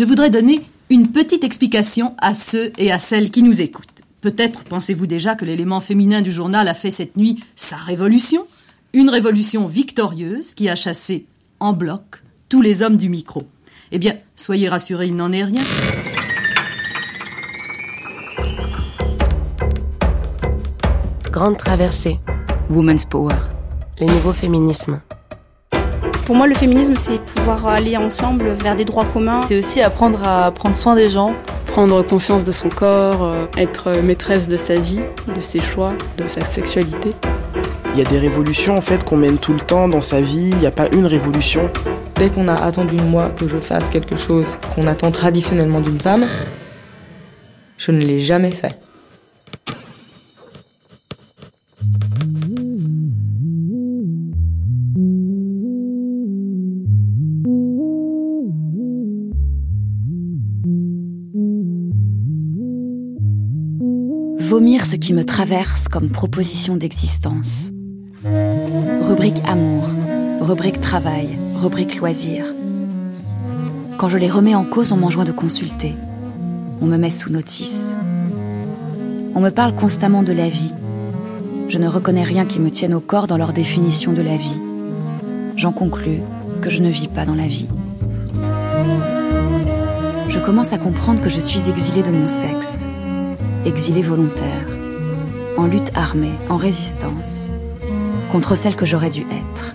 je voudrais donner une petite explication à ceux et à celles qui nous écoutent. Peut-être pensez-vous déjà que l'élément féminin du journal a fait cette nuit sa révolution, une révolution victorieuse qui a chassé en bloc tous les hommes du micro. Eh bien, soyez rassurés, il n'en est rien. Grande traversée. Women's Power. Les nouveaux féminismes. Pour moi, le féminisme, c'est pouvoir aller ensemble vers des droits communs. C'est aussi apprendre à prendre soin des gens, prendre conscience de son corps, euh, être maîtresse de sa vie, de ses choix, de sa sexualité. Il y a des révolutions en fait qu'on mène tout le temps dans sa vie, il n'y a pas une révolution. Dès qu'on a attendu de moi que je fasse quelque chose qu'on attend traditionnellement d'une femme, je ne l'ai jamais fait. Vomir ce qui me traverse comme proposition d'existence. Rubrique amour, rubrique travail, rubrique loisir. Quand je les remets en cause, on m'enjoint de consulter. On me met sous notice. On me parle constamment de la vie. Je ne reconnais rien qui me tienne au corps dans leur définition de la vie. J'en conclus que je ne vis pas dans la vie. Je commence à comprendre que je suis exilée de mon sexe, exilé volontaire, en lutte armée, en résistance, contre celle que j'aurais dû être.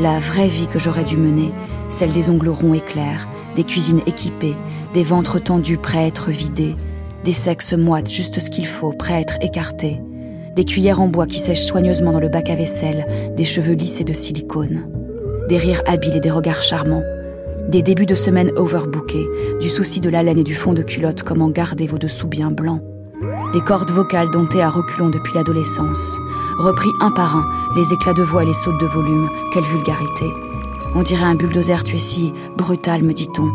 La vraie vie que j'aurais dû mener, celle des ongles ronds et clairs, des cuisines équipées, des ventres tendus prêts à être vidés, des sexes moites juste ce qu'il faut, prêts à être écartés, des cuillères en bois qui sèchent soigneusement dans le bac à vaisselle, des cheveux lissés de silicone, des rires habiles et des regards charmants, des débuts de semaine overbookés, du souci de la laine et du fond de culotte, comment garder vos dessous bien blancs, des cordes vocales domptées à reculons depuis l'adolescence, repris un par un, les éclats de voix et les sautes de volume, quelle vulgarité. On dirait un bulldozer tu es si brutal, me dit-on.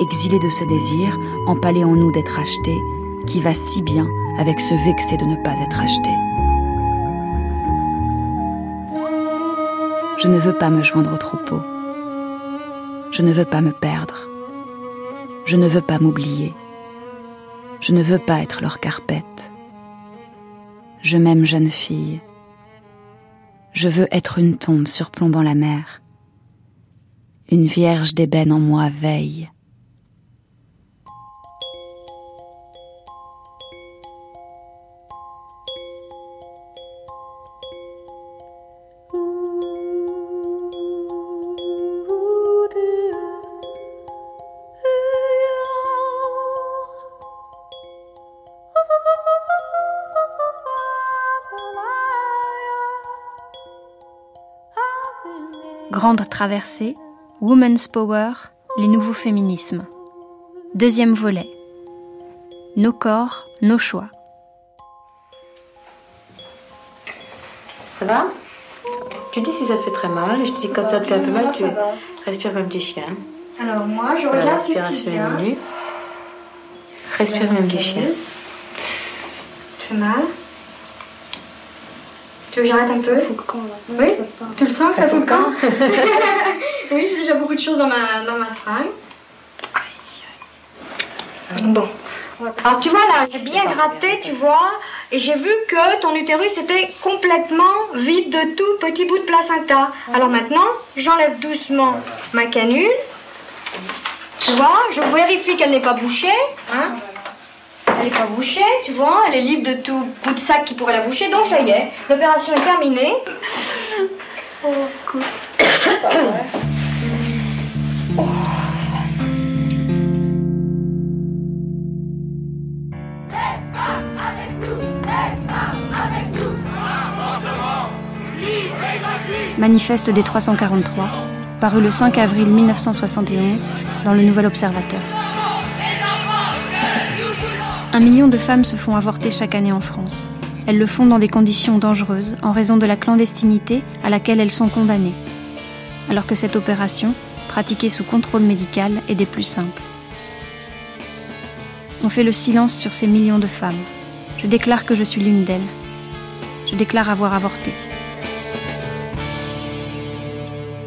Exilé de ce désir, empalé en nous d'être acheté, qui va si bien avec ce vexé de ne pas être acheté. Je ne veux pas me joindre au troupeau. Je ne veux pas me perdre. Je ne veux pas m'oublier. Je ne veux pas être leur carpette. Je m'aime jeune fille. Je veux être une tombe surplombant la mer. Une vierge d'ébène en moi veille. Grande traversée, Women's Power, les nouveaux féminismes. Deuxième volet. Nos corps, nos choix. Ça va? Tu dis si ça te fait très mal, et je te dis quand ça te fait un peu mal, tu respires comme un petit chien. Alors moi, je regarde La respiration est. Respire comme un petit chien. Tu fais mal? Tu veux que j'arrête un peu Oui Tu le sens que ça fout le camp Oui, j'ai déjà beaucoup de choses dans ma, dans ma seringue. Bon. Alors tu vois là, j'ai bien gratté, tu vois, et j'ai vu que ton utérus était complètement vide de tout petit bout de placenta. Alors maintenant, j'enlève doucement ma canule. Tu vois, je vérifie qu'elle n'est pas bouchée. Hein elle n'est pas bouchée, tu vois, elle est libre de tout bout de sac qui pourrait la boucher, donc ça y est, l'opération est terminée. Oh. Manifeste des 343, paru le 5 avril 1971 dans le Nouvel Observateur. Un million de femmes se font avorter chaque année en France. Elles le font dans des conditions dangereuses en raison de la clandestinité à laquelle elles sont condamnées. Alors que cette opération, pratiquée sous contrôle médical, est des plus simples. On fait le silence sur ces millions de femmes. Je déclare que je suis l'une d'elles. Je déclare avoir avorté.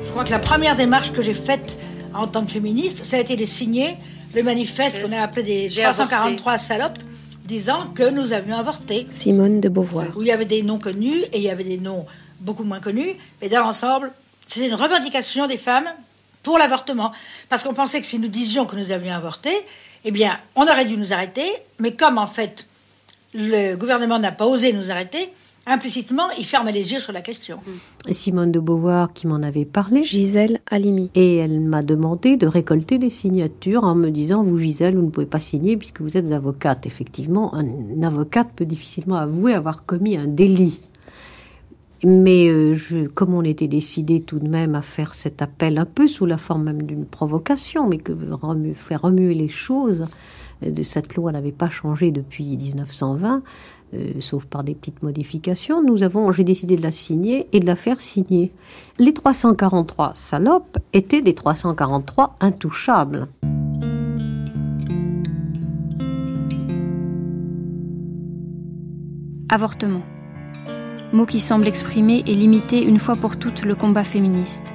Je crois que la première démarche que j'ai faite en tant que féministe, ça a été de signer le manifeste qu'on a appelé des 343 salopes, disant que nous avions avorté. Simone de Beauvoir. Où il y avait des noms connus et il y avait des noms beaucoup moins connus, mais dans l'ensemble, c'était une revendication des femmes pour l'avortement. Parce qu'on pensait que si nous disions que nous avions avorté, eh bien, on aurait dû nous arrêter, mais comme en fait, le gouvernement n'a pas osé nous arrêter, implicitement, il ferme les yeux sur la question. Simone de Beauvoir qui m'en avait parlé. Gisèle Halimi. Et elle m'a demandé de récolter des signatures en me disant, vous Gisèle, vous ne pouvez pas signer puisque vous êtes avocate. Effectivement, un avocate peut difficilement avouer avoir commis un délit. Mais euh, je, comme on était décidé tout de même à faire cet appel un peu sous la forme même d'une provocation, mais que faire remuer les choses, euh, de cette loi n'avait pas changé depuis 1920, euh, sauf par des petites modifications, nous avons, j'ai décidé de la signer et de la faire signer. Les 343 salopes étaient des 343 intouchables. Avortement. Mot qui semble exprimer et limiter une fois pour toutes le combat féministe.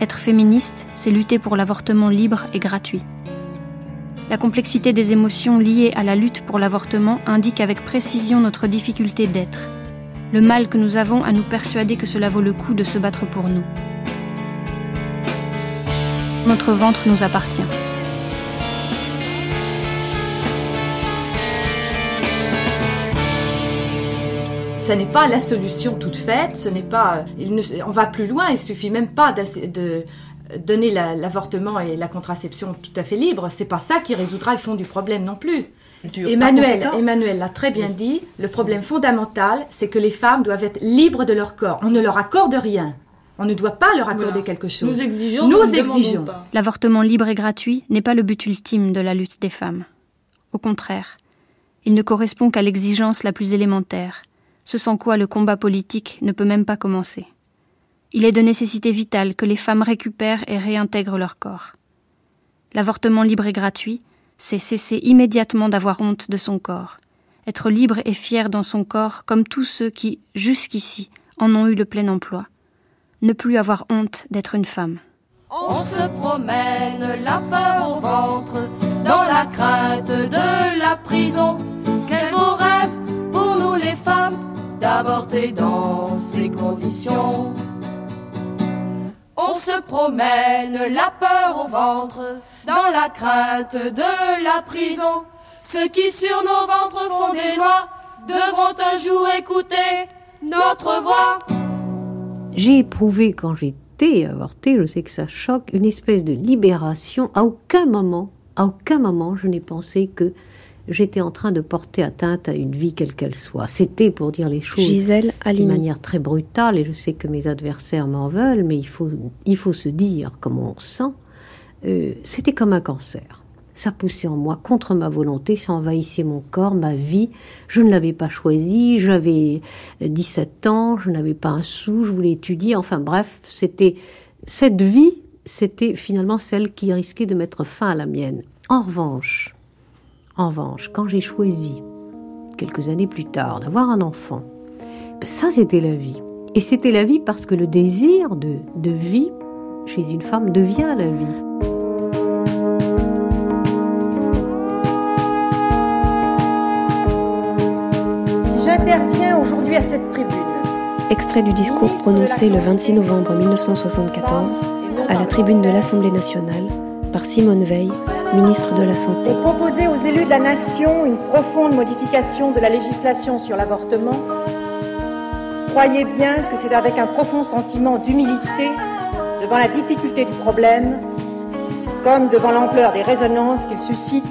Être féministe, c'est lutter pour l'avortement libre et gratuit. La complexité des émotions liées à la lutte pour l'avortement indique avec précision notre difficulté d'être, le mal que nous avons à nous persuader que cela vaut le coup de se battre pour nous. Notre ventre nous appartient. Ce n'est pas la solution toute faite, ce n'est pas, on va plus loin, il suffit même pas de, donner l'avortement et la contraception tout à fait libre, c'est pas ça qui résoudra le fond du problème non plus. Emmanuel, Emmanuel l'a très bien dit, le problème fondamental, c'est que les femmes doivent être libres de leur corps. On ne leur accorde rien. On ne doit pas leur accorder quelque chose. Nous exigeons. Nous, exigeons. L'avortement libre et gratuit n'est pas le but ultime de la lutte des femmes. Au contraire, il ne correspond qu'à l'exigence la plus élémentaire, ce sans quoi le combat politique ne peut même pas commencer. Il est de nécessité vitale que les femmes récupèrent et réintègrent leur corps. L'avortement libre et gratuit, c'est cesser immédiatement d'avoir honte de son corps, être libre et fier dans son corps comme tous ceux qui, jusqu'ici, en ont eu le plein emploi. Ne plus avoir honte d'être une femme. On se promène la peur au ventre, dans la crainte de la prison. Quel beau rêve pour nous les femmes d'avorter dans ces conditions. On se promène la peur au ventre, dans la crainte de la prison. Ceux qui sur nos ventres font des lois devront un jour écouter notre voix. J'ai éprouvé quand j'étais avortée, je sais que ça choque, une espèce de libération. À aucun moment, à aucun moment, je n'ai pensé que j'étais en train de porter atteinte à une vie quelle qu'elle soit. C'était pour dire les choses d'une manière très brutale, et je sais que mes adversaires m'en veulent, mais il faut, il faut se dire comme on sent. Euh, c'était comme un cancer. Ça poussait en moi contre ma volonté, ça envahissait mon corps, ma vie. Je ne l'avais pas choisi, j'avais 17 ans, je n'avais pas un sou, je voulais étudier. Enfin bref, c'était cette vie, c'était finalement celle qui risquait de mettre fin à la mienne. En revanche, en revanche, quand j'ai choisi, quelques années plus tard, d'avoir un enfant, ben ça c'était la vie. Et c'était la vie parce que le désir de, de vie chez une femme devient la vie. Si j'interviens aujourd'hui à cette tribune, Extrait du discours prononcé le 26 novembre 1974 à la tribune de l'Assemblée nationale par Simone Veil, ministre de la Santé. Pour proposer aux élus de la nation une profonde modification de la législation sur l'avortement, croyez bien que c'est avec un profond sentiment d'humilité devant la difficulté du problème, comme devant l'ampleur des résonances qu'il suscite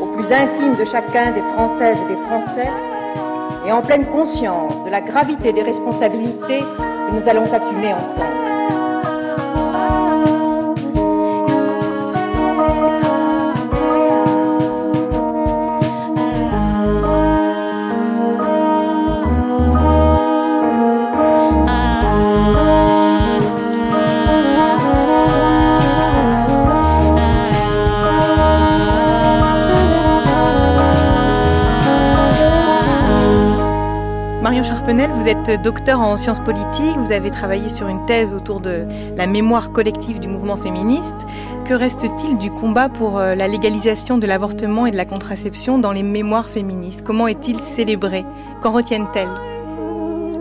au plus intime de chacun des Françaises et des Français, et en pleine conscience de la gravité des responsabilités que nous allons assumer ensemble. Marion Charpenel, vous êtes docteur en sciences politiques, vous avez travaillé sur une thèse autour de la mémoire collective du mouvement féministe. Que reste-t-il du combat pour euh, la légalisation de l'avortement et de la contraception dans les mémoires féministes? Comment est-il célébré? Qu'en retiennent-elles?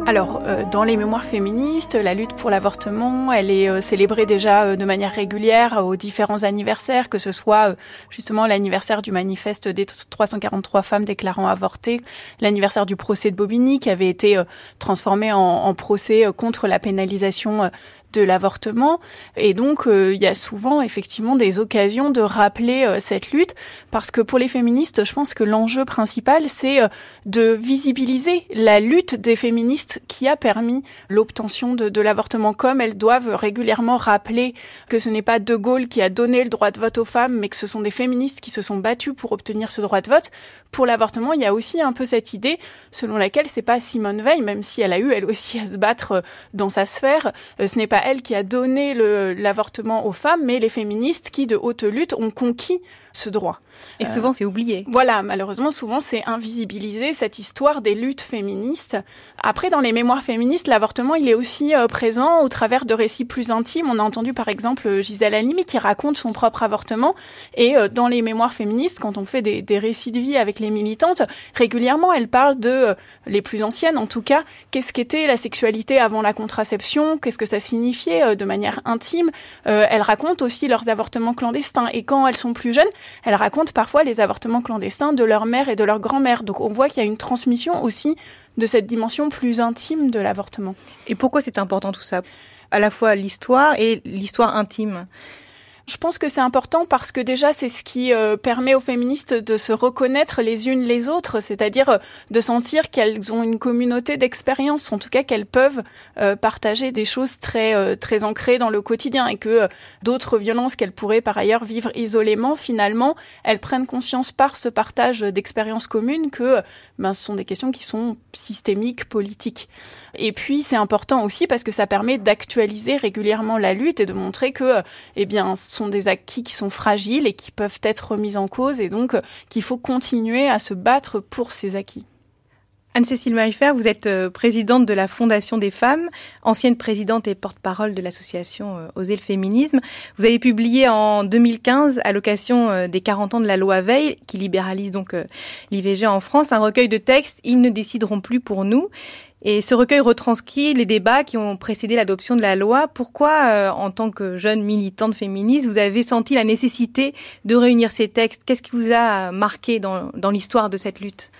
Alors, euh, dans les mémoires féministes, la lutte pour l'avortement, elle est euh, célébrée déjà euh, de manière régulière aux différents anniversaires, que ce soit justement l'anniversaire du manifeste des 343 femmes déclarant avorter, l'anniversaire du procès de Bobigny qui avait été transformé en procès contre la pénalisation de l'avortement. Et donc, euh, il y a souvent effectivement des occasions de rappeler euh, cette lutte, parce que pour les féministes, je pense que l'enjeu principal, c'est euh, de visibiliser la lutte des féministes qui a permis l'obtention de, l'avortement, comme elles doivent régulièrement rappeler que ce n'est pas De Gaulle qui a donné le droit de vote aux femmes, mais que ce sont des féministes qui se sont battues pour obtenir ce droit de vote. Pour l'avortement, il y a aussi un peu cette idée selon laquelle c'est pas Simone Veil, même si elle a eu elle aussi à se battre dans sa sphère, ce n'est pas elle qui a donné l'avortement aux femmes, mais les féministes qui, de haute lutte, ont conquis ce droit. Et souvent, c'est oublié. Voilà, malheureusement, souvent, c'est invisibilisé, cette histoire des luttes féministes. Après, dans les mémoires féministes, l'avortement, il est aussi euh, présent au travers de récits plus intimes. On a entendu, par exemple, Gisèle Halimi qui raconte son propre avortement. Et euh, dans les mémoires féministes, quand on fait des, récits de vie avec les militantes, régulièrement, elles parlent de, euh, les plus anciennes en tout cas, qu'est-ce qu'était la sexualité avant la contraception, qu'est-ce que ça signifiait de manière intime? elles racontent aussi leurs avortements clandestins. Et quand elles sont plus jeunes, elles racontent parfois les avortements clandestins de leur mère et de leur grand-mère. Donc on voit qu'il y a une transmission aussi de cette dimension plus intime de l'avortement. Et pourquoi c'est important tout ça? À la fois l'histoire et l'histoire intime je pense que c'est important parce que déjà c'est ce qui euh, permet aux féministes de se reconnaître les unes les autres, c'est-à-dire euh, de sentir qu'elles ont une communauté d'expériences, en tout cas qu'elles peuvent euh, partager des choses très très ancrées dans le quotidien et que d'autres violences qu'elles pourraient par ailleurs vivre isolément, finalement, elles prennent conscience par ce partage d'expériences communes que ben, ce sont des questions qui sont systémiques, politiques. Et puis c'est important aussi parce que ça permet d'actualiser régulièrement la lutte et de montrer que, eh bien, ce sont des acquis qui sont fragiles et qui peuvent être remis en cause et donc qu'il faut continuer à se battre pour ces acquis. Anne-Cécile Maillefer, vous êtes euh, présidente de la Fondation des femmes, ancienne présidente et porte-parole de l'association euh, Oser le féminisme. Vous avez publié en 2015, à l'occasion euh, des 40 ans de la loi Veil, qui libéralise donc l'IVG en France, un recueil de textes Ils ne décideront plus pour nous. Et ce recueil retranscrit les débats qui ont précédé l'adoption de la loi. Pourquoi, en tant que jeune militante féministe, vous avez senti la nécessité de réunir ces textes? Qu'est-ce qui vous a marqué dans, dans l'histoire de cette lutte?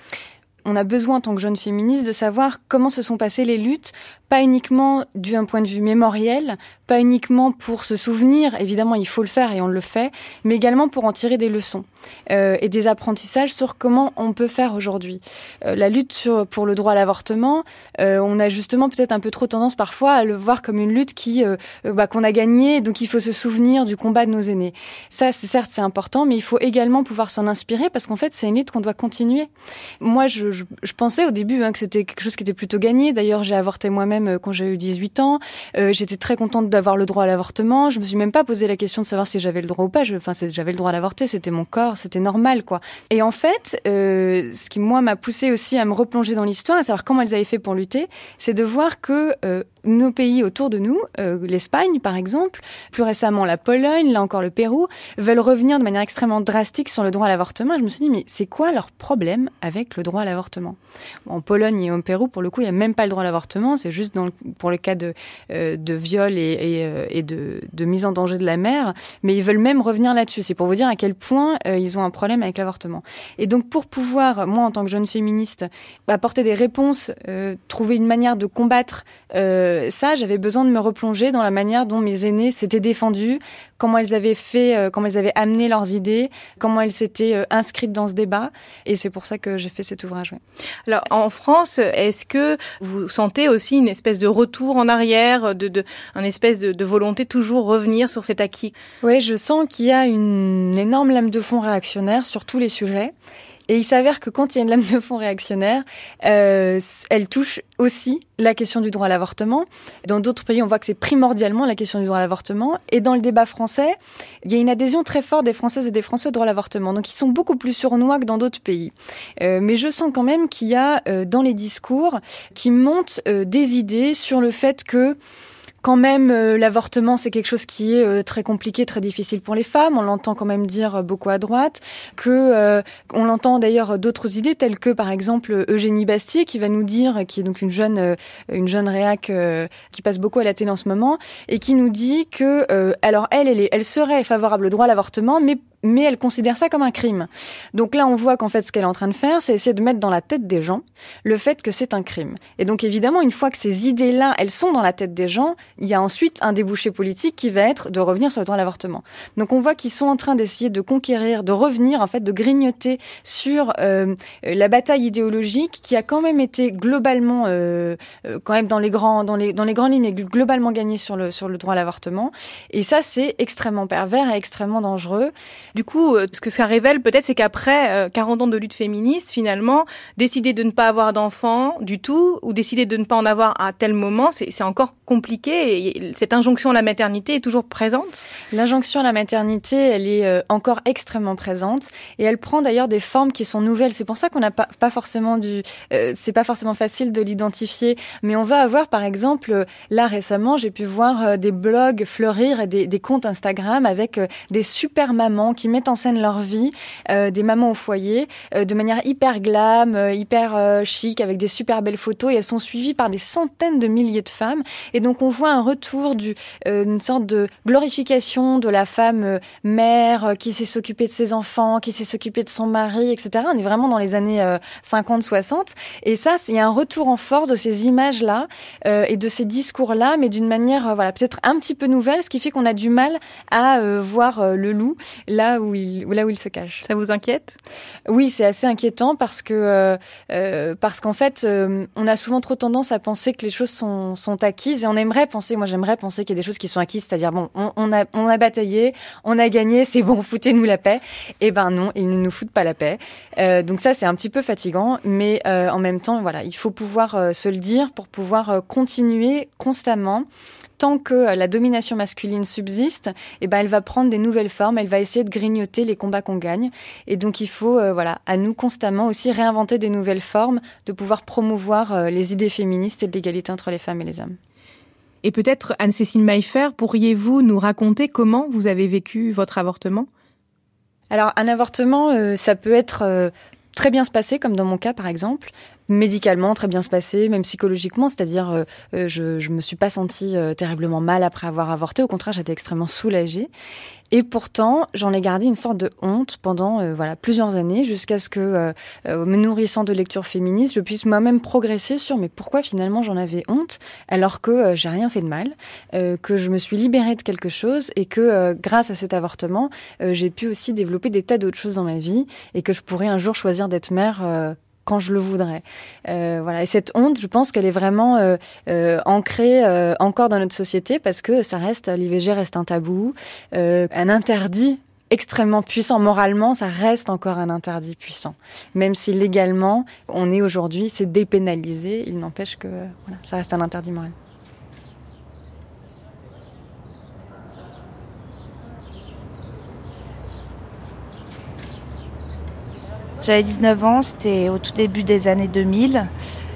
On a besoin en tant que jeune féministe de savoir comment se sont passées les luttes pas uniquement d'un point de vue mémoriel, pas uniquement pour se souvenir, évidemment il faut le faire et on le fait, mais également pour en tirer des leçons euh, et des apprentissages sur comment on peut faire aujourd'hui. Euh, la lutte pour le droit à l'avortement, euh, on a justement peut-être un peu trop tendance parfois à le voir comme une lutte qui bah, qu'on a gagnée, donc il faut se souvenir du combat de nos aînés. Ça, certes c'est important, mais il faut également pouvoir s'en inspirer parce qu'en fait c'est une lutte qu'on doit continuer. Moi, je pensais au début hein, que c'était quelque chose qui était plutôt gagné. D'ailleurs, j'ai avorté moi-même euh, quand j'ai eu 18 ans. Euh, j'étais très contente d'avoir le droit à l'avortement. Je me suis même pas posé la question de savoir si j'avais le droit ou pas. Enfin, j'avais le droit à l'avorter, c'était mon corps, c'était normal, quoi. Et en fait, euh, ce qui moi m'a poussé aussi à me replonger dans l'histoire, à savoir comment elles avaient fait pour lutter, c'est de voir que nos pays autour de nous, l'Espagne par exemple, plus récemment la Pologne, là encore le Pérou, veulent revenir de manière extrêmement drastique sur le droit à l'avortement. Je me suis dit, mais c'est quoi leur problème avec le droit à l'avortement? En Pologne et au Pérou, pour le coup, il n'y a même pas le droit à l'avortement, c'est juste pour le cas de, euh, de viol et, euh, de, mise en danger de la mère, mais ils veulent même revenir là-dessus. C'est pour vous dire à quel point euh, ils ont un problème avec l'avortement. Et donc pour pouvoir, moi en tant que jeune féministe, apporter des réponses, trouver une manière de combattre ça, j'avais besoin de me replonger dans la manière dont mes aînés s'étaient défendus, comment elles avaient fait, comment elles avaient amené leurs idées, comment elles s'étaient inscrites dans ce débat. Et c'est pour ça que j'ai fait cet ouvrage. Alors, en France, est-ce que vous sentez aussi une espèce de retour en arrière, de, de un espèce de, de volonté toujours revenir sur cet acquis. Oui, je sens qu'il y a une énorme lame de fond réactionnaire sur tous les sujets Et il s'avère que quand il y a une lame de fond réactionnaire, euh, elle touche aussi la question du droit à l'avortement. Dans d'autres pays, on voit que c'est primordialement la question du droit à l'avortement. Et dans le débat français, il y a une adhésion très forte des Françaises et des Français au droit à l'avortement. Donc ils sont beaucoup plus surnois que dans d'autres pays. Euh, mais je sens quand même qu'il y a euh, dans les discours qui montent des idées sur le fait que quand même, euh, l'avortement, c'est quelque chose qui est euh, très compliqué, très difficile pour les femmes. On l'entend quand même dire euh, beaucoup à droite. Que on l'entend d'ailleurs d'autres idées telles que par exemple Eugénie Bastier qui va nous dire, qui est donc une jeune une jeune réac qui passe beaucoup à la télé en ce moment et qui nous dit que alors elle elle, est, elle serait favorable au droit à l'avortement, mais mais elle considère ça comme un crime. Donc là, on voit qu'en fait, ce qu'elle est en train de faire, c'est essayer de mettre dans la tête des gens le fait que c'est un crime. Et donc, évidemment, une fois que ces idées-là, elles sont dans la tête des gens, il y a ensuite un débouché politique qui va être de revenir sur le droit à l'avortement. Donc, on voit qu'ils sont en train d'essayer de conquérir, de revenir, en fait, de grignoter sur euh, la bataille idéologique qui a quand même été globalement, euh, euh, quand même dans les grands, dans les dans les grandes lignes, mais globalement gagnée sur le sur le droit à l'avortement. Et ça, c'est extrêmement pervers et extrêmement dangereux. Du coup, euh, ce que ça révèle peut-être, c'est qu'après 40 euh, ans de lutte féministe, finalement, décider de ne pas avoir d'enfants du tout, ou décider de ne pas en avoir à tel moment, c'est encore compliqué. Et cette injonction à la maternité est toujours présente? L'injonction à la maternité, elle est euh, encore extrêmement présente, et elle prend d'ailleurs des formes qui sont nouvelles. C'est pour ça qu'on n'a pas, forcément du, c'est pas forcément facile de l'identifier, mais on va avoir, par exemple, là récemment, j'ai pu voir des blogs fleurir et des, des comptes Instagram avec des super mamans qui mettent en scène leur vie, euh, des mamans au foyer, euh, de manière hyper glam, euh, hyper chic, avec des super belles photos, et elles sont suivies par des centaines de milliers de femmes. Et donc on voit un retour du, une sorte de glorification de la femme mère qui sait s'occuper de ses enfants, qui sait s'occuper de son mari, etc. On est vraiment dans les années 50-60. Et ça, il y a un retour en force de ces images-là et de ces discours-là, mais d'une manière, voilà, peut-être un petit peu nouvelle, ce qui fait qu'on a du mal à voir le loup là où il, là où il se cache. Ça vous inquiète? Oui, c'est assez inquiétant parce que euh, euh, parce qu'en fait, euh, on a souvent trop tendance à penser que les choses sont, sont acquises et on aimerait penser, moi j'aimerais penser qu'il y a des choses qui sont acquises, c'est-à-dire bon, on, on, a on a bataillé, on a gagné, c'est bon, foutez-nous la paix. Eh ben non, ils ne nous foutent pas la paix. donc ça c'est un petit peu fatigant, mais en même temps, voilà, il faut pouvoir se le dire pour pouvoir continuer constamment tant que euh, la domination masculine subsiste, eh ben, elle va prendre des nouvelles formes, elle va essayer de grignoter les combats qu'on gagne. Et donc, il faut, euh, voilà, à nous constamment aussi réinventer des nouvelles formes de pouvoir promouvoir euh, les idées féministes et de l'égalité entre les femmes et les hommes. Et peut-être, Anne-Cécile Maillefer, pourriez-vous nous raconter comment vous avez vécu votre avortement? Alors un avortement, ça peut être très bien se passer, comme dans mon cas par exemple, médicalement très bien se passer, même psychologiquement, c'est-à-dire euh, euh, je je me suis pas sentie euh, terriblement mal après avoir avorté, au contraire j'étais extrêmement soulagée. Et pourtant j'en ai gardé une sorte de honte pendant voilà plusieurs années jusqu'à ce que me nourrissant de lectures féministes, je puisse moi-même progresser sur mais pourquoi finalement j'en avais honte alors que j'ai rien fait de mal, que je me suis libérée de quelque chose et que grâce à cet avortement j'ai pu aussi développer des tas d'autres choses dans ma vie et que je pourrais un jour choisir d'être mère quand je le voudrais. Euh, voilà. Et cette honte, je pense qu'elle est vraiment euh, euh, ancrée euh, encore dans notre société parce que ça reste, l'IVG reste un tabou, euh, un interdit extrêmement puissant moralement, ça reste encore un interdit puissant. Même si légalement, on est aujourd'hui, c'est dépénalisé, il n'empêche que voilà, ça reste un interdit moral. J'avais 19 ans, c'était au tout début des années 2000.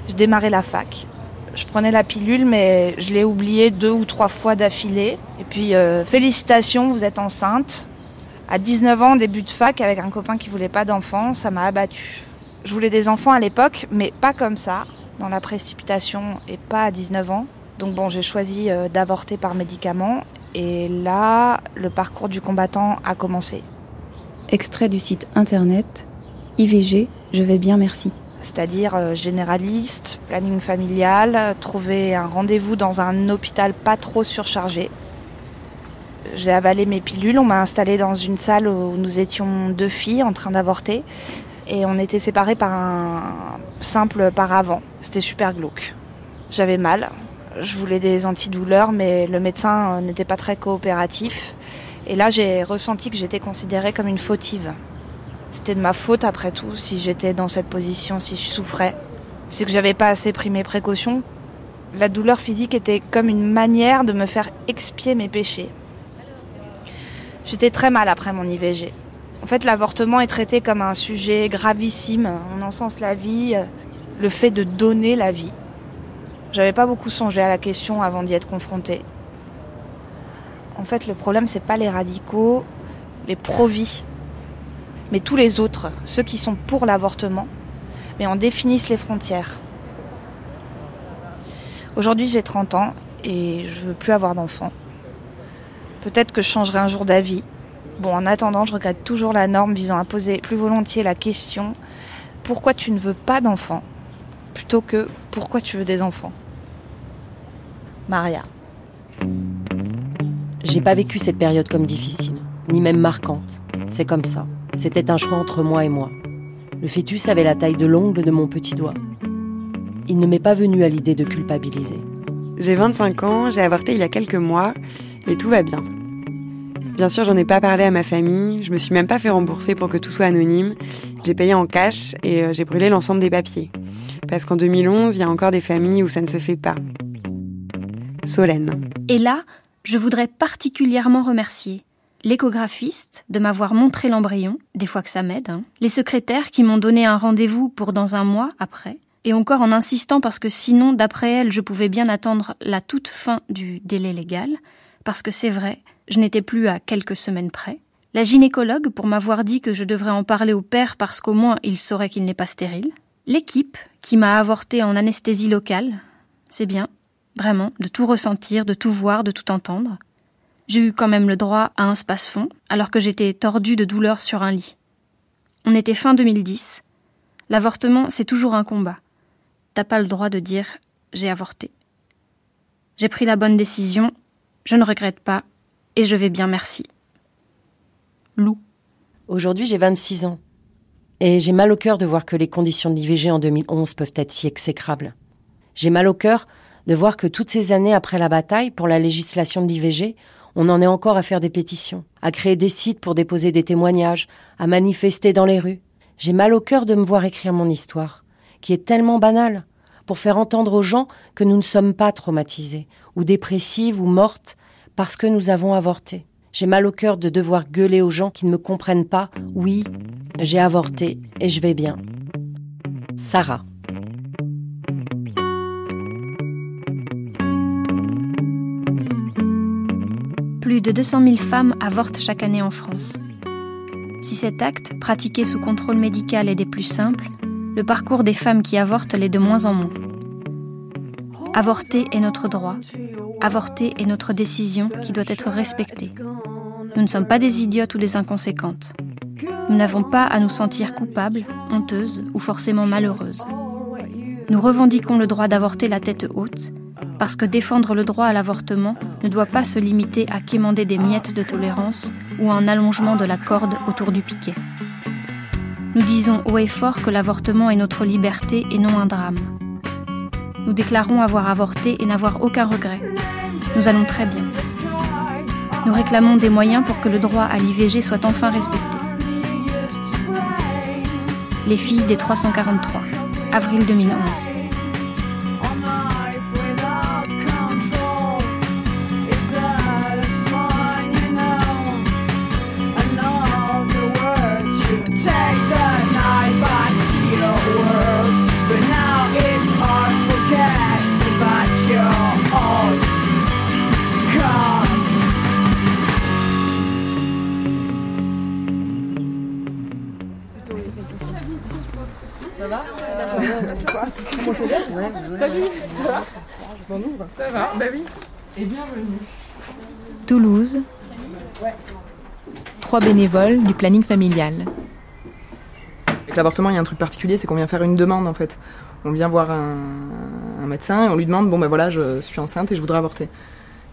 Je démarrais la fac. Je prenais la pilule, mais je l'ai oubliée deux ou trois fois d'affilée. Et puis, euh, félicitations, vous êtes enceinte. À 19 ans, début de fac, avec un copain qui voulait pas d'enfants, ça m'a abattu. Je voulais des enfants à l'époque, mais pas comme ça, dans la précipitation et pas à 19 ans. Donc bon, j'ai choisi euh, d'avorter par médicament. Et là, le parcours du combattant a commencé. Extrait du site internet IVG, je vais bien, merci. C'est-à-dire euh, généraliste, planning familial, trouver un rendez-vous dans un hôpital pas trop surchargé. J'ai avalé mes pilules, on m'a installé dans une salle où nous étions deux filles en train d'avorter et on était séparés par un simple paravent. C'était super glauque. J'avais mal, je voulais des antidouleurs mais le médecin n'était pas très coopératif et là j'ai ressenti que j'étais considérée comme une fautive. C'était de ma faute après tout si j'étais dans cette position, si je souffrais. C'est que j'avais pas assez pris mes précautions. La douleur physique était comme une manière de me faire expier mes péchés. J'étais très mal après mon IVG. En fait, l'avortement est traité comme un sujet gravissime. On encense la vie, le fait de donner la vie. J'avais pas beaucoup songé à la question avant d'y être confrontée. En fait, le problème, c'est pas les radicaux, les pro-vie, mais tous les autres, ceux qui sont pour l'avortement, mais en définissent les frontières. Aujourd'hui, j'ai 30 ans et je veux plus avoir d'enfants. Peut-être que je changerai un jour d'avis. Bon, en attendant, je regrette toujours la norme visant à poser plus volontiers la question pourquoi tu ne veux pas d'enfants plutôt que pourquoi tu veux des enfants? Maria. J'ai pas vécu cette période comme difficile, ni même marquante. C'est comme ça. C'était un choix entre moi et moi. Le fœtus avait la taille de l'ongle de mon petit doigt. Il ne m'est pas venu à l'idée de culpabiliser. J'ai 25 ans, j'ai avorté il y a quelques mois et tout va bien. Bien sûr, j'en ai pas parlé à ma famille, je me suis même pas fait rembourser pour que tout soit anonyme. J'ai payé en cash et euh, j'ai brûlé l'ensemble des papiers. Parce qu'en 2011, il y a encore des familles où ça ne se fait pas. Solène. Et là, je voudrais particulièrement remercier l'échographiste de m'avoir montré l'embryon, des fois que ça m'aide, hein. les secrétaires qui m'ont donné un rendez-vous pour dans un mois après, et encore en insistant parce que sinon, d'après elle, je pouvais bien attendre la toute fin du délai légal, parce que c'est vrai, je n'étais plus à quelques semaines près. La gynécologue pour m'avoir dit que je devrais en parler au père parce qu'au moins il saurait qu'il n'est pas stérile. L'équipe qui m'a avorté en anesthésie locale. C'est bien, vraiment, de tout ressentir, de tout voir, de tout entendre. J'ai eu quand même le droit à un space-fond, alors que j'étais tordue de douleur sur un lit. On était fin 2010. L'avortement, c'est toujours un combat. T'as pas le droit de dire j'ai avorté. J'ai pris la bonne décision, je ne regrette pas, et je vais bien, merci. Lou. Aujourd'hui, j'ai 26 ans. Et j'ai mal au cœur de voir que les conditions de l'IVG en 2011 peuvent être si exécrables. J'ai mal au cœur de voir que toutes ces années après la bataille pour la législation de l'IVG, on en est encore à faire des pétitions, à créer des sites pour déposer des témoignages, à manifester dans les rues. J'ai mal au cœur de me voir écrire mon histoire, qui est tellement banale, pour faire entendre aux gens que nous ne sommes pas traumatisés, ou dépressives, ou mortes, parce que nous avons avorté. J'ai mal au cœur de devoir gueuler aux gens qui ne me comprennent pas. Oui, j'ai avorté et je vais bien. Sarah. Plus de 200 000 femmes avortent chaque année en France. Si cet acte, pratiqué sous contrôle médical, est des plus simples, le parcours des femmes qui avortent l'est de moins en moins. Avorter est notre droit. Avorter est notre décision qui doit être respectée. Nous ne sommes pas des idiotes ou des inconséquentes. Nous n'avons pas à nous sentir coupables, honteuses ou forcément malheureuses. Nous revendiquons le droit d'avorter la tête haute parce que défendre le droit à l'avortement ne doit pas se limiter à quémander des miettes de tolérance ou un allongement de la corde autour du piquet. Nous disons haut et fort que l'avortement est notre liberté et non un drame. Nous déclarons avoir avorté et n'avoir aucun regret. Nous allons très bien. Nous réclamons des moyens pour que le droit à l'IVG soit enfin respecté. Les filles des 343, avril 2011. Ça va Salut, ça va Ça va, bah oui. Et bienvenue. Toulouse. Trois bénévoles du planning familial. Avec l'avortement, il y a un truc particulier, c'est qu'on vient faire une demande en fait. On vient voir un, un médecin et on lui demande bon ben voilà, je suis enceinte et je voudrais avorter.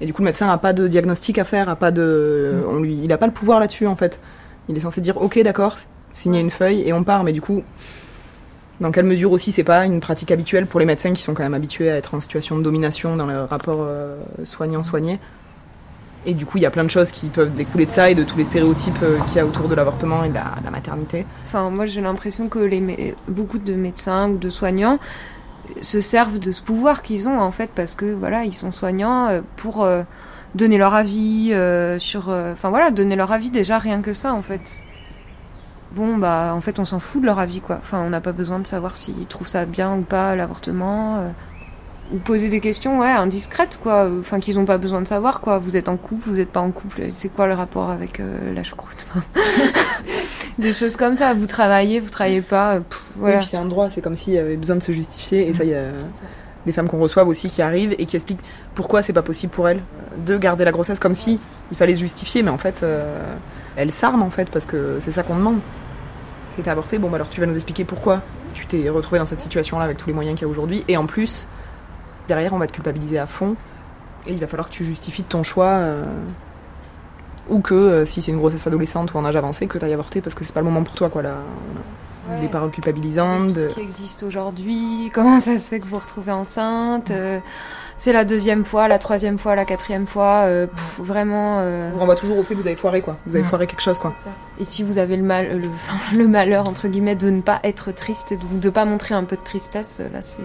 Et du coup, le médecin n'a pas de diagnostic à faire, a pas de, on lui, il n'a pas le pouvoir là-dessus en fait. Il est censé dire ok d'accord, signer une feuille et on part. Mais du coup, dans quelle mesure aussi c'est pas une pratique habituelle pour les médecins qui sont quand même habitués à être en situation de domination dans le rapport euh, soignant-soigné Et du coup, il y a plein de choses qui peuvent découler de ça et de tous les stéréotypes euh, qu'il y a autour de l'avortement et de la, maternité. Enfin, moi, j'ai l'impression que beaucoup de médecins ou de soignants se servent de ce pouvoir qu'ils ont, en fait, parce que, voilà, ils sont soignants euh, pour euh, donner leur avis sur... Enfin, voilà, donner leur avis déjà, rien que ça, en fait. Bon, bah, en fait, on s'en fout de leur avis, quoi. Enfin, on n'a pas besoin de savoir s'ils trouvent ça bien ou pas, l'avortement ou poser des questions ouais indiscrètes quoi. Enfin qu'ils n'ont pas besoin de savoir quoi. Vous êtes en couple vous n'êtes pas en couple c'est quoi le rapport avec euh, la choucroute des choses comme ça. Vous travaillez vous travaillez pas euh, voilà. c'est un droit c'est comme s'il y avait besoin de se justifier et ça il y a des femmes qu'on reçoit aussi qui arrivent et qui expliquent pourquoi c'est pas possible pour elles de garder la grossesse comme si il fallait se justifier mais en fait euh, elles s'arment en fait parce que c'est ça qu'on demande c'est avorté bon bah alors tu vas nous expliquer pourquoi tu t'es retrouvé dans cette situation là avec tous les moyens qu'il y a aujourd'hui et en plus derrière, on va te culpabiliser à fond. Et il va falloir que tu justifies ton choix. Euh, ou que euh, si c'est une grossesse adolescente ou en âge avancé, que tu ailles avorter parce que c'est pas le moment pour toi, quoi. Là, Des paroles culpabilisantes. ce qui existe aujourd'hui, comment ça se fait que vous vous retrouvez enceinte euh, c'est la deuxième fois, la troisième fois, la quatrième fois, vraiment. On vous renvoie toujours au fait que vous avez foiré quoi. Vous avez foiré quelque chose quoi. Et si vous avez le mal, le, malheur entre guillemets de ne pas être triste, de ne pas montrer un peu de tristesse, là c'est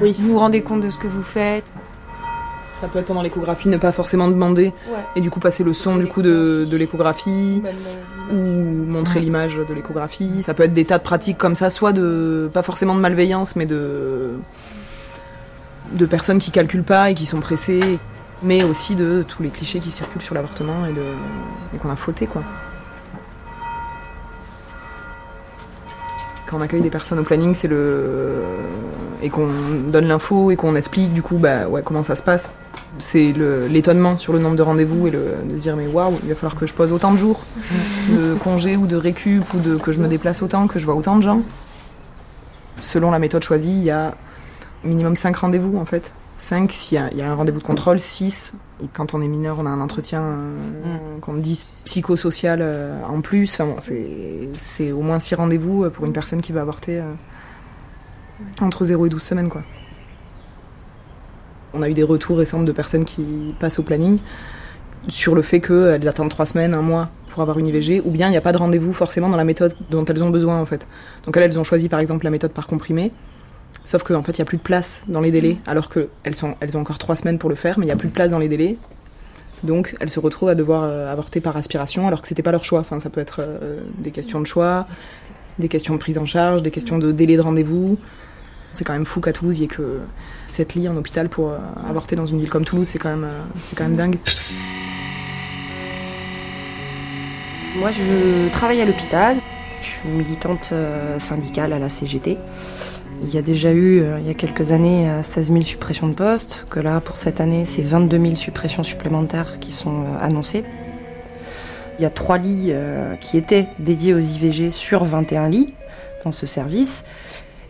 oui. Vous vous rendez compte de ce que vous faites. Ça peut être pendant l'échographie, ne pas forcément demander. Et du coup, passer le son du coup de, l'échographie. Ou montrer l'image de l'échographie. Ça peut être des tas de pratiques comme ça, soit de. pas forcément de malveillance, mais de. De personnes qui calculent pas et qui sont pressées. Mais aussi de tous les clichés qui circulent sur l'avortement et, et qu'on a fauté, quoi. quand on accueille des personnes au planning, c'est le et qu'on donne l'info et qu'on explique du coup bah ouais comment ça se passe. C'est l'étonnement sur le nombre de rendez-vous et le de se dire mais waouh il va falloir que je pose autant de jours de congés ou de récup ou de que je me déplace autant que je vois autant de gens. Selon la méthode choisie, il y a minimum 5 rendez-vous en fait. 5 s'il y, y, a un rendez-vous de contrôle, 6 quand on est mineur, on a un entretien qu'on dit psychosocial euh, en plus. Enfin bon, c'est au moins 6 rendez-vous euh, pour une personne qui va avorter euh, entre 0 et 12 semaines quoi. On a eu des retours récents de personnes qui passent au planning sur le fait qu'elles attendent 3 semaines, un mois pour avoir une IVG, ou bien il n'y a pas de rendez-vous forcément dans la méthode dont elles ont besoin en fait. Donc elles, elles ont choisi par exemple la méthode par comprimé, Sauf qu'en fait, il n'y a plus de place dans les délais, alors qu'elles elles ont encore trois semaines pour le faire, mais il n'y a plus de place dans les délais. Donc, elles se retrouvent à devoir euh, avorter par aspiration, alors que c'était pas leur choix. Enfin, ça peut être euh, des questions de choix, des questions de prise en charge, des questions de délai de rendez-vous. C'est quand même fou qu'à Toulouse, il n'y ait que 7 lits en hôpital pour euh, avorter dans une ville comme Toulouse. C'est quand même, c'est quand même dingue. Moi, je travaille à l'hôpital. Je suis militante syndicale à la CGT. Il y a déjà eu, euh, il y a quelques années, 16 euh, 000 suppressions de postes, que là, pour cette année, c'est 22 000 suppressions supplémentaires qui sont euh, annoncées. Il y a trois lits qui étaient dédiés aux IVG sur 21 lits dans ce service.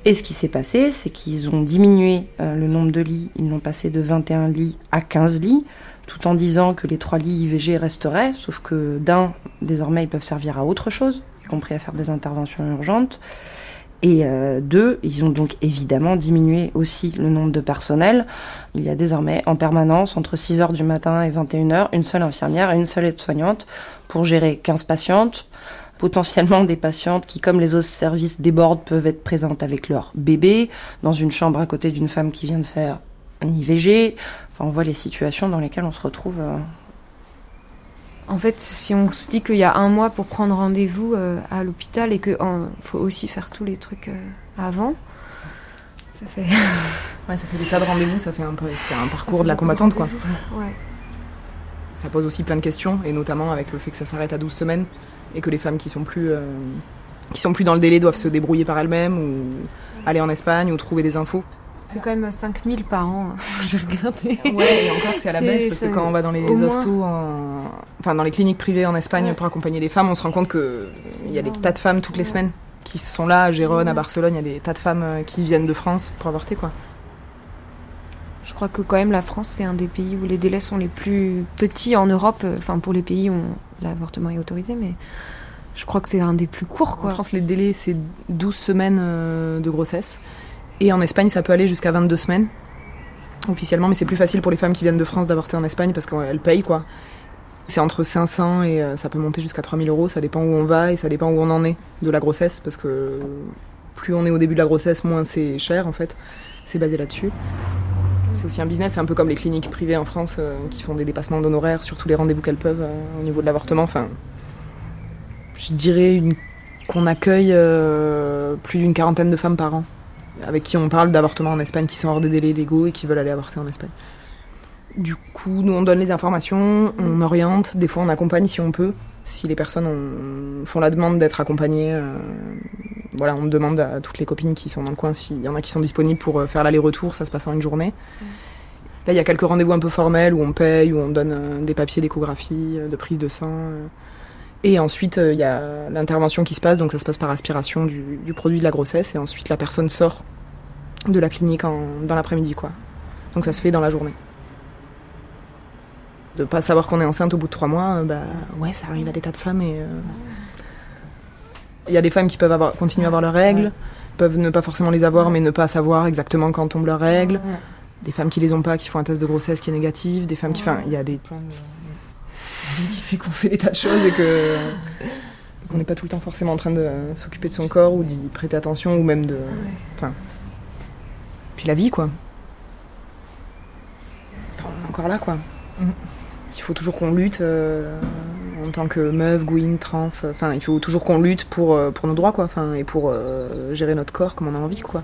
Et ce qui s'est passé, c'est qu'ils ont diminué le nombre de lits. Ils l'ont passé de 21 lits à 15 lits, tout en disant que les trois lits IVG resteraient, sauf que d'un, désormais, ils peuvent servir à autre chose, y compris à faire des interventions urgentes. Et euh, deux, ils ont donc évidemment diminué aussi le nombre de personnel. Il y a désormais en permanence, entre 6h du matin et 21h, une seule infirmière et une seule aide-soignante pour gérer 15 patientes, potentiellement des patientes qui, comme les autres services débordent, peuvent être présentes avec leur bébé, dans une chambre à côté d'une femme qui vient de faire un IVG. Enfin, on voit les situations dans lesquelles on se retrouve euh, en fait, si on se dit qu'il y a un mois pour prendre rendez-vous euh, à l'hôpital et qu'il faut aussi faire tous les trucs euh, avant, ça fait. ouais, ça fait des tas de rendez-vous, ça fait un, un parcours de la combattante, quoi. Ouais. Ça pose aussi plein de questions, et notamment avec le fait que ça s'arrête à 12 semaines et que les femmes qui sont plus. Euh, qui sont plus dans le délai doivent se débrouiller par elles-mêmes ou aller en Espagne ou trouver des infos. C'est quand même 5000 par an, hein. j'ai regardé. Ouais, et encore c'est à la baisse parce que quand on va dans les hostos, enfin dans les cliniques privées en Espagne pour accompagner les femmes, on se rend compte qu'il y a des tas de femmes toutes les semaines qui sont là à Gérone, à Barcelone, il y a des tas de femmes euh, qui viennent de France pour avorter quoi. Je crois que quand même la France c'est un des pays où les délais sont les plus petits en Europe, enfin pour les pays où l'avortement est autorisé, mais je crois que c'est un des plus courts quoi. En France les délais c'est 12 semaines euh, de grossesse. Et en Espagne, ça peut aller jusqu'à 22 semaines officiellement, mais c'est plus facile pour les femmes qui viennent de France d'avorter en Espagne parce qu'elles payent quoi. C'est entre 500 et ça peut monter jusqu'à 3000 euros, ça dépend où on va et ça dépend où on en est de la grossesse, parce que plus on est au début de la grossesse, moins c'est cher en fait. C'est basé là-dessus. C'est aussi un business, c'est un peu comme les cliniques privées en France qui font des dépassements d'honoraires sur tous les rendez-vous qu'elles peuvent au niveau de l'avortement. Enfin, je dirais qu'on accueille plus d'une quarantaine de femmes par an avec qui on parle d'avortement en Espagne qui sont hors des délais légaux et qui veulent aller avorter en Espagne. Du coup, nous on donne les informations, on oriente, des fois on accompagne si on peut. Si les personnes font la demande d'être accompagnées, euh, voilà, on demande à toutes les copines qui sont dans le coin s'il y en a qui sont disponibles pour euh, faire l'aller-retour, ça se passe en une journée. Là, il y a quelques rendez-vous un peu formels où on paye, où on donne euh, des papiers d'échographie, de prise de sang. Et ensuite, il y a l'intervention qui se passe, donc ça se passe par aspiration du, du, produit de la grossesse, et ensuite la personne sort de la clinique en, dans l'après-midi, quoi. Donc ça se fait dans la journée. De pas savoir qu'on est enceinte au bout de trois mois, bah ouais, ça arrive à des tas de femmes et. Il y a des femmes qui peuvent avoir, continuer à avoir leurs règles, peuvent ne pas forcément les avoir, mais ne pas savoir exactement quand tombent leurs règles. Des femmes qui les ont pas, qui font un test de grossesse qui est négatif, des femmes qui. Enfin, il y a des qui fait qu'on fait des tas de choses et que qu'on n'est pas tout le temps forcément en train de s'occuper de son corps ou d'y prêter attention ou même de enfin puis la vie quoi. Enfin, on est encore là quoi. Il faut toujours qu'on lutte euh, en tant que meuf, gouine, trans enfin il faut toujours qu'on lutte pour euh, pour nos droits quoi enfin et pour euh, gérer notre corps comme on a envie quoi.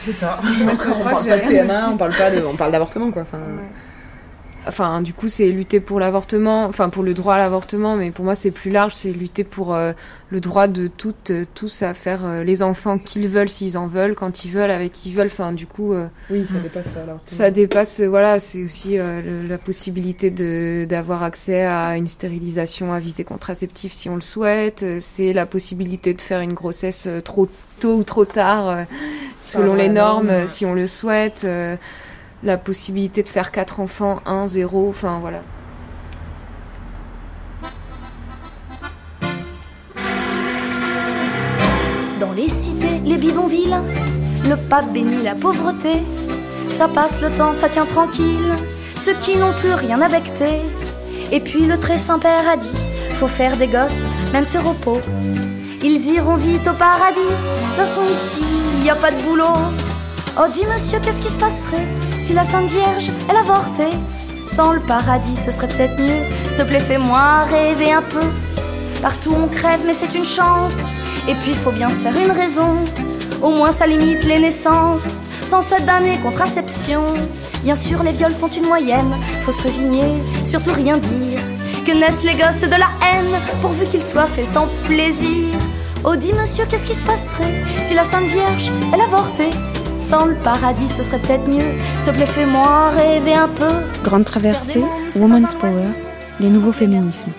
C'est ça. On, on parle pas de PMA on parle pas de on parle d'avortement quoi enfin. Ouais enfin du coup c'est lutter pour l'avortement enfin pour le droit à l'avortement mais pour moi c'est plus large c'est lutter pour euh, le droit de toutes euh, tous à faire euh, les enfants qu'ils veulent s'ils en veulent quand ils veulent avec qui ils veulent. Enfin du coup oui ça dépasse l'avortement ça dépasse voilà c'est aussi le, la possibilité de d'avoir accès à une stérilisation à visée contraceptive si on le souhaite. C'est la possibilité de faire une grossesse trop tôt ou trop tard selon les normes norme, si on le souhaite la possibilité de faire quatre enfants, 1, 0, enfin voilà. Dans les cités, les bidonvilles, le pas bénit la pauvreté. Ça passe le temps, ça tient tranquille, ceux qui n'ont plus rien à becter. Et puis le très saint-père a dit, faut faire des gosses, même ce repos. Ils iront vite au paradis, de toute façon ici, il n'y a pas de boulot. Oh, dis monsieur, qu'est-ce qui se passerait si la Sainte Vierge, elle avortait? Sans le paradis, ce serait peut-être mieux. S'il te plaît, fais-moi rêver un peu. Partout on crève, mais c'est une chance. Et puis, faut bien se faire une raison. Au moins, ça limite les naissances. Sans cette d'année contraception. Bien sûr, les viols font une moyenne. Faut se résigner, surtout rien dire. Que naissent les gosses de la haine, pourvu qu'ils soient faits sans plaisir. Oh, dis monsieur, qu'est-ce qui se passerait si la Sainte Vierge, elle avortait? Sans le paradis, ce serait peut-être mieux. S'il te plaît, fais-moi rêver un peu. Grande traversée, Woman's Power, les nouveaux féminismes.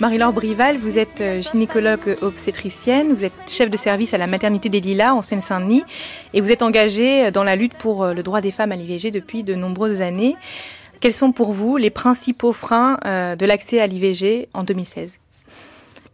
Marie-Laure Brival, vous êtes gynécologue obstétricienne, vous êtes chef de service à la maternité des Lilas en Seine-Saint-Denis et vous êtes engagée dans la lutte pour le droit des femmes à l'IVG depuis de nombreuses années. Quels sont pour vous les principaux freins de l'accès à l'IVG en 2016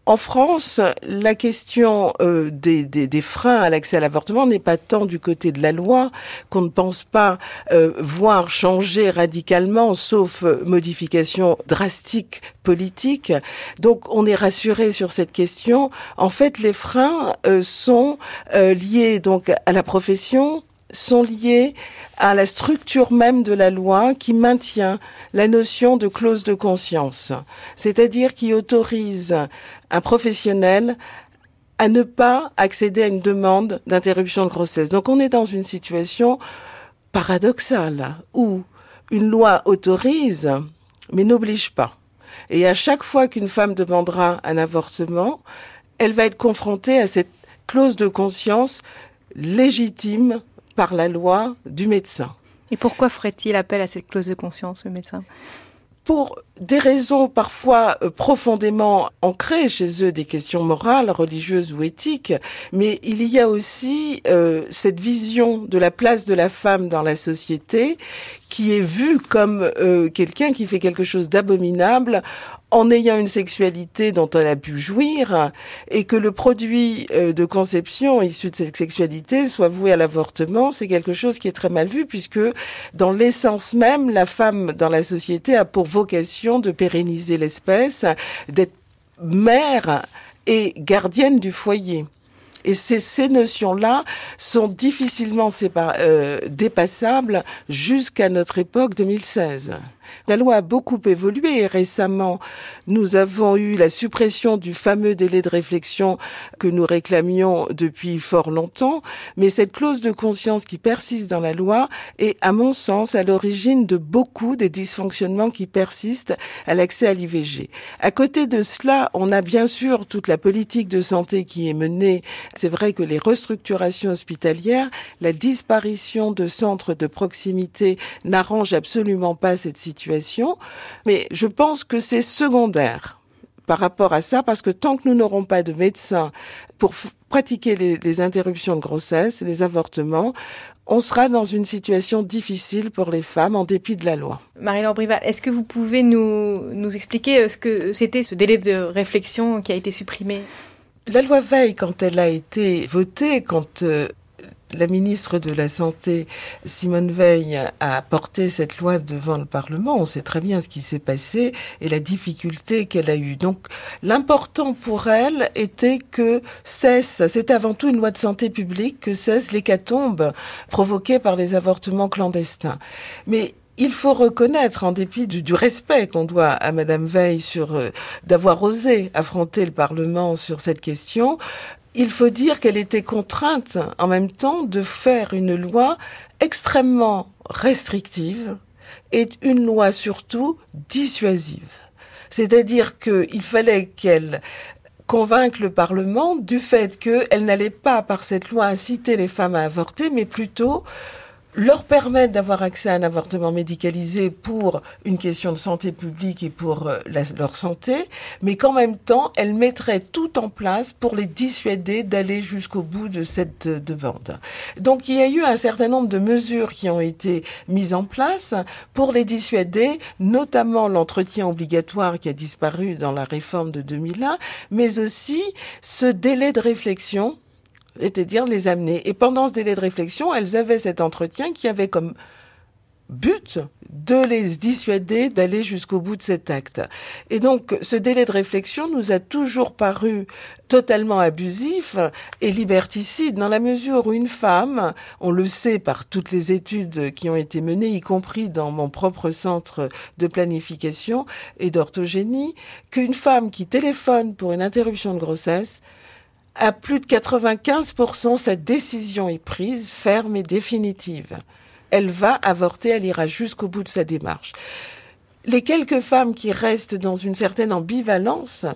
en France, la question euh, des, freins à l'accès à l'avortement n'est pas tant du côté de la loi qu'on ne pense pas euh, voir changer radicalement, sauf euh, modification drastique politique. Donc, on est rassuré sur cette question. En fait, les freins euh, sont liés donc à la profession, sont liés à la structure même de la loi qui maintient la notion de clause de conscience, c'est-à-dire qui autorise un professionnel à ne pas accéder à une demande d'interruption de grossesse. Donc on est dans une situation paradoxale où une loi autorise mais n'oblige pas. Et à chaque fois qu'une femme demandera un avortement, elle va être confrontée à cette clause de conscience légitime par la loi du médecin. Et pourquoi ferait-il appel à cette clause de conscience, le médecin? Pour des raisons parfois profondément ancrées chez eux, des questions morales, religieuses ou éthiques, mais il y a aussi euh, cette vision de la place de la femme dans la société qui est vue comme euh, quelqu'un qui fait quelque chose d'abominable en ayant une sexualité dont elle a pu jouir et que le produit de conception issu de cette sexualité soit voué à l'avortement, c'est quelque chose qui est très mal vu puisque dans l'essence même, la femme dans la société a pour vocation de pérenniser l'espèce, d'être mère et gardienne du foyer. Et ces, ces notions-là sont difficilement euh, dépassables jusqu'à notre époque 2016. La loi a beaucoup évolué récemment, nous avons eu la suppression du fameux délai de réflexion que nous réclamions depuis fort longtemps, mais cette clause de conscience qui persiste dans la loi est, à mon sens, à l'origine de beaucoup des dysfonctionnements qui persistent à l'accès à l'IVG. À côté de cela, on a bien sûr toute la politique de santé qui est menée. C'est vrai que les restructurations hospitalières, la disparition de centres de proximité n'arrange absolument pas cette situation mais je pense que c'est secondaire par rapport à ça, parce que tant que nous n'aurons pas de médecins pour pratiquer les, interruptions de grossesse, les avortements, on sera dans une situation difficile pour les femmes en dépit de la loi. Marie-Laure Brival, est-ce que vous pouvez nous, nous expliquer euh, ce que c'était ce délai de réflexion qui a été supprimé? La loi Veil, quand elle a été votée, quand euh, la ministre de la Santé, Simone Veil, a porté cette loi devant le Parlement. On sait très bien ce qui s'est passé et la difficulté qu'elle a eue. Donc, l'important pour elle était que cesse, c'était avant tout une loi de santé publique, que cesse l'hécatombe provoquée par les avortements clandestins. Mais il faut reconnaître, en dépit du, respect qu'on doit à Madame Veil sur euh, d'avoir osé affronter le Parlement sur cette question, il faut dire qu'elle était contrainte en même temps de faire une loi extrêmement restrictive et une loi surtout dissuasive. C'est-à-dire qu'il fallait qu'elle convainque le Parlement du fait qu'elle n'allait pas, par cette loi, inciter les femmes à avorter, mais plutôt leur permettre d'avoir accès à un avortement médicalisé pour une question de santé publique et pour euh, leur santé, mais qu'en même temps, elle mettrait tout en place pour les dissuader d'aller jusqu'au bout de cette euh, demande. Donc il y a eu un certain nombre de mesures qui ont été mises en place pour les dissuader, notamment l'entretien obligatoire qui a disparu dans la réforme de 2001, mais aussi ce délai de réflexion c'est-à-dire les amener. Et pendant ce délai de réflexion, elles avaient cet entretien qui avait comme but de les dissuader d'aller jusqu'au bout de cet acte. Et donc, ce délai de réflexion nous a toujours paru totalement abusif et liberticide dans la mesure où une femme, on le sait par toutes les études qui ont été menées, y compris dans mon propre centre de planification et d'orthogénie, qu'une femme qui téléphone pour une interruption de grossesse à plus de 95%, cette décision est prise, ferme et définitive. Elle va avorter, elle ira jusqu'au bout de sa démarche. Les quelques femmes qui restent dans une certaine ambivalence,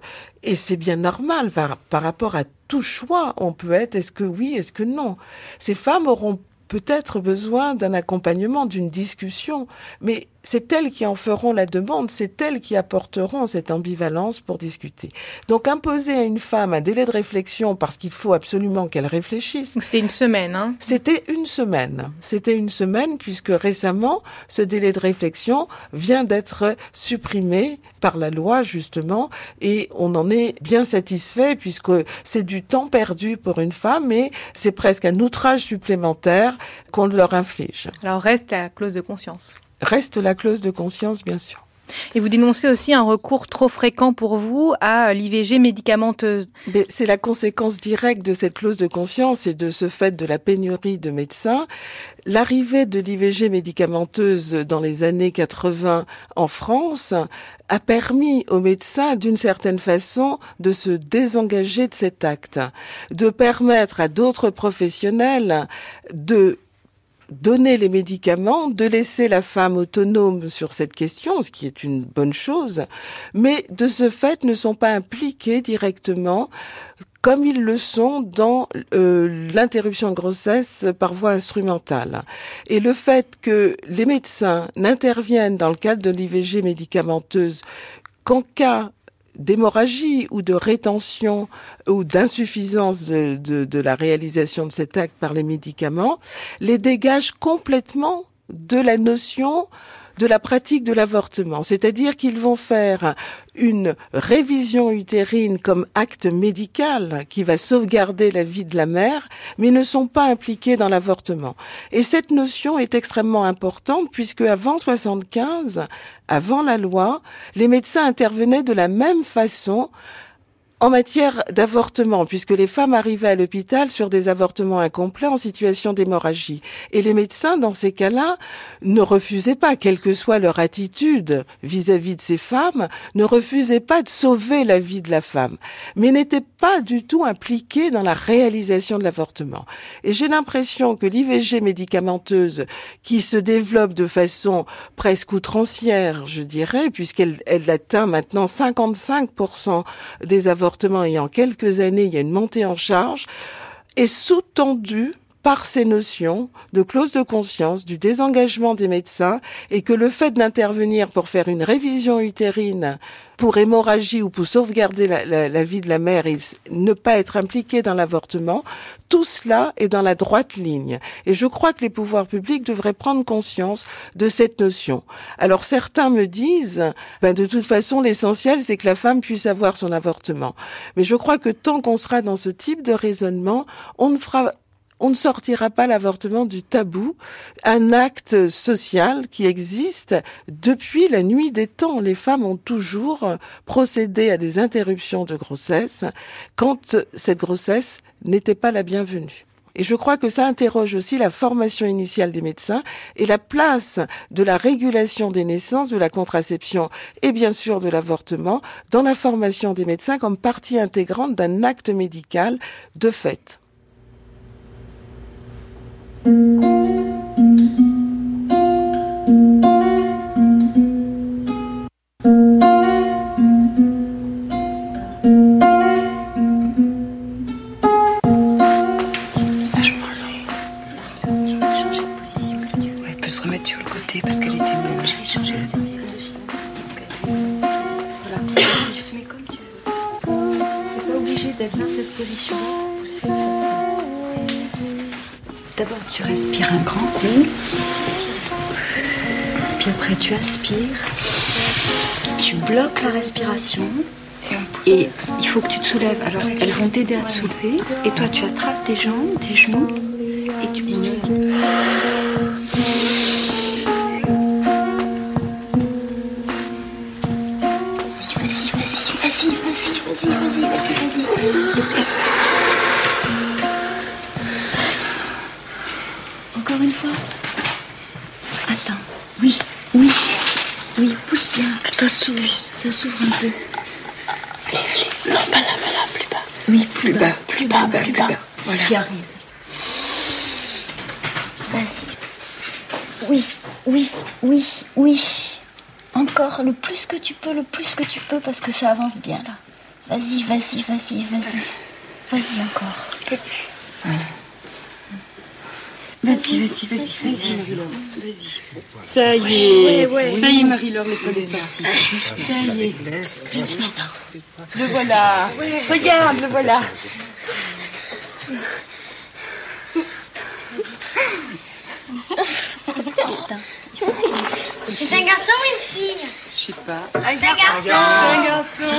et c'est bien normal par, par rapport à tout choix, on peut être est-ce que oui, est-ce que non? Ces femmes auront peut-être besoin d'un accompagnement, d'une discussion, mais c'est elles qui en feront la demande, c'est elles qui apporteront cette ambivalence pour discuter. Donc imposer à une femme un délai de réflexion parce qu'il faut absolument qu'elle réfléchisse. C'était une semaine, hein C'était une semaine. C'était une semaine puisque récemment, ce délai de réflexion vient d'être supprimé par la loi justement et on en est bien satisfait puisque c'est du temps perdu pour une femme et c'est presque un outrage supplémentaire qu'on leur inflige. Alors reste la clause de conscience. Reste la clause de conscience, bien sûr. Et vous dénoncez aussi un recours trop fréquent pour vous à l'IVG médicamenteuse. C'est la conséquence directe de cette clause de conscience et de ce fait de la pénurie de médecins. L'arrivée de l'IVG médicamenteuse dans les années 80 en France a permis aux médecins, d'une certaine façon, de se désengager de cet acte, de permettre à d'autres professionnels de donner les médicaments, de laisser la femme autonome sur cette question, ce qui est une bonne chose, mais de ce fait ne sont pas impliqués directement comme ils le sont dans euh, l'interruption de grossesse par voie instrumentale. Et le fait que les médecins n'interviennent dans le cadre de l'IVG médicamenteuse qu'en cas d'hémorragie ou de rétention ou d'insuffisance de, de, la réalisation de cet acte par les médicaments, les dégage complètement de la notion de la pratique de l'avortement, c'est-à-dire qu'ils vont faire une révision utérine comme acte médical qui va sauvegarder la vie de la mère, mais ne sont pas impliqués dans l'avortement. Et cette notion est extrêmement importante puisque avant 75, avant la loi, les médecins intervenaient de la même façon en matière d'avortement, puisque les femmes arrivaient à l'hôpital sur des avortements incomplets en situation d'hémorragie. Et les médecins, dans ces cas-là, ne refusaient pas, quelle que soit leur attitude vis-à-vis de ces femmes, ne refusaient pas de sauver la vie de la femme, mais n'étaient pas du tout impliqués dans la réalisation de l'avortement. Et j'ai l'impression que l'IVG médicamenteuse, qui se développe de façon presque outrancière, je dirais, puisqu'elle elle atteint maintenant 55% des avortements et en quelques années, il y a une montée en charge, est sous-tendu par ces notions de clause de confiance, du désengagement des médecins, et que le fait d'intervenir pour faire une révision utérine pour hémorragie ou pour sauvegarder la, vie de la mère et ne pas être impliqué dans l'avortement, tout cela est dans la droite ligne. Et je crois que les pouvoirs publics devraient prendre conscience de cette notion. Alors certains me disent, ben de toute façon, l'essentiel, c'est que la femme puisse avoir son avortement. Mais je crois que tant qu'on sera dans ce type de raisonnement, on ne fera on ne sortira pas l'avortement du tabou, un acte social qui existe depuis la nuit des temps. Les femmes ont toujours procédé à des interruptions de grossesse quand cette grossesse n'était pas la bienvenue. Et je crois que ça interroge aussi la formation initiale des médecins et la place de la régulation des naissances, de la contraception et bien sûr de l'avortement dans la formation des médecins comme partie intégrante d'un acte médical de fait. Elle Et il faut que tu te soulèves. Alors, elles vont t'aider à te soulever. Et toi, tu attrapes tes jambes, tes genoux. Et tu vas-y, vas-y, vas-y, vas-y, vas-y, vas-y, vas-y. Encore une fois Attends. Oui, oui. Oui, pousse bien. Ça s'ouvre. Ça s'ouvre un peu. Allez, allez. Non, pas là, pas là, plus bas. Oui, plus, bas, plus bas, plus bas. Voilà. Ce qui arrive. Vas-y. Oui, oui, oui, oui. Encore le plus que tu peux, le plus que tu peux, parce que ça avance bien là. Vas-y, vas-y, vas-y, vas-y. Vas-y encore. Vas-y, vas-y, vas-y, vas-y. Vas-y. Ça y est. Ça y est, Marie-Laure, l'école est sortie. Ça y est. Le voilà. Regarde, le voilà. C'est un garçon ou une fille Je sais pas. Un garçon. Un garçon.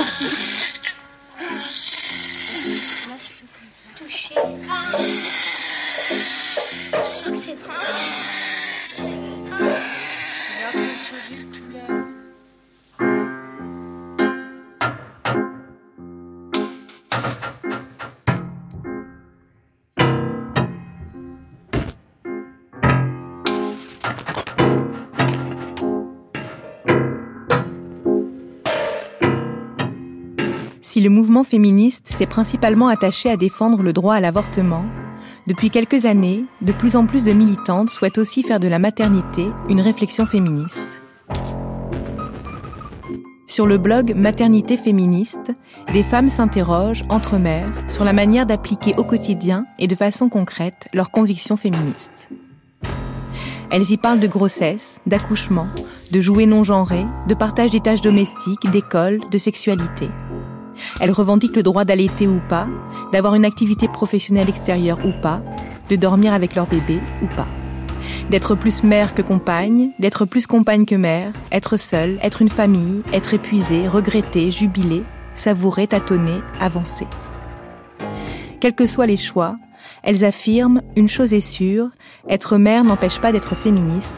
Toucher. Si le mouvement féministe s'est principalement attaché à défendre le droit à l'avortement, depuis quelques années, de plus en plus de militantes souhaitent aussi faire de la maternité une réflexion féministe. Sur le blog Maternité féministe, des femmes s'interrogent entre mères sur la manière d'appliquer au quotidien et de façon concrète leurs convictions féministes. Elles y parlent de grossesse, d'accouchement, de jouets non genrés, de partage des tâches domestiques, d'école, de sexualité. Elles revendiquent le droit d'allaiter ou pas, d'avoir une activité professionnelle extérieure ou pas, de dormir avec leur bébé ou pas. d'être plus mère que compagne, d'être plus compagne que mère, être seule, être une famille, être épuisée, regretter, jubiler, savourer, tâtonner, avancer. Quels que soient les choix, elles affirment une chose est sûre, être mère n'empêche pas d'être féministe,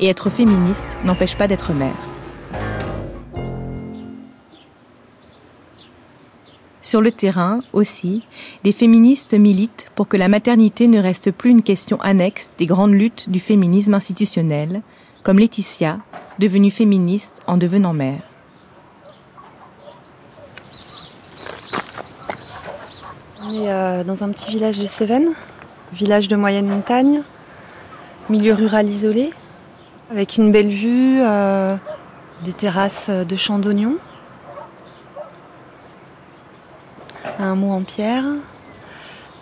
et être féministe n'empêche pas d'être mère. Sur le terrain aussi, des féministes militent pour que la maternité ne reste plus une question annexe des grandes luttes du féminisme institutionnel, comme Laetitia, devenue féministe en devenant mère. On est euh, dans un petit village de Cévennes, village de moyenne montagne, milieu rural isolé, avec une belle vue, euh, des terrasses de champs d'oignons. Un mot en pierre,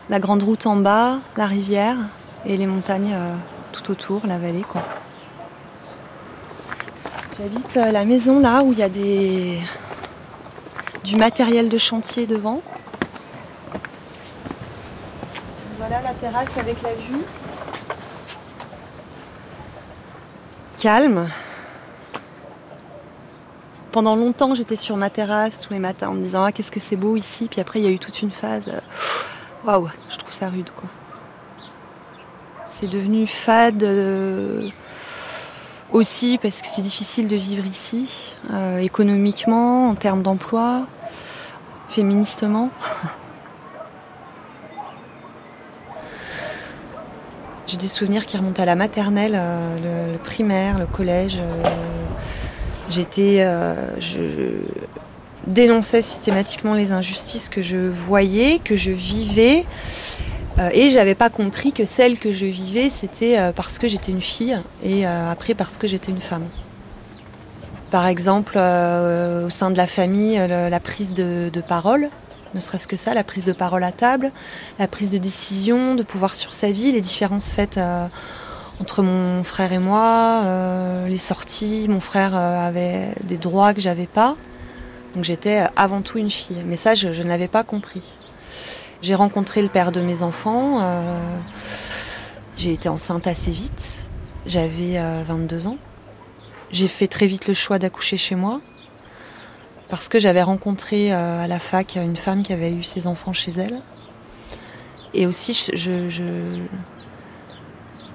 la grande route en bas, la rivière et les montagnes euh, tout autour, la vallée quoi. J'habite euh, la maison là où il y a des du matériel de chantier devant. Voilà la terrasse avec la vue. Calme, pendant longtemps, j'étais sur ma terrasse tous les matins en me disant ah qu'est-ce que c'est beau ici. Puis après, il y a eu toute une phase. Euh, waouh, je trouve ça rude quoi. C'est devenu fade euh, aussi parce que c'est difficile de vivre ici, euh, économiquement, en termes d'emploi, féministement. J'ai des souvenirs qui remontent à la maternelle, le, primaire, le collège. J'étais, euh, je dénonçais systématiquement les injustices que je voyais, que je vivais, euh, et j'avais pas compris que celle que je vivais, c'était euh, parce que j'étais une fille et après parce que j'étais une femme. Par exemple, au sein de la famille, la prise de parole, ne serait-ce que ça, la prise de parole à table, la prise de décision, de pouvoir sur sa vie, les différences faites entre mon frère et moi, euh, les sorties, mon frère euh, avait des droits que j'avais pas. Donc j'étais avant tout une fille. Mais ça, je, ne l'avais pas compris. J'ai rencontré le père de mes enfants. Euh, j'ai été enceinte assez vite. J'avais 22 ans. J'ai fait très vite le choix d'accoucher chez moi. Parce que j'avais rencontré à la fac une femme qui avait eu ses enfants chez elle. Et aussi, je,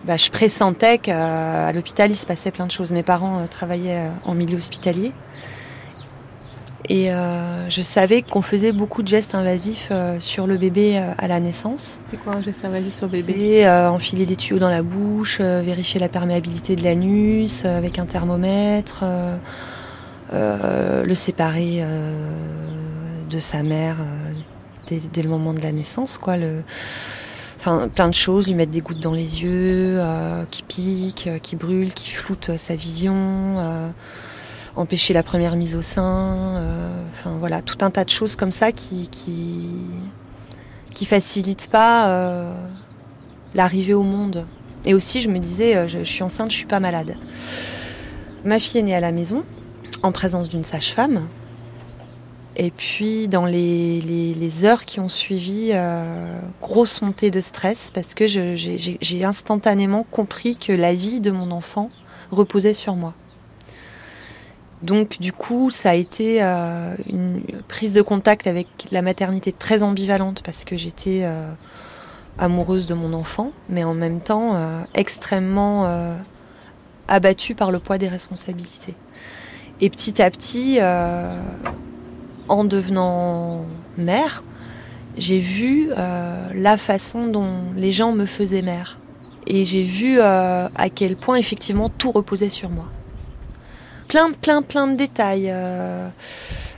bah, je pressentais qu'à l'hôpital, il se passait plein de choses. Mes parents euh, travaillaient euh, en milieu hospitalier. Et euh, je savais qu'on faisait beaucoup de gestes invasifs sur le bébé à la naissance. C'est quoi un geste invasif sur le bébé? C'est enfiler des tuyaux dans la bouche, vérifier la perméabilité de l'anus avec un thermomètre, le séparer de sa mère dès, dès, le moment de la naissance. Quoi, le, plein de choses, lui mettre des gouttes dans les yeux, euh, qui piquent, euh, qui brûlent, qui floutent sa vision, euh, empêcher la première mise au sein, voilà, tout un tas de choses comme ça qui qui, facilitent pas l'arrivée au monde. Et aussi, je me disais, je, suis enceinte, je suis pas malade. Ma fille est née à la maison, en présence d'une sage-femme. Et puis dans les, heures qui ont suivi, euh, grosse montée de stress parce que j'ai instantanément compris que la vie de mon enfant reposait sur moi. Donc du coup, ça a été euh, une prise de contact avec la maternité très ambivalente parce que j'étais euh, amoureuse de mon enfant, mais en même temps extrêmement abattue par le poids des responsabilités. Et petit à petit, en devenant mère, j'ai vu euh, la façon dont les gens me faisaient mère. Et j'ai vu euh, à quel point effectivement tout reposait sur moi. Plein, plein, plein de détails. Euh,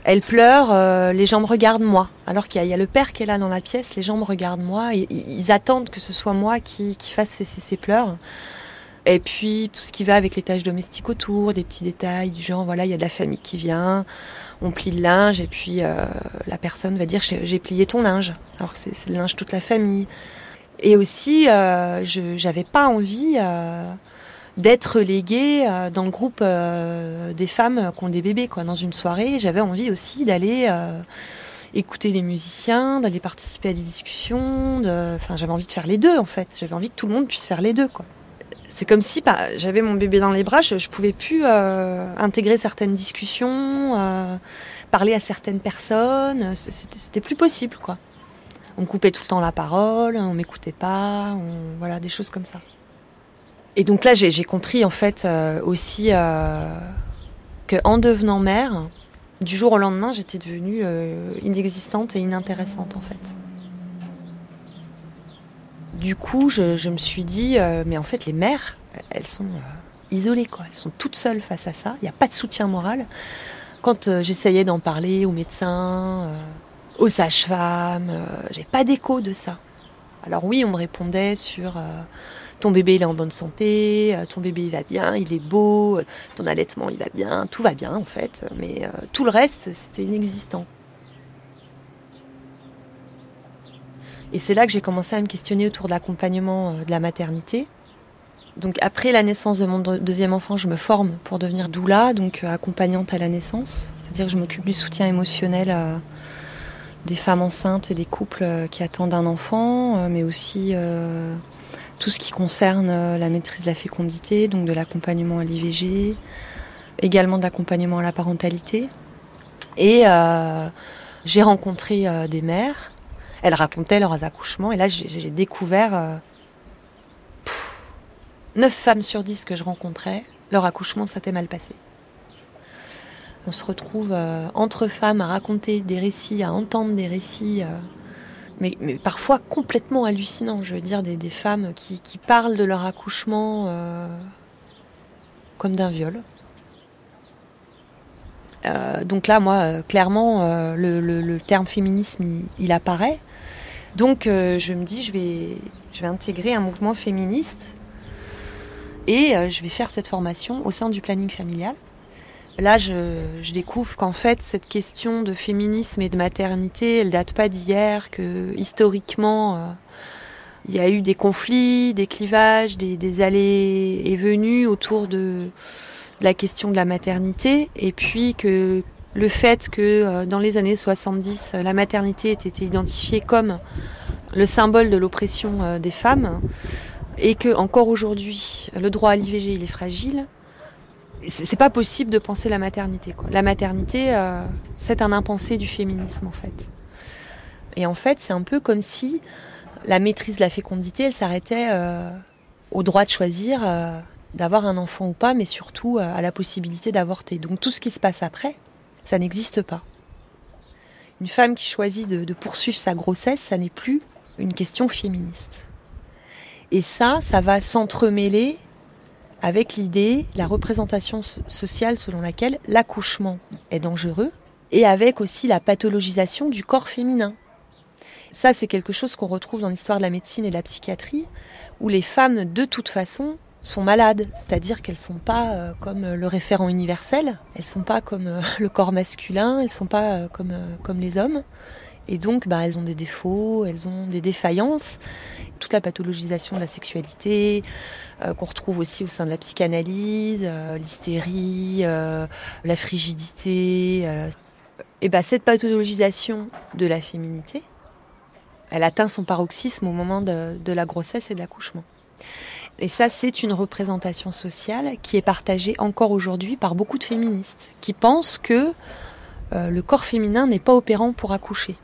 elle pleure, les gens me regardent moi. Alors qu'il y, a le père qui est là dans la pièce, les gens me regardent moi. Ils attendent que ce soit moi qui, fasse ses pleurs. Et puis tout ce qui va avec les tâches domestiques autour, des petits détails du genre, voilà, il y a de la famille qui vient, on plie le linge et puis euh, la personne va dire j'ai plié ton linge, alors c'est le linge toute la famille. Et aussi, euh, je j'avais pas envie euh, d'être léguée dans le groupe des femmes qui ont des bébés, quoi. Dans une soirée, j'avais envie aussi d'aller écouter les musiciens, d'aller participer à des discussions. Enfin, j'avais envie de faire les deux en fait. J'avais envie que tout le monde puisse faire les deux, quoi c'est comme si bah, j'avais mon bébé dans les bras, je, je pouvais plus euh, intégrer certaines discussions, euh, parler à certaines personnes. C'était plus possible, quoi. On coupait tout le temps la parole, on m'écoutait pas, voilà, des choses comme ça. Et donc là, j'ai compris en fait euh, aussi euh, qu'en devenant mère, du jour au lendemain, j'étais devenue euh, inexistante et inintéressante en fait. Du coup, je, me suis dit, euh, mais en fait, les mères, elles sont euh, isolées, quoi. Elles sont toutes seules face à ça. Il n'y a pas de soutien moral. Quand euh, j'essayais d'en parler aux médecins, aux sages-femmes, j'ai pas d'écho de ça. Alors oui, on me répondait sur ton bébé il est en bonne santé, ton bébé il va bien, il est beau, ton allaitement il va bien, tout va bien en fait. Mais tout le reste, c'était inexistant. Et c'est là que j'ai commencé à me questionner autour de l'accompagnement euh, de la maternité. Donc après la naissance de mon deux- deuxième enfant, je me forme pour devenir doula, donc euh, accompagnante à la naissance. C'est-à-dire que je m'occupe du soutien émotionnel euh, des femmes enceintes et des couples qui attendent un enfant, mais aussi tout ce qui concerne la maîtrise de la fécondité, donc de l'accompagnement à l'IVG, également de l'accompagnement à la parentalité. Et j'ai rencontré des mères, elles racontaient leurs accouchements, et là j'ai découvert euh, pff, 9 femmes sur 10 que je rencontrais, leur accouchement s'était mal passé. On se retrouve euh, entre femmes à raconter des récits, à entendre des récits, euh, mais, parfois complètement hallucinants. Je veux dire, des, femmes qui, parlent de leur accouchement euh, comme d'un viol. Donc là, moi, clairement, le, terme féminisme, il apparaît. Donc euh, je me dis, je vais, intégrer un mouvement féministe et euh, je vais faire cette formation au sein du planning familial. Là, je, découvre qu'en fait, cette question de féminisme et de maternité, elle date pas d'hier, que historiquement, euh, il y a eu des conflits, des clivages, des, allées et venues autour de la question de la maternité, et puis que le fait que euh, dans les années 70, euh, la maternité ait été identifiée comme le symbole de l'oppression euh, des femmes, et que encore aujourd'hui, le droit à l'IVG il est fragile, c'est pas possible de penser la maternité. La maternité, c'est un impensé du féminisme en fait. Et en fait, c'est un peu comme si la maîtrise de la fécondité, elle s'arrêtait au droit de choisir d'avoir un enfant ou pas, mais surtout à la possibilité d'avorter. Donc tout ce qui se passe après, ça n'existe pas. Une femme qui choisit de, poursuivre sa grossesse, ça n'est plus une question féministe. Et ça, ça va s'entremêler avec l'idée, la représentation so- sociale selon laquelle l'accouchement est dangereux, et avec aussi la pathologisation du corps féminin. Ça, c'est quelque chose qu'on retrouve dans l'histoire de la médecine et de la psychiatrie, où les femmes, de toute façon, sont malades, c'est-à-dire qu'elles sont pas euh, comme euh, le référent universel, elles sont pas comme euh, le corps masculin, elles sont pas comme comme les hommes, et donc bah, elles ont des défauts, elles ont des défaillances, toute la pathologisation de la sexualité qu'on retrouve aussi au sein de la psychanalyse, l'hystérie, la frigidité, et bah, cette pathologisation de la féminité, elle atteint son paroxysme au moment de la grossesse et de l'accouchement. Et ça, c'est une représentation sociale qui est partagée encore aujourd'hui par beaucoup de féministes, qui pensent que euh, le corps féminin n'est pas opérant pour accoucher.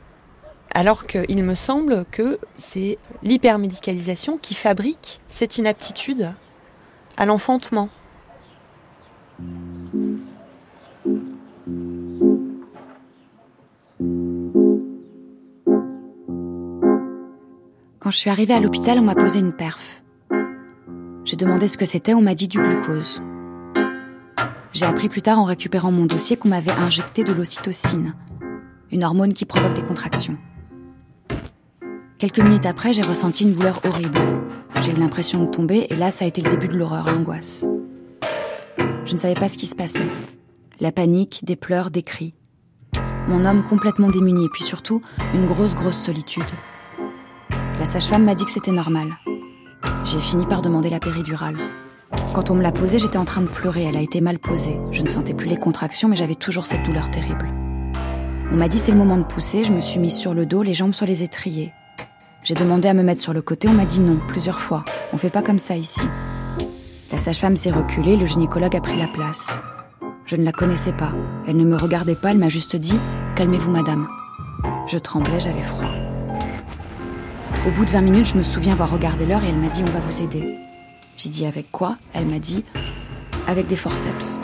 Alors qu'il me semble que c'est l'hypermédicalisation qui fabrique cette inaptitude à l'enfantement. Quand je suis arrivée à l'hôpital, on m'a posé une perf. J'ai demandé ce que c'était, on m'a dit du glucose. J'ai appris plus tard en récupérant mon dossier qu'on m'avait injecté de l'ocytocine, une hormone qui provoque des contractions. Quelques minutes après, j'ai ressenti une douleur horrible. J'ai eu l'impression de tomber et là, ça a été le début de l'horreur, l'angoisse. Je ne savais pas ce qui se passait. La panique, des pleurs, des cris. Mon homme complètement démuni et puis surtout une grosse, grosse solitude. La sage-femme m'a dit que c'était normal. J'ai fini par demander la péridurale. Quand on me l'a posée, j'étais en train de pleurer. Elle a été mal posée. Je ne sentais plus les contractions, mais j'avais toujours cette douleur terrible. On m'a dit c'est le moment de pousser. Je me suis mise sur le dos, les jambes sur les étriers. J'ai demandé à me mettre sur le côté. On m'a dit non plusieurs fois. On fait pas comme ça ici. La sage-femme s'est reculée, le gynécologue a pris la place. Je ne la connaissais pas. Elle ne me regardait pas, elle m'a juste dit Calmez-vous, madame. Je tremblais, j'avais froid. Au bout de 20 minutes, je me souviens avoir regardé l'heure et elle m'a dit On va vous aider. J'ai dit Avec quoi? Elle m'a dit Avec des forceps.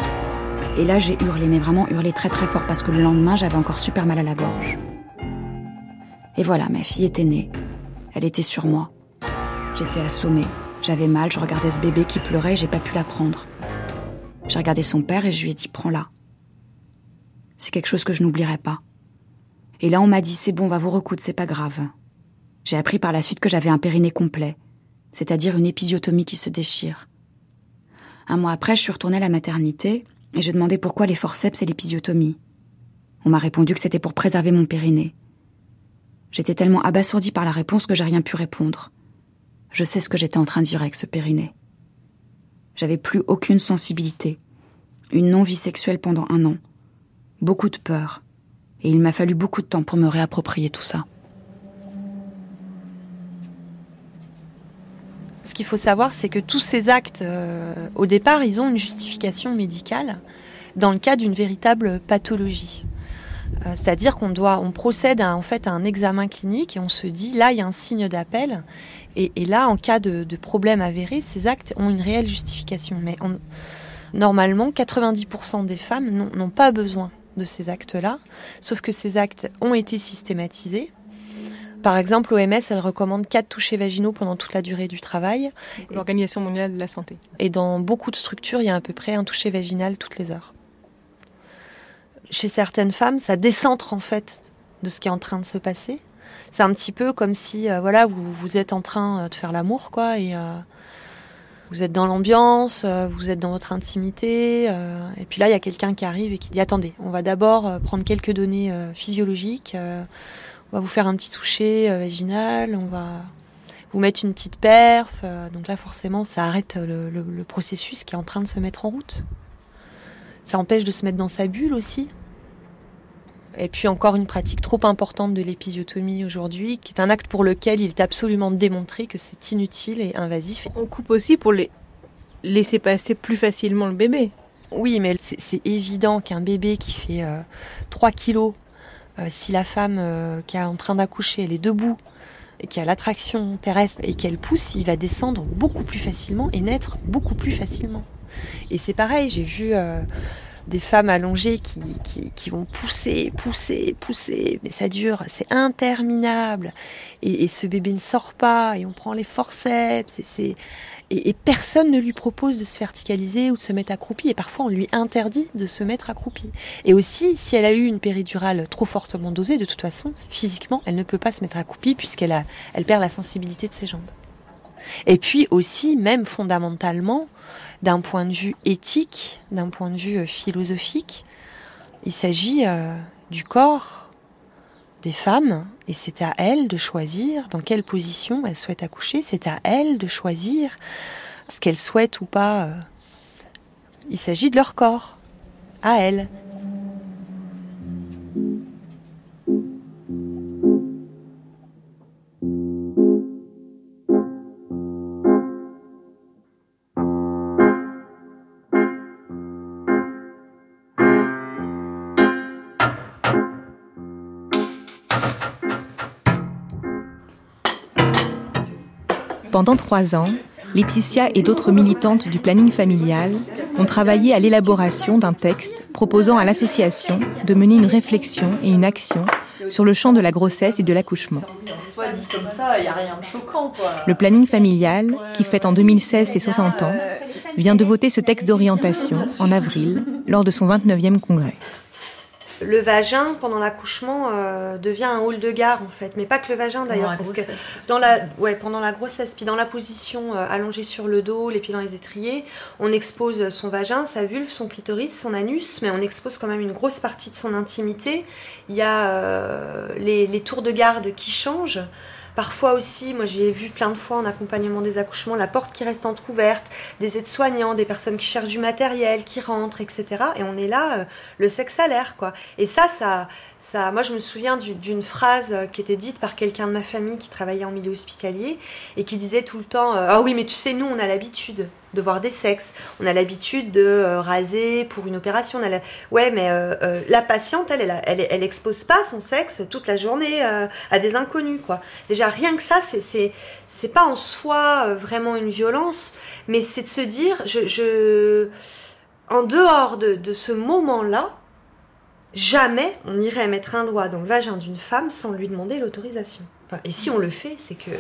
Et là, j'ai hurlé, mais vraiment hurlé très très fort parce que le lendemain, j'avais encore super mal à la gorge. Et voilà, ma fille était née. Elle était sur moi. J'étais assommée. J'avais mal, je regardais ce bébé qui pleurait et j'ai pas pu la prendre. J'ai regardé son père et je lui ai dit Prends-la. C'est quelque chose que je n'oublierai pas. Et là, on m'a dit C'est bon, on va vous recoudre, c'est pas grave. J'ai appris par la suite que j'avais un périnée complet, c'est-à-dire une épisiotomie qui se déchire. Un mois après, je suis retournée à la maternité et je demandais pourquoi les forceps et l'épisiotomie. On m'a répondu que c'était pour préserver mon périnée. J'étais tellement abasourdie par la réponse que j'ai rien pu répondre. Je sais ce que j'étais en train de vivre avec ce périnée. J'avais plus aucune sensibilité, une non-vie sexuelle pendant un an, beaucoup de peur, et il m'a fallu beaucoup de temps pour me réapproprier tout ça. Ce qu'il faut savoir, c'est que tous ces actes, euh, au départ, ils ont une justification médicale dans le cas d'une véritable pathologie. Euh, c'est-à-dire qu'on doit, on procède à, en fait à un examen clinique et on se dit là il y a un signe d'appel et, là en cas de, problème avéré, ces actes ont une réelle justification. Mais normalement, 90% des femmes n'ont pas besoin de ces actes-là, sauf que ces actes ont été systématisés par exemple, l'OMS, elle recommande 4 touchés vaginaux pendant toute la durée du travail. L'Organisation mondiale de la santé. Et dans beaucoup de structures, il y a à peu près un toucher vaginal toutes les heures. Chez certaines femmes, ça décentre en fait de ce qui est en train de se passer. C'est un petit peu comme si, euh, voilà, vous, vous, êtes en train euh, de faire l'amour, quoi, et euh, vous êtes dans l'ambiance, vous êtes dans votre intimité, et puis là, il y a quelqu'un qui arrive et qui dit attendez, on va d'abord prendre quelques données physiologiques on va vous faire un petit toucher euh, vaginal, on va vous mettre une petite perf. Euh, donc là, forcément, ça arrête le, processus qui est en train de se mettre en route. Ça empêche de se mettre dans sa bulle aussi. Et puis encore une pratique trop importante de l'épisiotomie aujourd'hui, qui est un acte pour lequel il est absolument démontré que c'est inutile et invasif. On coupe aussi pour les laisser passer plus facilement le bébé. Oui, mais c'est évident qu'un bébé qui fait 3 euh, kilos euh, si la femme euh, qui est en train d'accoucher, elle est debout et qui a l'attraction terrestre et qu'elle pousse, il va descendre beaucoup plus facilement et naître beaucoup plus facilement. Et c'est pareil, j'ai vu euh, des femmes allongées qui, qui, vont pousser, pousser, pousser, mais ça dure, c'est interminable. Et, et, ce bébé ne sort pas, et on prend les forceps, et c'est et, personne ne lui propose de se verticaliser ou de se mettre accroupi. Et parfois, on lui interdit de se mettre accroupi. Et aussi, si elle a eu une péridurale trop fortement dosée, de toute façon, physiquement, elle ne peut pas se mettre accroupie puisqu'elle perd la sensibilité de ses jambes. Et puis aussi, même fondamentalement, d'un point de vue éthique, d'un point de vue euh, philosophique, il s'agit euh, du corps des femmes, et c'est à elles de choisir dans quelle position elles souhaitent accoucher, c'est à elles de choisir ce qu'elles souhaitent ou pas. Il s'agit de leur corps, à elles. Pendant trois ans, Laetitia et d'autres militantes du planning familial ont travaillé à l'élaboration d'un texte proposant à l'association de mener une réflexion et une action sur le champ de la grossesse et de l'accouchement. Le planning familial, qui fête en 2016 ses 60 ans, vient de voter ce texte d'orientation en avril lors de son 29e congrès le vagin pendant l'accouchement euh, devient un hall de gare en fait, mais pas que le vagin d'ailleurs, parce que dans la, ouais, pendant la grossesse, puis dans la position euh, allongée sur le dos, les pieds dans les étriers, on expose son vagin, sa vulve, son clitoris, son anus, mais on expose quand même une grosse partie de son intimité. Il y a euh, les, les, tours de garde qui changent. Parfois aussi, moi j'ai vu plein de fois en accompagnement des accouchements, la porte qui reste entrouverte, des aides-soignants, des personnes qui cherchent du matériel, qui rentrent, etc. Et on est là, euh, le sexe à l'air, quoi. Et ça, ça, Ça, moi, je me souviens d'une phrase qui était dite par quelqu'un de ma famille qui travaillait en milieu hospitalier et qui disait tout le temps Ah oui, mais tu sais, nous, on a l'habitude de voir des sexes. On a l'habitude de euh, raser pour une opération. On a Ouais, mais euh, euh, la patiente, elle, elle, elle, elle, expose pas son sexe toute la journée à des inconnus, quoi. Déjà, rien que ça, c'est c'est pas en soi vraiment une violence, mais c'est de se dire, je, je... en dehors de, de ce moment-là, jamais on irait mettre un doigt dans le vagin d'une femme sans lui demander l'autorisation. Enfin, et si on le fait, c'est que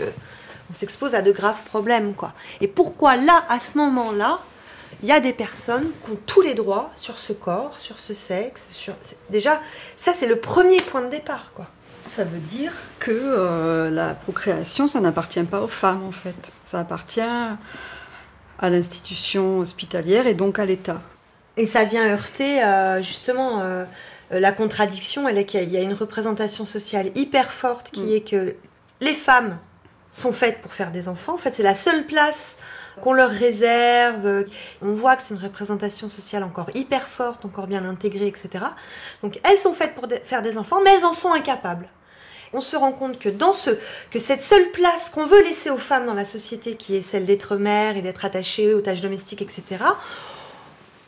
on s'expose à de graves problèmes, quoi. Et pourquoi là, à ce moment-là, il y a des personnes qui ont tous les droits sur ce corps, sur ce sexe, sur... Déjà, ça c'est le premier point de départ, quoi. Ça veut dire que euh, la procréation, ça n'appartient pas aux femmes, en fait. Ça appartient à l'institution hospitalière et donc à l'État. Et ça vient heurter, euh, justement... Euh, la contradiction, elle est qu'il y a une représentation sociale hyper forte qui mm. est que les femmes sont faites pour faire des enfants. En fait, c'est la seule place qu'on leur réserve. On voit que c'est une représentation sociale encore hyper forte, encore bien intégrée, etc. Donc elles sont faites pour faire des enfants, mais elles en sont incapables. On se rend compte que dans ce, que cette seule place qu'on veut laisser aux femmes dans la société, qui est celle d'être mère et d'être attachée aux tâches domestiques, etc.,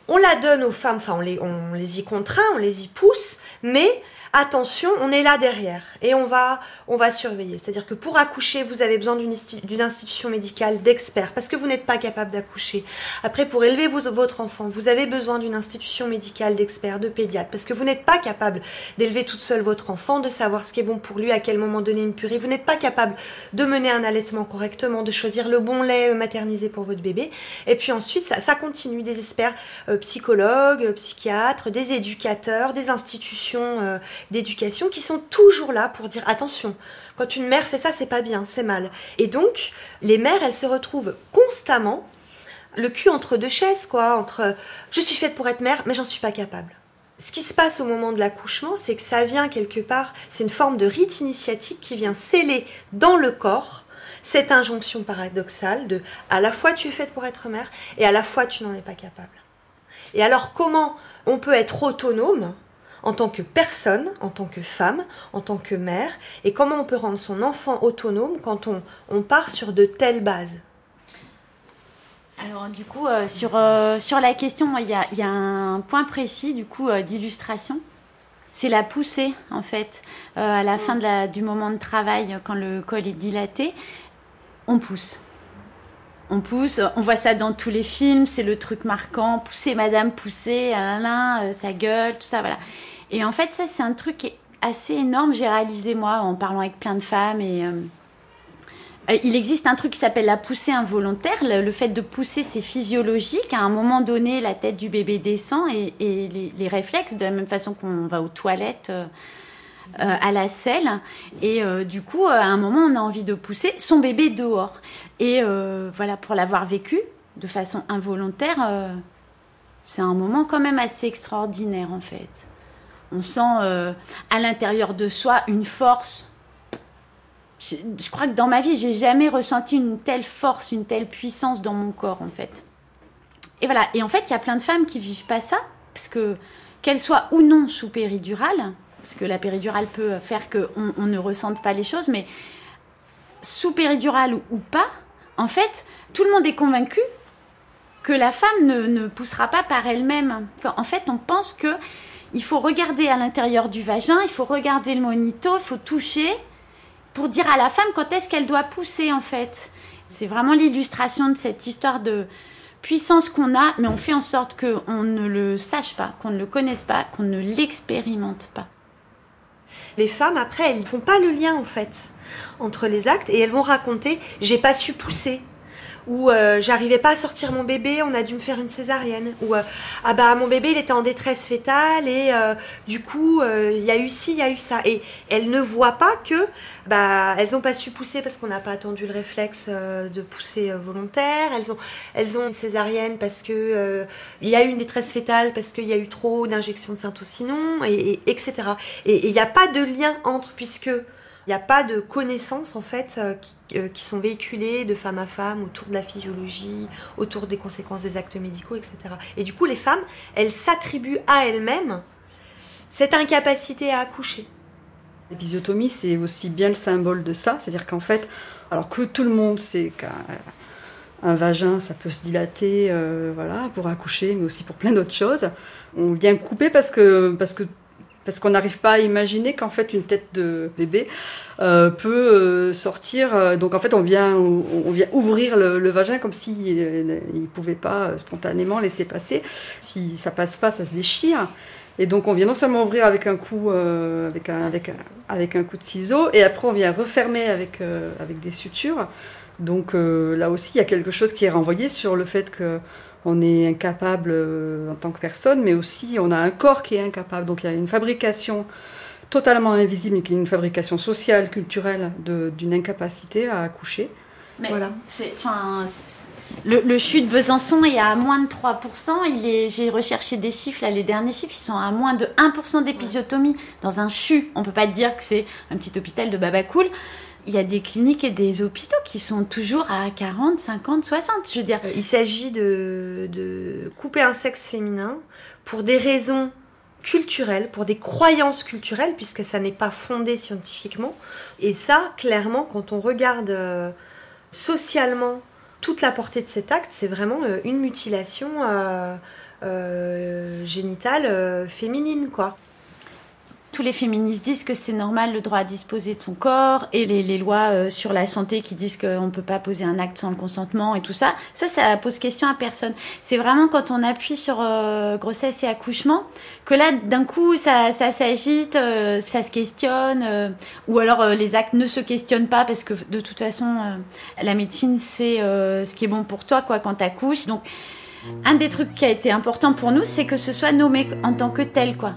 on la donne aux femmes, enfin on les, on les y contraint, on les y pousse, mais attention, on est là derrière et on va, on va surveiller. C'est-à-dire que pour accoucher, vous avez besoin d'une institution médicale d'experts parce que vous n'êtes pas capable d'accoucher. Après, pour élever votre enfant, vous avez besoin d'une institution médicale d'experts, de pédiatres parce que vous n'êtes pas capable d'élever toute seule votre enfant, de savoir ce qui est bon pour lui, à quel moment donner une purée. Vous n'êtes pas capable de mener un allaitement correctement, de choisir le bon lait maternisé pour votre bébé. Et puis ensuite, ça, continue des experts euh, psychologues, psychiatres, des éducateurs, des institutions euh, d'éducation qui sont toujours là pour dire attention, quand une mère fait ça, c'est pas bien, c'est mal. Et donc, les mères, elles se retrouvent constamment le cul entre deux chaises, quoi, entre je suis faite pour être mère, mais j'en suis pas capable. Ce qui se passe au moment de l'accouchement, c'est que ça vient quelque part, c'est une forme de rite initiatique qui vient sceller dans le corps cette injonction paradoxale de à la fois tu es faite pour être mère et à la fois tu n'en es pas capable. Et alors comment on peut être autonome en tant que personne, en tant que femme, en tant que mère, et comment on peut rendre son enfant autonome quand on, part sur de telles bases alors du coup, euh, sur, euh, sur la question, il y a, un point précis du coup euh, d'illustration. C'est la poussée en fait. à la fin du moment de travail, quand le col est dilaté, on pousse. On pousse, on voit ça dans tous les films, c'est le truc marquant, pousser madame, pousser, Alain, sa gueule, tout ça, voilà. Et en fait, ça, c'est un truc assez énorme. J'ai réalisé, moi, en parlant avec plein de femmes. Et euh, euh, il existe un truc qui s'appelle la poussée involontaire. Le, fait de pousser, c'est physiologique. À un moment donné, la tête du bébé descend et, les, réflexes, de la même façon qu'on va aux toilettes. Euh, à la selle et du coup à un moment on a envie de pousser son bébé dehors et voilà pour l'avoir vécu de façon involontaire c'est un moment quand même assez extraordinaire en fait on sent euh, à l'intérieur de soi une force. Je, crois que dans ma vie, j'ai jamais ressenti une telle force, une telle puissance dans mon corps, en fait. Et voilà. Et en fait, il y a plein de femmes qui vivent pas ça, parce que qu'elles soient ou non sous péridurale, parce que la péridurale peut faire qu'on on ne ressente pas les choses, mais sous péridurale ou, pas, en fait, tout le monde est convaincu que la femme ne, ne poussera pas par elle-même. En fait, on pense que il faut regarder à l'intérieur du vagin, il faut regarder le monito, il faut toucher pour dire à la femme quand est-ce qu'elle doit pousser en fait. C'est vraiment l'illustration de cette histoire de puissance qu'on a, mais on fait en sorte qu'on ne le sache pas, qu'on ne le connaisse pas, qu'on ne l'expérimente pas. Les femmes, après, elles ne font pas le lien en fait entre les actes et elles vont raconter j'ai pas su pousser, où euh, j'arrivais pas à sortir mon bébé, on a dû me faire une césarienne, ou euh, ah bah mon bébé il était en détresse fétale et euh, du coup il y a eu ci, il y a eu ça, et elles ne voient pas que bah elles ont pas su pousser parce qu'on n'a pas attendu le réflexe de pousser volontaire, elles ont elles ont une césarienne parce que il y a eu une détresse fétale parce qu'il y a eu trop d'injections de syntocinon et, et etc. Et il n'y a pas de lien entre puisque il n'y a pas de connaissances en fait euh, euh, qui, sont véhiculées de femme à femme autour de la physiologie, autour des conséquences des actes médicaux, etc. Et du coup, les femmes, elles s'attribuent à elles-mêmes cette incapacité à accoucher. L'épisiotomie, c'est aussi bien le symbole de ça, c'est-à-dire qu'en fait, alors que tout le monde sait qu'un vagin, ça peut se dilater, euh, voilà, pour accoucher, mais aussi pour plein d'autres choses, on vient couper parce que parce que parce qu'on n'arrive pas à imaginer qu'en fait une tête de bébé euh, peut euh, sortir. donc en fait on vient on, vient ouvrir le, vagin comme s'il il pouvait pas spontanément laisser passer. Si ça passe pas, ça se déchire. Et donc on vient non seulement ouvrir avec un coup, euh, avec, un, avec, avec un coup de ciseau, et après on vient refermer avec, euh, avec des sutures. Donc euh, là aussi, il y a quelque chose qui est renvoyé sur le fait que on est incapable en tant que personne, mais aussi on a un corps qui est incapable. Donc il y a une fabrication totalement invisible, qui est une fabrication sociale, culturelle d'une incapacité à accoucher. Mais voilà. c'est, le, le CHU de Besançon est à moins de 3%. Il est, j'ai recherché des chiffres, là, les derniers chiffres, ils sont à moins de 1% d'épisiotomie dans un CHU. On peut pas dire que c'est un petit hôpital de Babacool. Il y a des cliniques et des hôpitaux qui sont toujours à 40, 50, 60. Je veux dire. Il s'agit de, de couper un sexe féminin pour des raisons culturelles, pour des croyances culturelles, puisque ça n'est pas fondé scientifiquement. Et ça, clairement, quand on regarde euh, socialement toute la portée de cet acte, c'est vraiment euh, une mutilation euh, euh, génitale féminine, quoi tous les féministes disent que c'est normal le droit à disposer de son corps et les, lois euh, sur la santé qui disent qu'on ne peut pas poser un acte sans le consentement et tout ça, ça, ça pose question à personne. C'est vraiment quand on appuie sur euh, grossesse et accouchement que là, d'un coup, ça, ça s'agite, euh, ça se questionne, ou alors les actes ne se questionnent pas parce que de toute façon, la médecine, c'est ce qui est bon pour toi quoi quand t'accouches. Donc, un des trucs qui a été important pour nous, c'est que ce soit nommé en tant que tel, quoi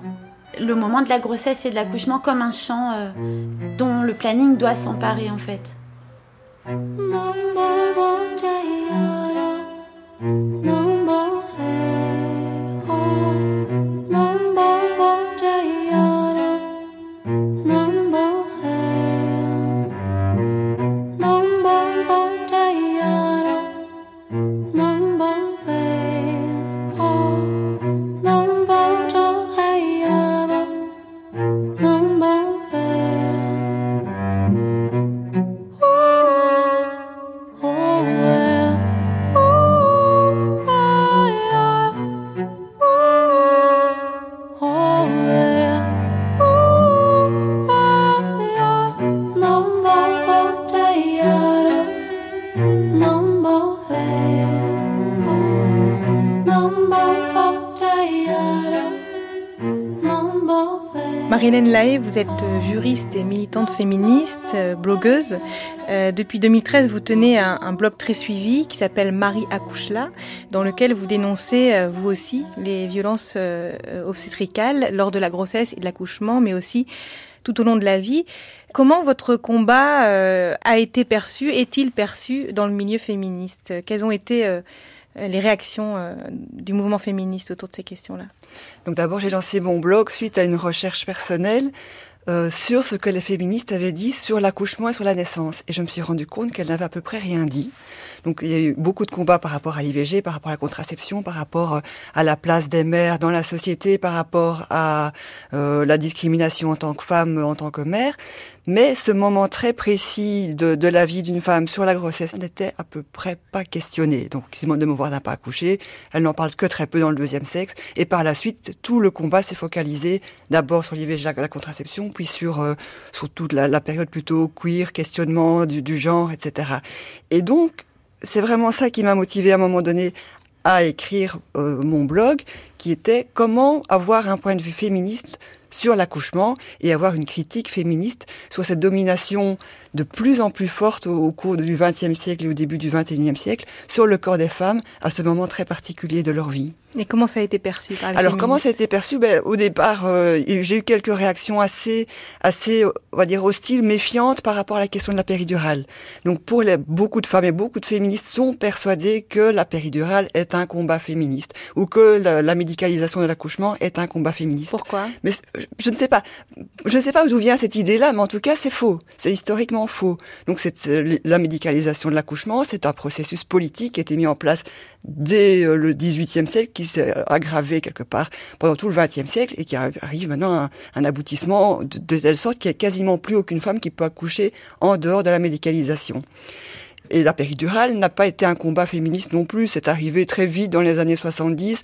le moment de la grossesse et de l'accouchement comme un champ euh, dont le planning doit s'emparer en fait. Vous êtes euh, juriste et militante féministe, euh, blogueuse. Euh, depuis 2013, vous tenez un, blog très suivi qui s'appelle Marie Accouchela, dans lequel vous dénoncez, vous aussi, les violences obstétricales lors de la grossesse et de l'accouchement, mais aussi tout au long de la vie. Comment votre combat a été perçu, est-il perçu dans le milieu féministe? Quelles ont été les réactions du mouvement féministe autour de ces questions-là? Donc d'abord, j'ai lancé mon blog suite à une recherche personnelle euh, sur ce que les féministes avaient dit sur l'accouchement et sur la naissance. Et je me suis rendu compte qu'elles n'avaient à peu près rien dit. Donc il y a eu beaucoup de combats par rapport à l'IVG, par rapport à la contraception, par rapport euh, à la place des mères dans la société, par rapport à euh, la discrimination en tant que femme, en tant que mère. Mais ce moment très précis de, la vie d'une femme sur la grossesse n'était à peu près pas questionné. Donc, excusez-moi de me voir n'a pas accouché. Elle n'en parle que très peu dans le deuxième sexe. Et par la suite, tout le combat s'est focalisé d'abord sur l'IVG, la contraception, puis sur, euh, sur toute la, la, période plutôt queer, questionnement du, du genre, etc. Et donc, c'est vraiment ça qui m'a motivé à un moment donné à écrire euh, mon blog, qui était comment avoir un point de vue féministe sur l'accouchement et avoir une critique féministe sur cette domination de plus en plus forte au, cours du XXe siècle et au début du XXIe siècle sur le corps des femmes à ce moment très particulier de leur vie. Et comment ça a été perçu par les Alors comment ça a été perçu? Ben, Au départ, euh, j'ai eu quelques réactions assez, assez, on va dire hostiles, méfiantes par rapport à la question de la péridurale. Donc pour les, beaucoup de femmes et beaucoup de féministes sont persuadées que la péridurale est un combat féministe ou que la, la médicalisation de l'accouchement est un combat féministe. Pourquoi? Mais je ne sais pas. Je ne sais pas d'où vient cette idée-là, mais en tout cas c'est faux. C'est historiquement complètement faux. Donc c'est la médicalisation de l'accouchement, c'est un processus politique qui a été mis en place dès le XVIIIe siècle, qui s'est aggravé quelque part pendant tout le XXe siècle et qui arrive maintenant à un aboutissement de, de telle sorte qu'il n'y a quasiment plus aucune femme qui peut accoucher en dehors de la médicalisation. Et la péridurale n'a pas été un combat féministe non plus. C'est arrivé très vite dans les années 70,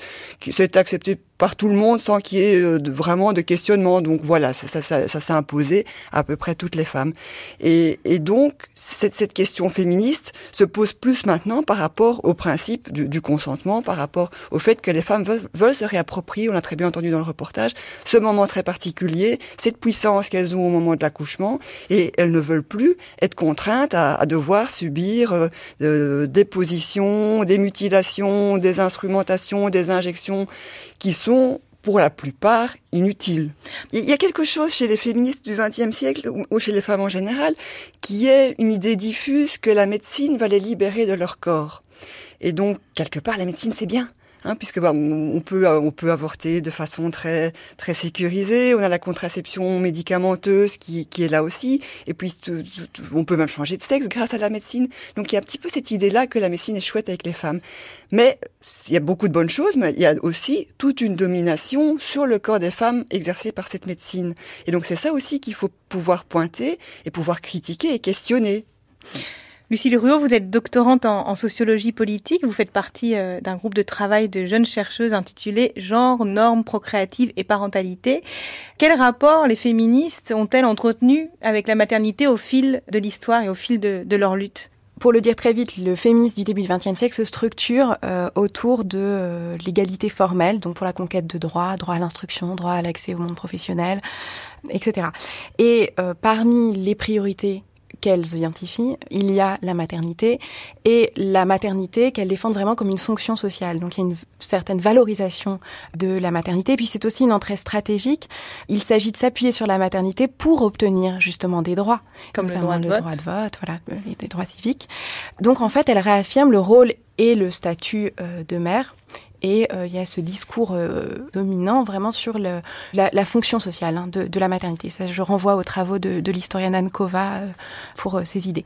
c'est accepté par tout le monde sans qu'il y ait euh, vraiment de questionnement. Donc voilà, ça, s'est imposé à, peu près toutes les femmes. Et, donc cette, question féministe se pose plus maintenant par rapport au principe du, consentement, par rapport au fait que les femmes veulent, se réapproprier, on l'a très bien entendu dans le reportage, ce moment très particulier, cette puissance qu'elles ont au moment de l'accouchement, et elles ne veulent plus être contraintes à, à devoir subir euh, des positions, des mutilations, des instrumentations, des injections qui sont pour la plupart inutiles. Il y a quelque chose chez les féministes du XXe siècle ou chez les femmes en général qui est une idée diffuse que la médecine va les libérer de leur corps. Et donc, quelque part, la médecine, c'est bien. Hein, puisque bah, on peut on peut avorter de façon très très sécurisée. On a la contraception médicamenteuse qui, qui est là aussi, et puis on peut même changer de sexe grâce à la médecine. Donc il y a un petit peu cette idée là que la médecine est chouette avec les femmes. Mais il y a beaucoup de bonnes choses, mais il y a aussi toute une domination sur le corps des femmes exercée par cette médecine. Et donc c'est ça aussi qu'il faut pouvoir pointer et pouvoir critiquer et questionner. Lucille Ruot, vous êtes doctorante en, sociologie politique. Vous faites partie euh, d'un groupe de travail de jeunes chercheuses intitulé Genre, normes procréatives et parentalité. Quel rapport les féministes ont-elles entretenu avec la maternité au fil de l'histoire et au fil de, leur lutte? Pour le dire très vite, le féminisme du début du XXe siècle se structure euh, autour de euh, l'égalité formelle, donc pour la conquête de droits, droit à l'instruction, droit à l'accès au monde professionnel, etc. Et parmi les priorités qu'elles identifient, il y a la maternité et la maternité qu'elles défendent vraiment comme une fonction sociale. Donc il y a une certaine valorisation de la maternité. Puis c'est aussi une entrée stratégique. Il s'agit de s'appuyer sur la maternité pour obtenir justement des droits, comme le droit de, le vote. droit de vote, voilà, les, les droits civiques. Donc en fait, elle réaffirme le rôle et le statut euh, de mère et euh, il y a ce discours euh, dominant vraiment sur la, fonction sociale hein, de, la maternité. Je renvoie aux travaux de, l'historienne Anne Kova euh, pour ces idées.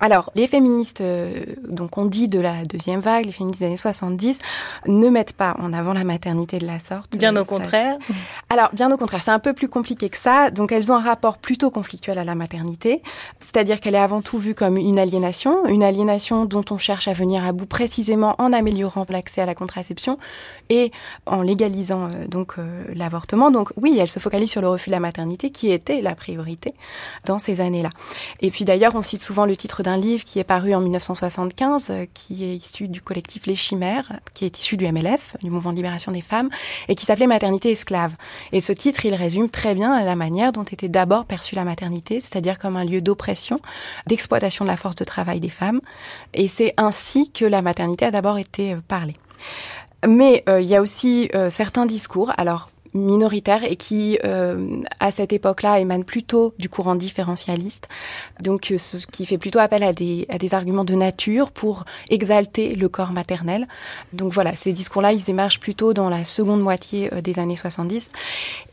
Alors, les féministes, euh, donc on dit de la deuxième vague, les féministes des années 70, ne mettent pas en avant la maternité de la sorte. Bien au contraire. Alors, bien au contraire, c'est un peu plus compliqué que ça. Donc, elles ont un rapport plutôt conflictuel à la maternité, c'est-à-dire qu'elle est avant tout vue comme une aliénation, une aliénation dont on cherche à venir à bout précisément en améliorant l'accès à la contraception et en légalisant euh, donc euh, l'avortement. Donc, oui, elle se focalise sur le refus de la maternité qui était la priorité dans ces années-là. Et puis d'ailleurs, on cite souvent le titre d'un livre qui est paru en 1975, euh, qui est issu du collectif Les Chimères, qui est issu du MLF, du Mouvement de Libération des Femmes, et qui s'appelait Maternité esclave. Et ce titre, il résume très bien la manière dont était d'abord perçue la maternité, c'est-à-dire comme un lieu d'oppression, d'exploitation de la force de travail des femmes. Et c'est ainsi que la maternité a d'abord été parlée. Mais euh, il y a aussi euh, certains discours, alors minoritaires et qui, euh, à cette époque-là, émanent plutôt du courant différentialiste. Donc, ce qui fait plutôt appel à des, à des arguments de nature pour exalter le corps maternel. Donc voilà, ces discours-là, ils émergent plutôt dans la seconde moitié euh, des années 70.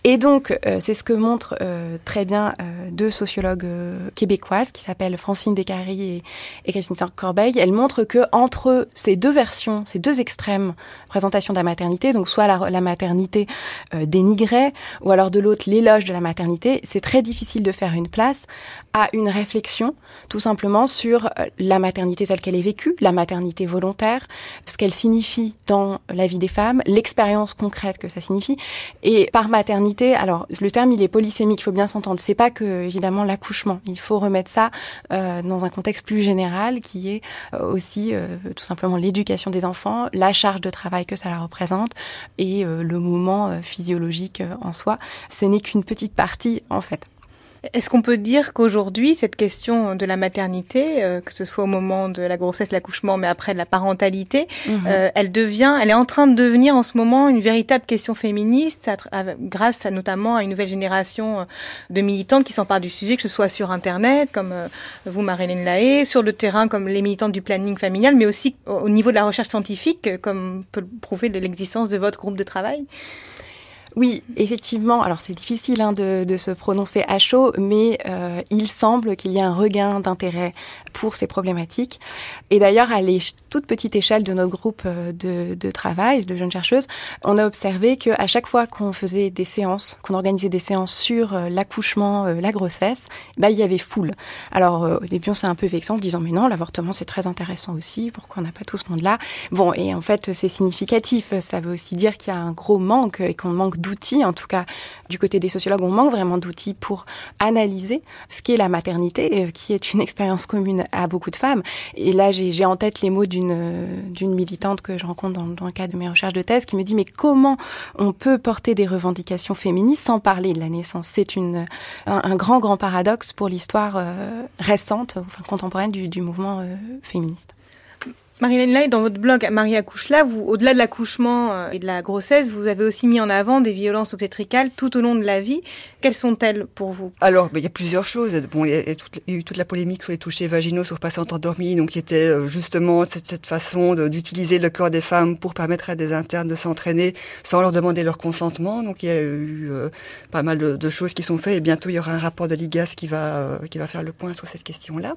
Et donc, euh, c'est ce que montrent euh, très bien euh, deux sociologues québécoises qui s'appellent Francine Descaries et, et Christine Corbeil. Elles montrent que entre ces deux versions, ces deux extrêmes, présentation de la maternité, donc soit la, la maternité dénigrée, ou alors de l'autre l'éloge de la maternité, c'est très difficile de faire une place à une réflexion tout simplement sur la maternité telle qu'elle est vécue, la maternité volontaire, ce qu'elle signifie dans la vie des femmes, l'expérience concrète que ça signifie. Et par maternité, alors le terme il est polysémique, il faut bien s'entendre. C'est pas que évidemment l'accouchement. Il faut remettre ça euh, dans un contexte plus général qui est euh, aussi euh, tout simplement l'éducation des enfants, la charge de travail que ça la représente et euh, le moment euh, physiologique en soi. Ce n'est qu'une petite partie en fait. Est-ce qu'on peut dire qu'aujourd'hui, cette question de la maternité, euh, que ce soit au moment de la grossesse, l'accouchement, mais après de la parentalité, mmh. euh, elle devient, elle est en train de devenir en ce moment une véritable question féministe, à, à, grâce à, notamment à une nouvelle génération de militantes qui s'emparent du sujet, que ce soit sur Internet, comme euh, vous, Marilyn Lahaye, sur le terrain, comme les militantes du planning familial, mais aussi au niveau de la recherche scientifique, comme peut prouver l'existence de votre groupe de travail? Oui, effectivement. Alors c'est difficile hein, de, de, se prononcer à chaud, mais euh, il semble qu'il y ait un regain d'intérêt pour ces problématiques. Et d'ailleurs, à toute petite échelle de notre groupe euh, de, de, travail, de jeunes chercheuses, on a observé qu'à chaque fois qu'on faisait des séances, qu'on organisait des séances sur euh, l'accouchement, euh, la grossesse, bah, il y avait foule. Alors au début, on s'est un peu vexant en disant mais non, l'avortement c'est très intéressant aussi. Pourquoi on n'a pas tout ce monde-là? Bon, et en fait, c'est significatif. Ça veut aussi dire qu'il y a un gros manque et qu'on manque d'outils. En tout cas, du côté des sociologues, on manque vraiment d'outils pour analyser ce qu'est la maternité, qui est une expérience commune à beaucoup de femmes. Et là, j'ai en tête les mots d'une d'une militante que je rencontre dans, le cadre de mes recherches de thèse qui me dit mais comment on peut porter des revendications féministes sans parler de la naissance? C'est un, grand grand paradoxe pour l'histoire euh, récente, enfin contemporaine du, du mouvement euh, féministe. Marilyn Lai, dans votre blog Marie accouche là, au-delà de l'accouchement euh, et de la grossesse, vous avez aussi mis en avant des violences obstétricales tout au long de la vie. Quelles sont-elles pour vous? Alors, ben, il y a plusieurs choses. Bon, il y, a eu toute la polémique sur les touchés vaginaux sur patientes endormies, donc qui était euh, justement cette, façon d'utiliser le corps des femmes pour permettre à des internes de s'entraîner sans leur demander leur consentement. Donc, il y a eu euh, pas mal de, de, choses qui sont faites et bientôt il y aura un rapport de l'IGAS qui va qui va faire le point sur cette question-là.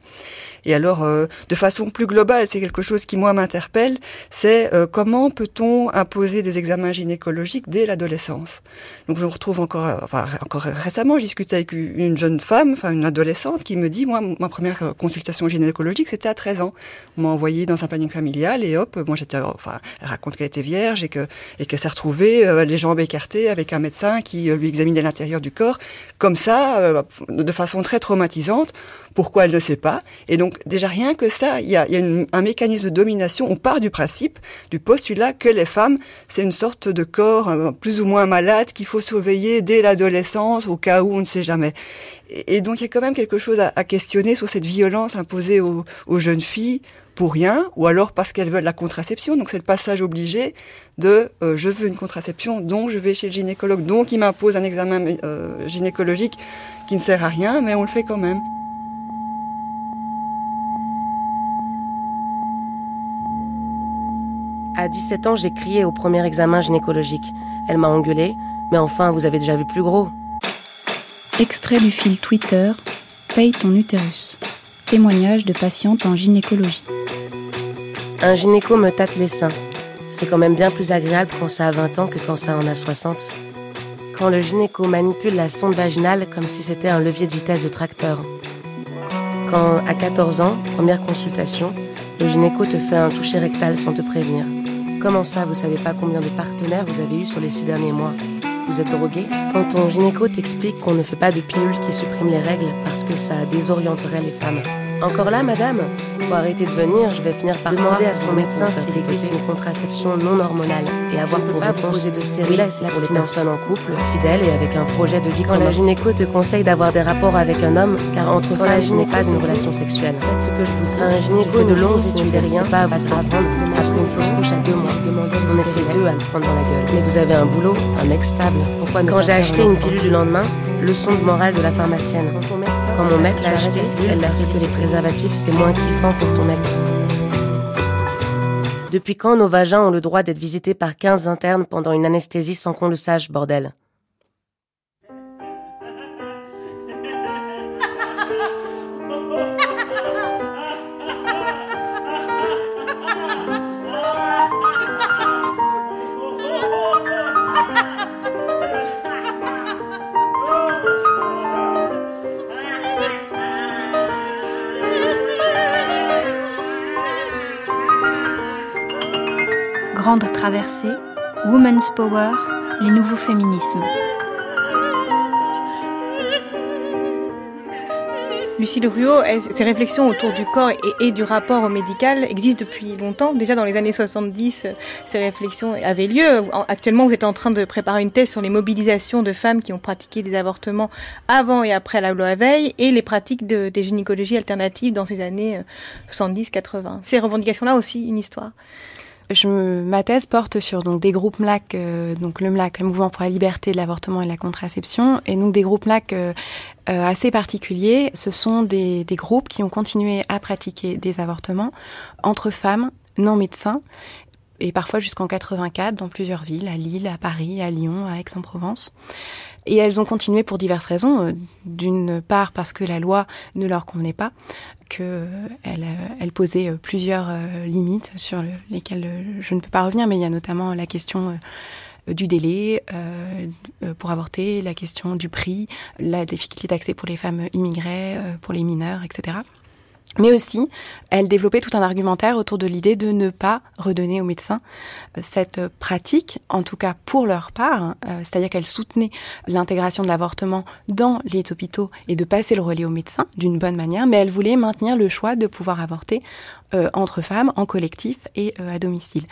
Et alors, de façon plus globale, c'est quelque chose qui moi m'interpelle, c'est euh, comment peut-on imposer des examens gynécologiques dès l'adolescence? Donc je me retrouve encore, enfin encore récemment, j'ai discuté avec une jeune femme, enfin une adolescente, qui me dit, moi, ma première consultation gynécologique, c'était à 13 ans. On m'a envoyé dans un planning familial et hop, moi j'étais, enfin, elle raconte qu'elle était vierge et que et qu'elle s'est retrouvée euh, les jambes écartées avec un médecin qui euh, lui examinait l'intérieur du corps, comme ça, de façon très traumatisante. Pourquoi elle ne sait pas Et donc déjà rien que ça, il y a, y a une, un mécanisme de domination. On part du principe, du postulat que les femmes, c'est une sorte de corps euh, plus ou moins malade qu'il faut surveiller dès l'adolescence, au cas où on ne sait jamais. Et, et, donc il y a quand même quelque chose à, à questionner sur cette violence imposée aux, aux jeunes filles pour rien, ou alors parce qu'elles veulent la contraception. Donc c'est le passage obligé de euh, je veux une contraception, donc je vais chez le gynécologue, donc il m'impose un examen euh, gynécologique qui ne sert à rien, mais on le fait quand même. À 17 ans, j'ai crié au premier examen gynécologique. Elle m'a engueulé, mais enfin, vous avez déjà vu plus gros. Extrait du fil Twitter Paye ton utérus. Témoignage de patiente en gynécologie. Un gynéco me tâte les seins. C'est quand même bien plus agréable quand ça a 20 ans que quand ça en a 60. Quand le gynéco manipule la sonde vaginale comme si c'était un levier de vitesse de tracteur. Quand, à 14 ans, première consultation, le gynéco te fait un toucher rectal sans te prévenir. Comment ça, vous savez pas combien de partenaires vous avez eu sur les six derniers mois Vous êtes drogué Quand ton gynéco t'explique qu'on ne fait pas de pilules qui suppriment les règles parce que ça désorienterait les femmes. Encore là, madame Faut arrêter de venir, je vais finir par demander à son médecin s'il existe une contraception non hormonale et avoir pour réponse de stérilet pour les personnes en couple, fidèles et avec un projet de vie quand la gynéco te conseille d'avoir des rapports avec un homme, car entre femmes, ce n'est pas une relation sexuelle. Faites ce que je vous dis. Un gynéco de longues études rien pas va te apprendre une fausse couche à deux mois. On était deux à le prendre dans la gueule. Mais vous avez un boulot, un mec stable. Pourquoi Quand j'ai acheté une pilule du lendemain, leçon de morale de la pharmacienne. Quand mon mec l'a acheté, elle l'a fait que les préservatifs c'est moins kiffant pour ton mec. Depuis quand nos vagins ont le droit d'être visités par 15 internes pendant une anesthésie sans qu'on le sache, bordel? Traversée, Women's Power, les nouveaux féminismes. Lucille Ruot, ces réflexions autour du corps et, du rapport au médical existent depuis longtemps? Déjà dans les années 70, ces réflexions avaient lieu. Actuellement, vous êtes en train de préparer une thèse sur les mobilisations de femmes qui ont pratiqué des avortements avant et après la loi Veille et les pratiques de, des gynécologies alternatives dans ces années 70-80. Ces revendications-là aussi, une histoire? Ma thèse porte sur des groupes MLAC, euh, donc le MLAC, le Mouvement pour la liberté de l'avortement et de la contraception, et donc des groupes MLAC euh, euh, assez particuliers. Ce sont des, groupes qui ont continué à pratiquer des avortements entre femmes non médecins et parfois jusqu'en 84 dans plusieurs villes, à Lille, à Paris, à Lyon, à Aix-en-Provence. Et elles ont continué pour diverses raisons. D'une part parce que la loi ne leur convenait pas, qu'elle euh, elle posait euh, plusieurs limites sur lesquelles je ne peux pas revenir, mais il y a notamment la question du délai pour avorter, la question du prix, la difficulté d'accès pour les femmes immigrées, pour les mineurs, etc. Mais aussi, elle développait tout un argumentaire autour de l'idée de ne pas redonner aux médecins euh, cette pratique, en tout cas pour leur part, euh, c'est-à-dire qu'elle soutenait l'intégration de l'avortement dans les hôpitaux et de passer le relais aux médecins d'une bonne manière, mais elle voulait maintenir le choix de pouvoir avorter euh, entre femmes, en collectif et à domicile.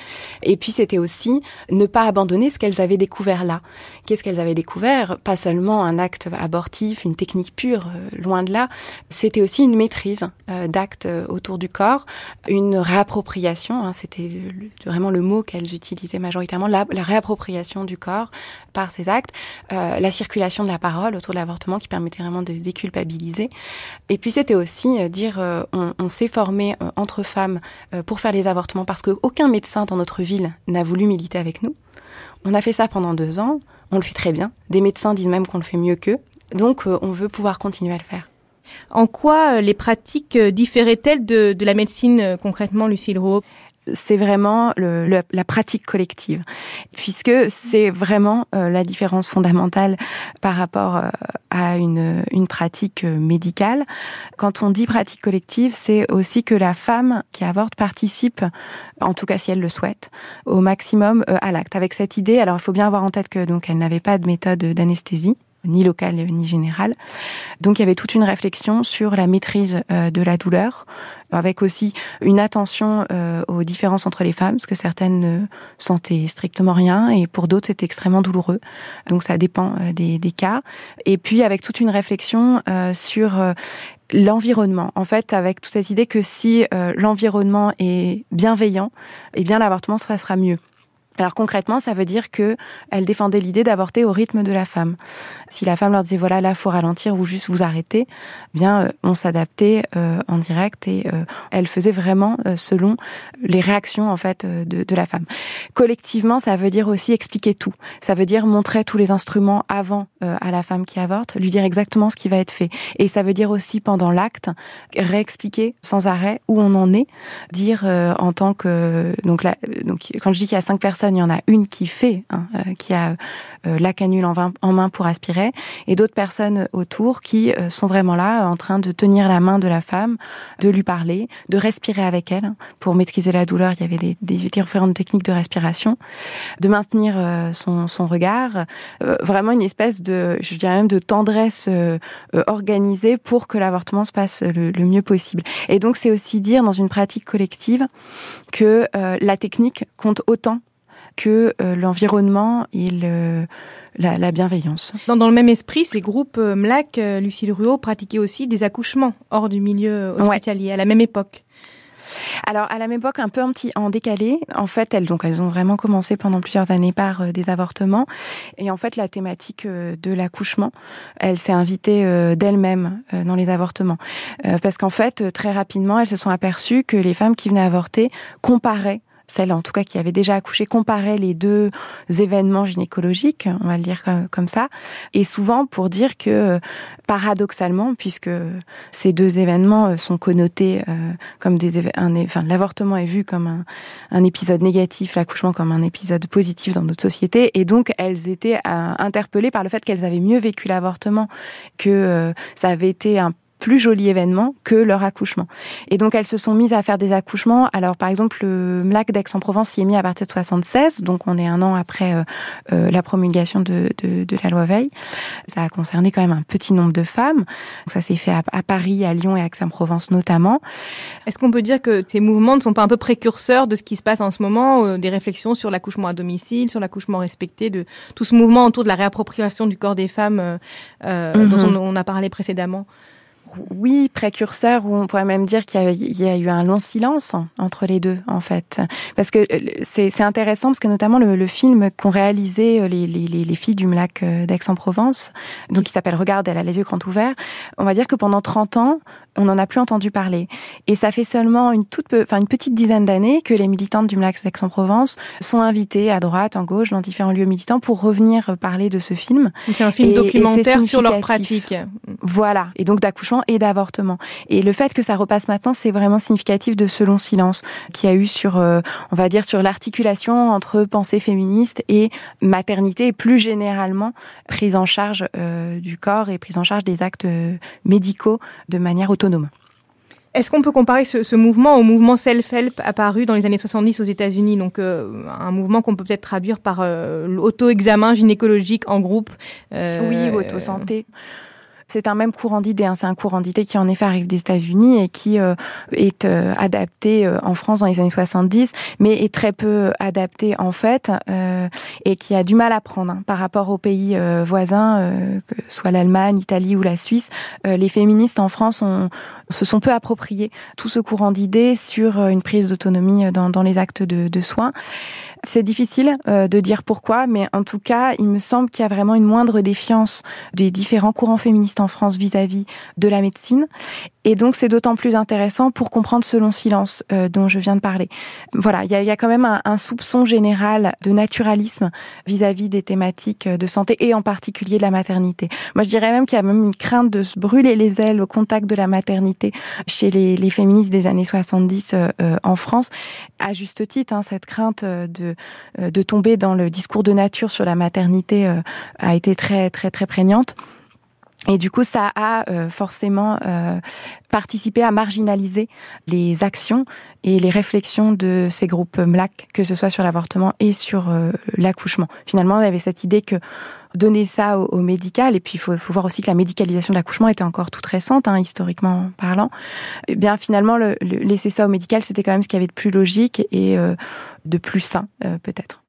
Et puis c'était aussi ne pas abandonner ce qu'elles avaient découvert là. Qu'est-ce qu'elles avaient découvert? Pas seulement un acte abortif, une technique pure, loin de là, c'était aussi une maîtrise d'actes euh, autour du corps, une réappropriation, hein, c'était vraiment le mot qu'elles utilisaient majoritairement, la, réappropriation du corps par ces actes, euh, la circulation de la parole autour de l'avortement qui permettait vraiment de déculpabiliser. Et puis c'était aussi euh, dire on, on s'est formé entre femmes pour faire les avortements parce qu'aucun médecin dans notre ville n'a voulu militer avec nous. On a fait ça pendant deux ans, on le fait très bien. Des médecins disent même qu'on le fait mieux qu'eux. Donc on veut pouvoir continuer à le faire. En quoi euh, les pratiques euh, différaient-elles de, la médecine euh, concrètement, Lucille Rouault? C'est vraiment la pratique collective, puisque c'est vraiment la différence fondamentale par rapport à une, une, pratique médicale. Quand on dit pratique collective, c'est aussi que la femme qui avorte participe, en tout cas si elle le souhaite, au maximum à l'acte. Avec cette idée, alors il faut bien avoir en tête que donc elle n'avait pas de méthode d'anesthésie ni locale ni générale. Donc il y avait toute une réflexion sur la maîtrise euh, de la douleur, avec aussi une attention euh, aux différences entre les femmes, parce que certaines ne sentaient strictement rien, et pour d'autres c'était extrêmement douloureux. Donc ça dépend euh, des, des, cas. Et puis avec toute une réflexion sur l'environnement. En fait, avec toute cette idée que si l'environnement est bienveillant, eh bien l'avortement se passera mieux. Alors concrètement, ça veut dire que elle défendait l'idée d'avorter au rythme de la femme. Si la femme leur disait voilà là faut ralentir ou juste vous arrêter, eh bien euh, on s'adaptait euh, en direct et euh, elle faisait vraiment selon les réactions en fait de, de, la femme. Collectivement, ça veut dire aussi expliquer tout. Ça veut dire montrer tous les instruments avant à la femme qui avorte, lui dire exactement ce qui va être fait. Et ça veut dire aussi pendant l'acte réexpliquer sans arrêt où on en est, dire en tant que donc là donc quand je dis qu'il y a cinq personnes il y en a une qui fait, hein, euh, qui a euh, la canule en, main pour aspirer, et d'autres personnes autour qui euh, sont vraiment là en train de tenir la main de la femme, de lui parler, de respirer avec elle. Pour maîtriser la douleur, il y avait différentes techniques de respiration, de maintenir son, regard, vraiment une espèce de, je dirais même de tendresse organisée pour que l'avortement se passe le mieux possible. Et donc c'est aussi dire dans une pratique collective que la technique compte autant que euh, l'environnement et la, bienveillance. Dans, le même esprit, ces groupes euh, MLAC, euh, Lucille Ruot, pratiquaient aussi des accouchements hors du milieu hospitalier à la même époque. Alors à la même époque, un peu en petit, en décalé. En fait, elles donc elles ont vraiment commencé pendant plusieurs années par des avortements. Et en fait, la thématique de l'accouchement, elle s'est invitée d'elle-même dans les avortements, parce qu'en fait, très rapidement, elles se sont aperçues que les femmes qui venaient avorter comparaient celle en tout cas qui avait déjà accouché, comparait les deux événements gynécologiques, on va le dire comme, ça, et souvent pour dire que paradoxalement, puisque ces deux événements euh, sont connotés euh, comme des un, enfin l'avortement est vu comme un, un épisode négatif, l'accouchement comme un épisode positif dans notre société, et donc elles étaient euh, interpellées par le fait qu'elles avaient mieux vécu l'avortement, que ça avait été un plus joli événement que leur accouchement. Et donc elles se sont mises à faire des accouchements. Alors par exemple, le MLAC d'Aix-en-Provence y est mis à partir de 76, donc on est un an après euh, euh, la promulgation de, de, de, la loi Veil. Ça a concerné quand même un petit nombre de femmes. Donc, ça s'est fait à, à, Paris, à Lyon et à Aix-en-Provence notamment. Est-ce qu'on peut dire que ces mouvements ne sont pas un peu précurseurs de ce qui se passe en ce moment, euh, des réflexions sur l'accouchement à domicile, sur l'accouchement respecté, de tout ce mouvement autour de la réappropriation du corps des femmes euh, dont mhm. on, on a parlé précédemment? Oui, précurseur, ou on pourrait même dire qu'il y, a eu un long silence entre les deux, en fait. Parce que euh, c'est intéressant, parce que notamment le, film qu'ont réalisé euh, les, les, les, filles du MLAC euh, d'Aix-en-Provence, donc qui s'appelle Regarde, elle a les yeux grands ouverts, on va dire que pendant 30 ans, on n'en a plus entendu parler. Et ça fait seulement une toute, enfin une petite dizaine d'années que les militantes du MLAX d'Aix-en-Provence sont invitées à droite, en gauche, dans différents lieux militants pour revenir parler de ce film. C'est un film documentaire sur leur pratique. Voilà. Et donc d'accouchement et d'avortement. Et le fait que ça repasse maintenant, c'est vraiment significatif de ce long silence qu'il y a eu sur, euh, on va dire, sur l'articulation entre pensée féministe et maternité et plus généralement prise en charge euh, du corps et prise en charge des actes euh, médicaux de manière autonome. Est-ce qu'on peut comparer ce, mouvement au mouvement self-help apparu dans les années 70 aux États-Unis? Donc, euh, un mouvement qu'on peut peut-être traduire par l'auto-examen gynécologique en groupe. oui, auto-santé. C'est un même courant d'idées. Hein. C'est un courant d'idées qui en effet arrive des États-Unis et qui euh, est euh, adapté euh, en France dans les années 70, mais est très peu adapté en fait et qui a du mal à prendre hein, par rapport aux pays voisins, que soit l'Allemagne, l'Italie ou la Suisse. les féministes en France ont, se sont peu appropriés tout ce courant d'idées sur une prise d'autonomie dans, les actes de soins. C'est difficile euh, de dire pourquoi, mais en tout cas, il me semble qu'il y a vraiment une moindre défiance des différents courants féministes en France vis-à-vis de la médecine. Et donc, c'est d'autant plus intéressant pour comprendre ce long silence euh, dont je viens de parler. Voilà, il y a, quand même un, soupçon général de naturalisme vis-à-vis des thématiques de santé et en particulier de la maternité. Moi, je dirais même qu'il y a même une crainte de se brûler les ailes au contact de la maternité chez les, féministes des années 70 euh, en France. À juste titre, hein, cette crainte de euh, de, tomber dans le discours de nature sur la maternité euh, a été très très très prégnante. Et du coup, ça a euh, forcément participé à marginaliser les actions et les réflexions de ces groupes MLAC, que ce soit sur l'avortement et sur l'accouchement. Finalement, y avait cette idée que donner ça au, médical, et puis il faut, voir aussi que la médicalisation de l'accouchement était encore toute récente, hein, historiquement parlant. Eh bien, finalement, le, laisser ça au médical, c'était quand même ce qu'il y avait de plus logique et euh, de plus sain, euh, peut-être.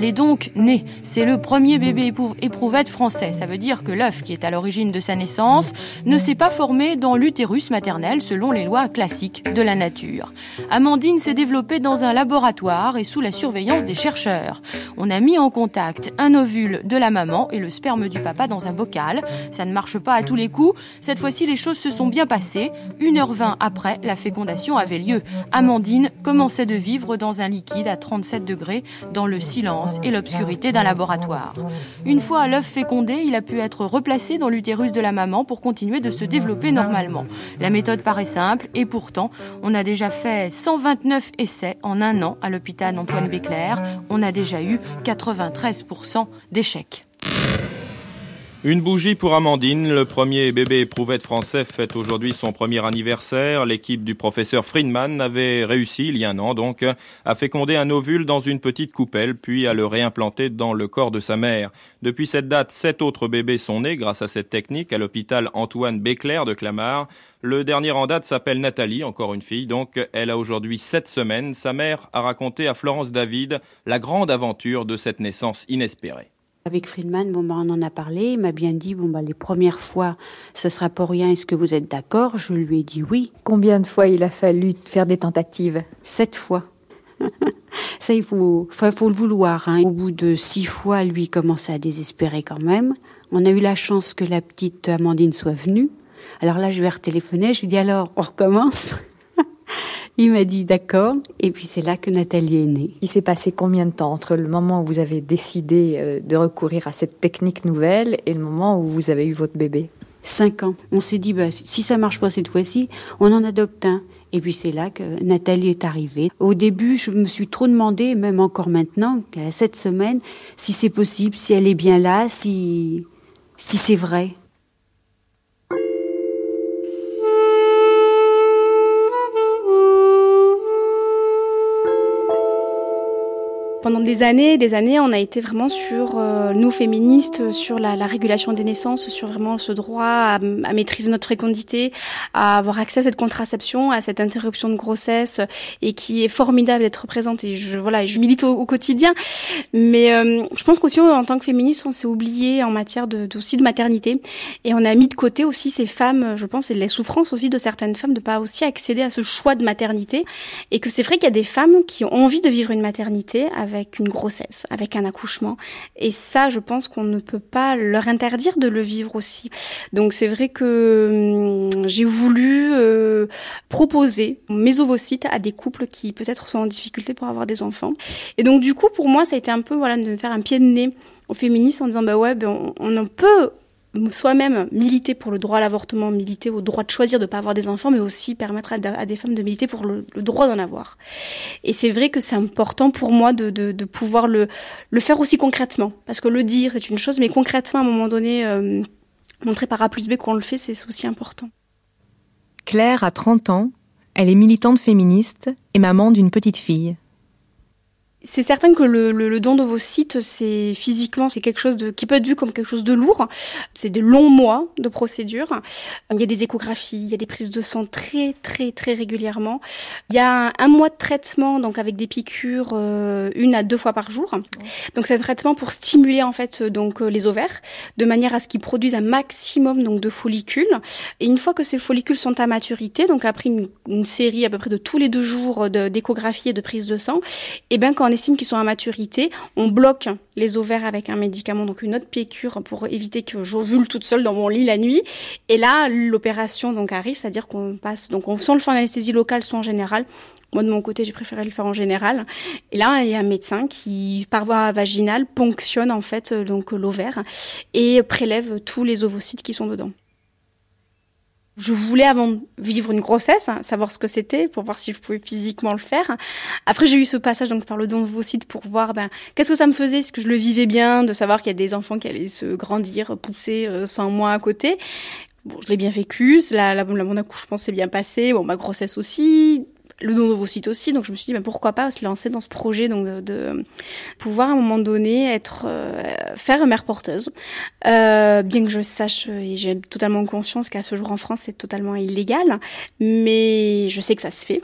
Elle est donc née. C'est le premier bébé éprouvette français. Ça veut dire que l'œuf qui est à l'origine de sa naissance ne s'est pas formé dans l'utérus maternel selon les lois classiques de la nature. Amandine s'est développée dans un laboratoire et sous la surveillance des chercheurs. On a mis en contact un ovule de la maman et le sperme du papa dans un bocal. Ça ne marche pas à tous les coups. Cette fois-ci, les choses se sont bien passées. 1h20 après, la fécondation avait lieu. Amandine commençait de vivre dans un liquide à 37 degrés dans le silence et l'obscurité d'un laboratoire. Une fois l'œuf fécondé, il a pu être replacé dans l'utérus de la maman pour continuer de se développer normalement. La méthode paraît simple et pourtant, on a déjà fait 129 essais en un an à l'hôpital Antoine Béclair. On a déjà eu 93% d'échecs. Une bougie pour Amandine, le premier bébé éprouvette français fête aujourd'hui son premier anniversaire. L'équipe du professeur Friedman avait réussi, il y a un an donc, à féconder un ovule dans une petite coupelle, puis à le réimplanter dans le corps de sa mère. Depuis cette date, sept autres bébés sont nés grâce à cette technique à l'hôpital Antoine Béclair de Clamart. Le dernier en date s'appelle Nathalie, encore une fille, donc elle a aujourd'hui sept semaines. Sa mère a raconté à Florence David la grande aventure de cette naissance inespérée. Avec Friedman, bon, bah, on en a parlé. Il m'a bien dit, bon, bah, les premières fois, ce sera pour rien. Est-ce que vous êtes d'accord? Je lui ai dit oui. Combien de fois il a fallu faire des tentatives? Sept fois. Ça, il faut, faut le vouloir. Hein. Au bout de six fois, lui commençait à désespérer quand même. On a eu la chance que la petite Amandine soit venue. Alors là, je lui ai retéléphoné. Je lui ai dit alors, on recommence? Il m'a dit d'accord, et puis c'est là que Nathalie est née. Il s'est passé combien de temps entre le moment où vous avez décidé euh, de recourir à cette technique nouvelle et le moment où vous avez eu votre bébé? Cinq ans. On s'est dit, bah, si ça marche pas cette fois-ci, on en adopte un. Et puis c'est là que Nathalie est arrivée. Au début, je me suis trop demandé, même encore maintenant, cette semaine, si c'est possible, si elle est bien là, si, si c'est vrai. Pendant des années, des années, on a été vraiment sur, euh, nous féministes, sur la, la, régulation des naissances, sur vraiment ce droit à, à, maîtriser notre fécondité, à avoir accès à cette contraception, à cette interruption de grossesse, et qui est formidable d'être présente. Et je, voilà, je milite au, quotidien. Mais euh, je pense qu'aussi, en tant que féministe, on s'est oublié en matière de, de, aussi de maternité. Et on a mis de côté aussi ces femmes, je pense, et les souffrances aussi de certaines femmes de pas aussi accéder à ce choix de maternité. Et que c'est vrai qu'il y a des femmes qui ont envie de vivre une maternité une grossesse, avec un accouchement. Et ça, je pense qu'on ne peut pas leur interdire de le vivre aussi. Donc c'est vrai que hum, j'ai voulu euh, proposer mes ovocytes à des couples qui peut-être sont en difficulté pour avoir des enfants. Et donc du coup, pour moi, ça a été un peu voilà de faire un pied de nez aux féministes en disant bah ouais, ben, on, on peut soi-même militer pour le droit à l'avortement, militer au droit de choisir de ne pas avoir des enfants, mais aussi permettre à, des femmes de militer pour le, droit d'en avoir. Et c'est vrai que c'est important pour moi de, pouvoir le, faire aussi concrètement, parce que le dire c'est une chose, mais concrètement à un moment donné, euh, montrer par A plus B qu'on le fait, c'est aussi important. Claire a 30 ans, elle est militante féministe et maman d'une petite fille. C'est certain que le, le, le don d'ovocytes, c'est physiquement, c'est quelque chose de, qui peut être vu comme quelque chose de lourd. C'est des longs mois de procédure. Il y a des échographies, il y a des prises de sang très, très, très régulièrement. Il y a un, mois de traitement, donc avec des piqûres, euh, une à deux fois par jour. Donc c'est un traitement pour stimuler en fait donc euh, les ovaires, de manière à ce qu'ils produisent un maximum donc de follicules. Et une fois que ces follicules sont à maturité, donc après une, série à peu près de tous les deux jours d'échographie et de prise de sang, et bien quand on estime qu'ils sont à maturité, on bloque les ovaires avec un médicament, donc une autre piqûre pour éviter que j'ovule toute seule dans mon lit la nuit. Et là, l'opération donc arrive, c'est-à-dire qu'on passe, donc on, soit le fait en anesthésie locale, soit en général. Moi, de mon côté, j'ai préféré le faire en général. Et là, il y a un médecin qui, par voie vaginale, ponctionne en fait donc l'ovaire et prélève tous les ovocytes qui sont dedans. Je voulais avant vivre une grossesse, hein, savoir ce que c'était pour voir si je pouvais physiquement le faire. Après, j'ai eu ce passage donc par le don d'ovocytes pour voir ben, qu'est-ce que ça me faisait, est-ce que je le vivais bien, de savoir qu'il y a des enfants qui allaient se grandir, pousser euh, sans moi à côté. Bon, je l'ai bien vécu, la, la, mon accouchement s'est bien passé, ma grossesse aussi, le don d'ovocytes aussi. Donc je me suis dit, ben, pourquoi pas se lancer dans ce projet donc de, pouvoir à un moment donné être euh, faire mère porteuse. Euh, bien que je sache et j'ai totalement conscience qu'à ce jour en France c'est totalement illégal, mais je sais que ça se fait.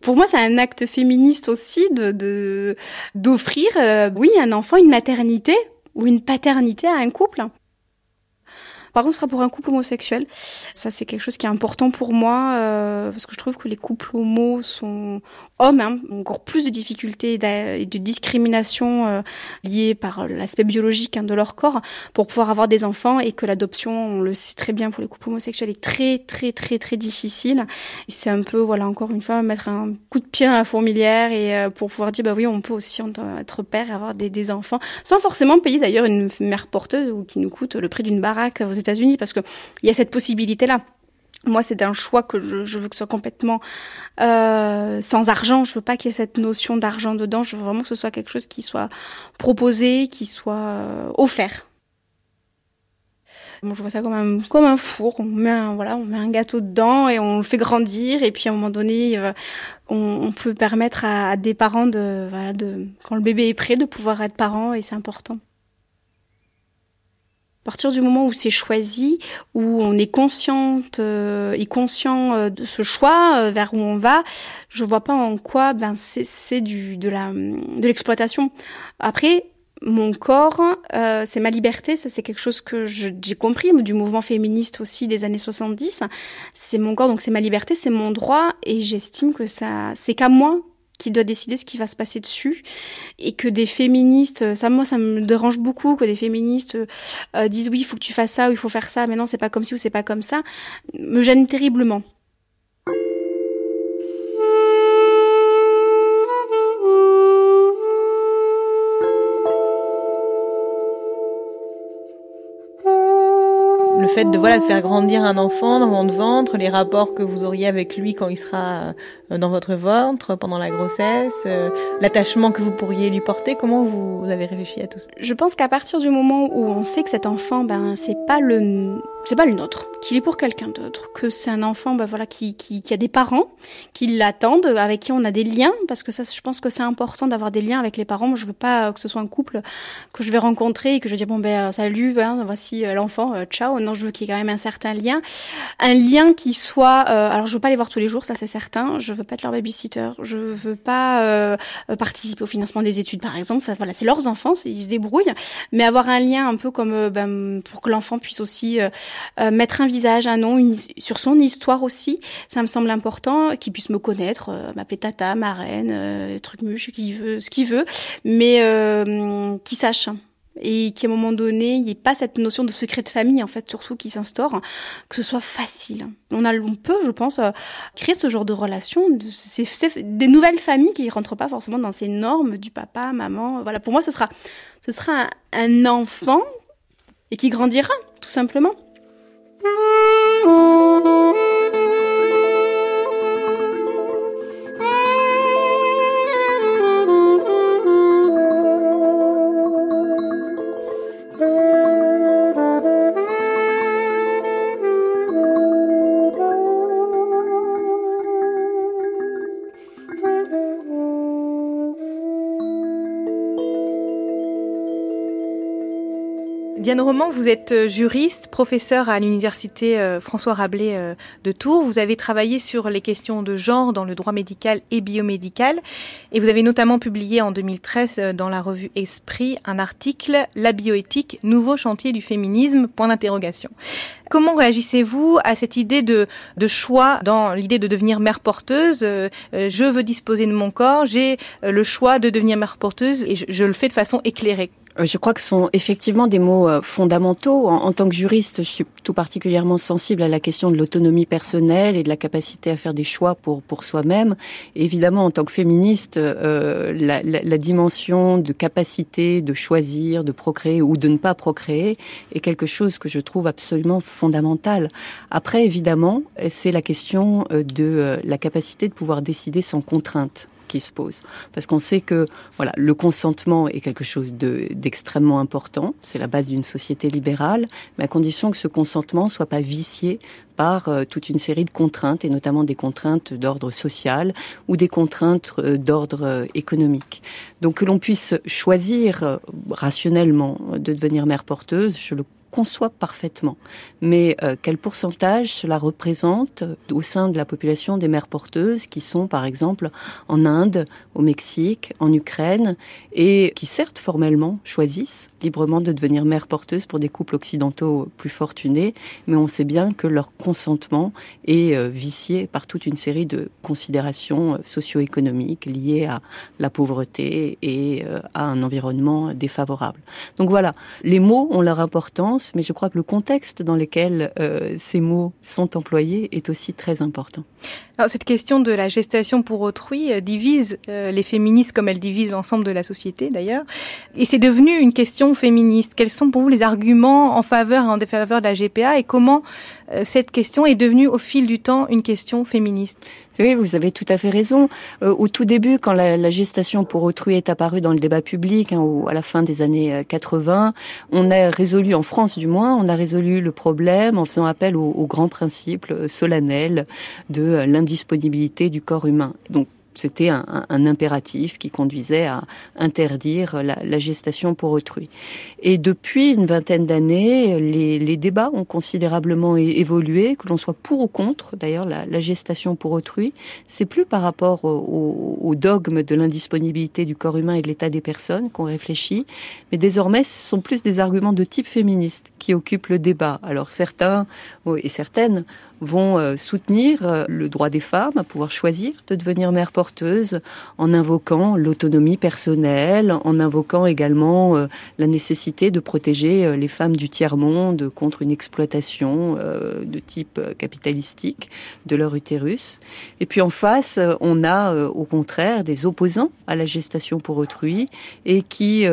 Pour moi, c'est un acte féministe aussi de d'offrir, euh, oui, un enfant, une maternité ou une paternité à un couple. Par contre, ce sera pour un couple homosexuel. Ça, c'est quelque chose qui est important pour moi euh, parce que je trouve que les couples homos sont hommes hein, encore plus de difficultés et de discrimination euh, liées par l'aspect biologique hein, de leur corps pour pouvoir avoir des enfants et que l'adoption, on le sait très bien pour les couples homosexuels, est très très très très difficile. C'est un peu, voilà, encore une fois, mettre un coup de pied dans la fourmilière et euh, pour pouvoir dire, bah oui, on peut aussi être père et avoir des, des enfants, sans forcément payer d'ailleurs une mère porteuse ou qui nous coûte le prix d'une baraque aux États-Unis, parce que il y a cette possibilité-là. Moi, c'est un choix que je, je, veux que ce soit complètement euh, sans argent. Je veux pas qu'il y ait cette notion d'argent dedans. Je veux vraiment que ce soit quelque chose qui soit proposé, qui soit euh, offert. Bon, je vois ça comme un, comme un four. On met un, voilà, on met un gâteau dedans et on le fait grandir. Et puis à un moment donné, euh, on, on, peut permettre à, à, des parents de, voilà, de, quand le bébé est prêt, de pouvoir être parent et c'est important. À partir du moment où c'est choisi, où on est consciente euh, et conscient euh, de ce choix euh, vers où on va, je vois pas en quoi ben c'est du de l'exploitation. Après mon corps, c'est ma liberté, ça c'est quelque chose que j'ai compris du mouvement féministe aussi des années 70. C'est mon corps, donc c'est ma liberté, c'est mon droit, et j'estime que ça, c'est qu'à moi qui doit décider ce qui va se passer dessus et que des féministes ça moi ça me dérange beaucoup que des féministes euh, disent oui il faut que tu fasses ça ou il faut faire ça mais non c'est pas comme ci ou c'est pas comme ça me gêne terriblement fait de voilà faire grandir un enfant dans votre ventre, les rapports que vous auriez avec lui quand il sera euh, dans votre ventre pendant la grossesse, euh, l'attachement que vous pourriez lui porter, comment vous avez réfléchi à tout ça? Je pense qu'à partir du moment où on sait que cet enfant ben c'est pas le c'est pas le nôtre, qu'il est pour quelqu'un d'autre, que c'est un enfant bah voilà, qui, qui, qui a des parents, qui l'attendent, avec qui on a des liens, parce que ça, je pense que c'est important d'avoir des liens avec les parents. Je veux pas que ce soit un couple que je vais rencontrer et que je dire, bon, ben, salut, hein, voici euh, l'enfant, euh, ciao. Non, je veux qu'il y ait quand même un certain lien. Un lien qui soit, euh, alors je veux pas les voir tous les jours, ça c'est certain, je veux pas être leur babysitter, je veux pas euh, participer au financement des études, par exemple. Enfin, voilà, c'est leurs enfants, ils se débrouillent, mais avoir un lien un peu comme, ben, pour que l'enfant puisse aussi euh, mettre un visage, un nom, sur son histoire aussi. Ça me semble important qu'il puisse me connaître, euh, m'appeler tata, marraine, euh, truc muche, qui veut, ce qu'il veut, mais euh, qu'il sache et qu'à un moment donné, il n'y ait pas cette notion de secret de famille, en fait, surtout qui s'instaure, que ce soit facile. On, peut, je pense, créer ce genre de relation, des nouvelles familles qui ne rentrent pas forcément dans ces normes du papa, maman. Voilà, pour moi, ce sera, ce sera un enfant et qui grandira, tout simplement. Música Diane Roman, vous êtes euh, juriste, professeur à l'université euh, François Rabelais euh, de Tours. Vous avez travaillé sur les questions de genre dans le droit médical et biomédical. Et vous avez notamment publié en 2013 dans la revue Esprit un article La bioéthique, nouveau chantier du féminisme, point d'interrogation. Comment réagissez-vous à cette idée de, choix dans l'idée de devenir mère porteuse? Je veux disposer de mon corps, j'ai le choix de devenir mère porteuse et je le fais de façon éclairée. Euh, je crois que ce sont effectivement des mots euh, fondamentaux. En, tant que juriste, je suis tout particulièrement sensible à la question de l'autonomie personnelle et de la capacité à faire des choix pour pour soi-même. Évidemment, en tant que féministe, euh, la, la, la, dimension de capacité de choisir, de procréer ou de ne pas procréer est quelque chose que je trouve absolument fondamental. Après, évidemment, c'est la question de la capacité de pouvoir décider sans contrainte qui se pose. Parce qu'on sait que voilà, le consentement est quelque chose d'extrêmement important, c'est la base d'une société libérale, mais à condition que ce consentement soit pas vicié par euh, toute une série de contraintes, et notamment des contraintes d'ordre social ou des contraintes euh, d'ordre euh, économique. Donc que l'on puisse choisir rationnellement de devenir mère porteuse, je le conçoit parfaitement. Mais euh, quel pourcentage cela représente au sein de la population des mères porteuses qui sont par exemple en Inde, au Mexique, en Ukraine et qui certes formellement choisissent librement de devenir mères porteuses pour des couples occidentaux plus fortunés, mais on sait bien que leur consentement est euh, vicié par toute une série de considérations euh, socio-économiques liées à la pauvreté et euh, à un environnement défavorable. Donc voilà, les mots ont leur importance, mais je crois que le contexte dans lequel euh, ces mots sont employés est aussi très important. Alors, cette question de la gestation pour autrui euh, divise euh, les féministes comme elle divise l'ensemble de la société d'ailleurs. Et c'est devenu une question féministe. Quels sont pour vous les arguments en faveur et en défaveur de la GPA et comment euh, cette question est devenue au fil du temps une question féministe? Oui, vous avez tout à fait raison. Au tout début, quand la, gestation pour autrui est apparue dans le débat public, hein, au, à la fin des années 80, on a résolu, en France du moins, on a résolu le problème en faisant appel aux, aux grands principes solennels de l'indisponibilité du corps humain. Donc c'était un, impératif qui conduisait à interdire la, gestation pour autrui. Et depuis une vingtaine d'années, les, débats ont considérablement évolué, que l'on soit pour ou contre, d'ailleurs, la, la, gestation pour autrui. C'est plus par rapport au, au, dogme de l'indisponibilité du corps humain et de l'état des personnes qu'on réfléchit, mais désormais, ce sont plus des arguments de type féministe qui occupent le débat. Alors certains et certaines vont euh, soutenir euh, le droit des femmes à pouvoir choisir de devenir mère porteuse en invoquant l'autonomie personnelle, en invoquant également euh, la nécessité de protéger les femmes du tiers-monde contre une exploitation de type capitalistique de leur utérus. Et puis en face, on a au contraire des opposants à la gestation pour autrui et qui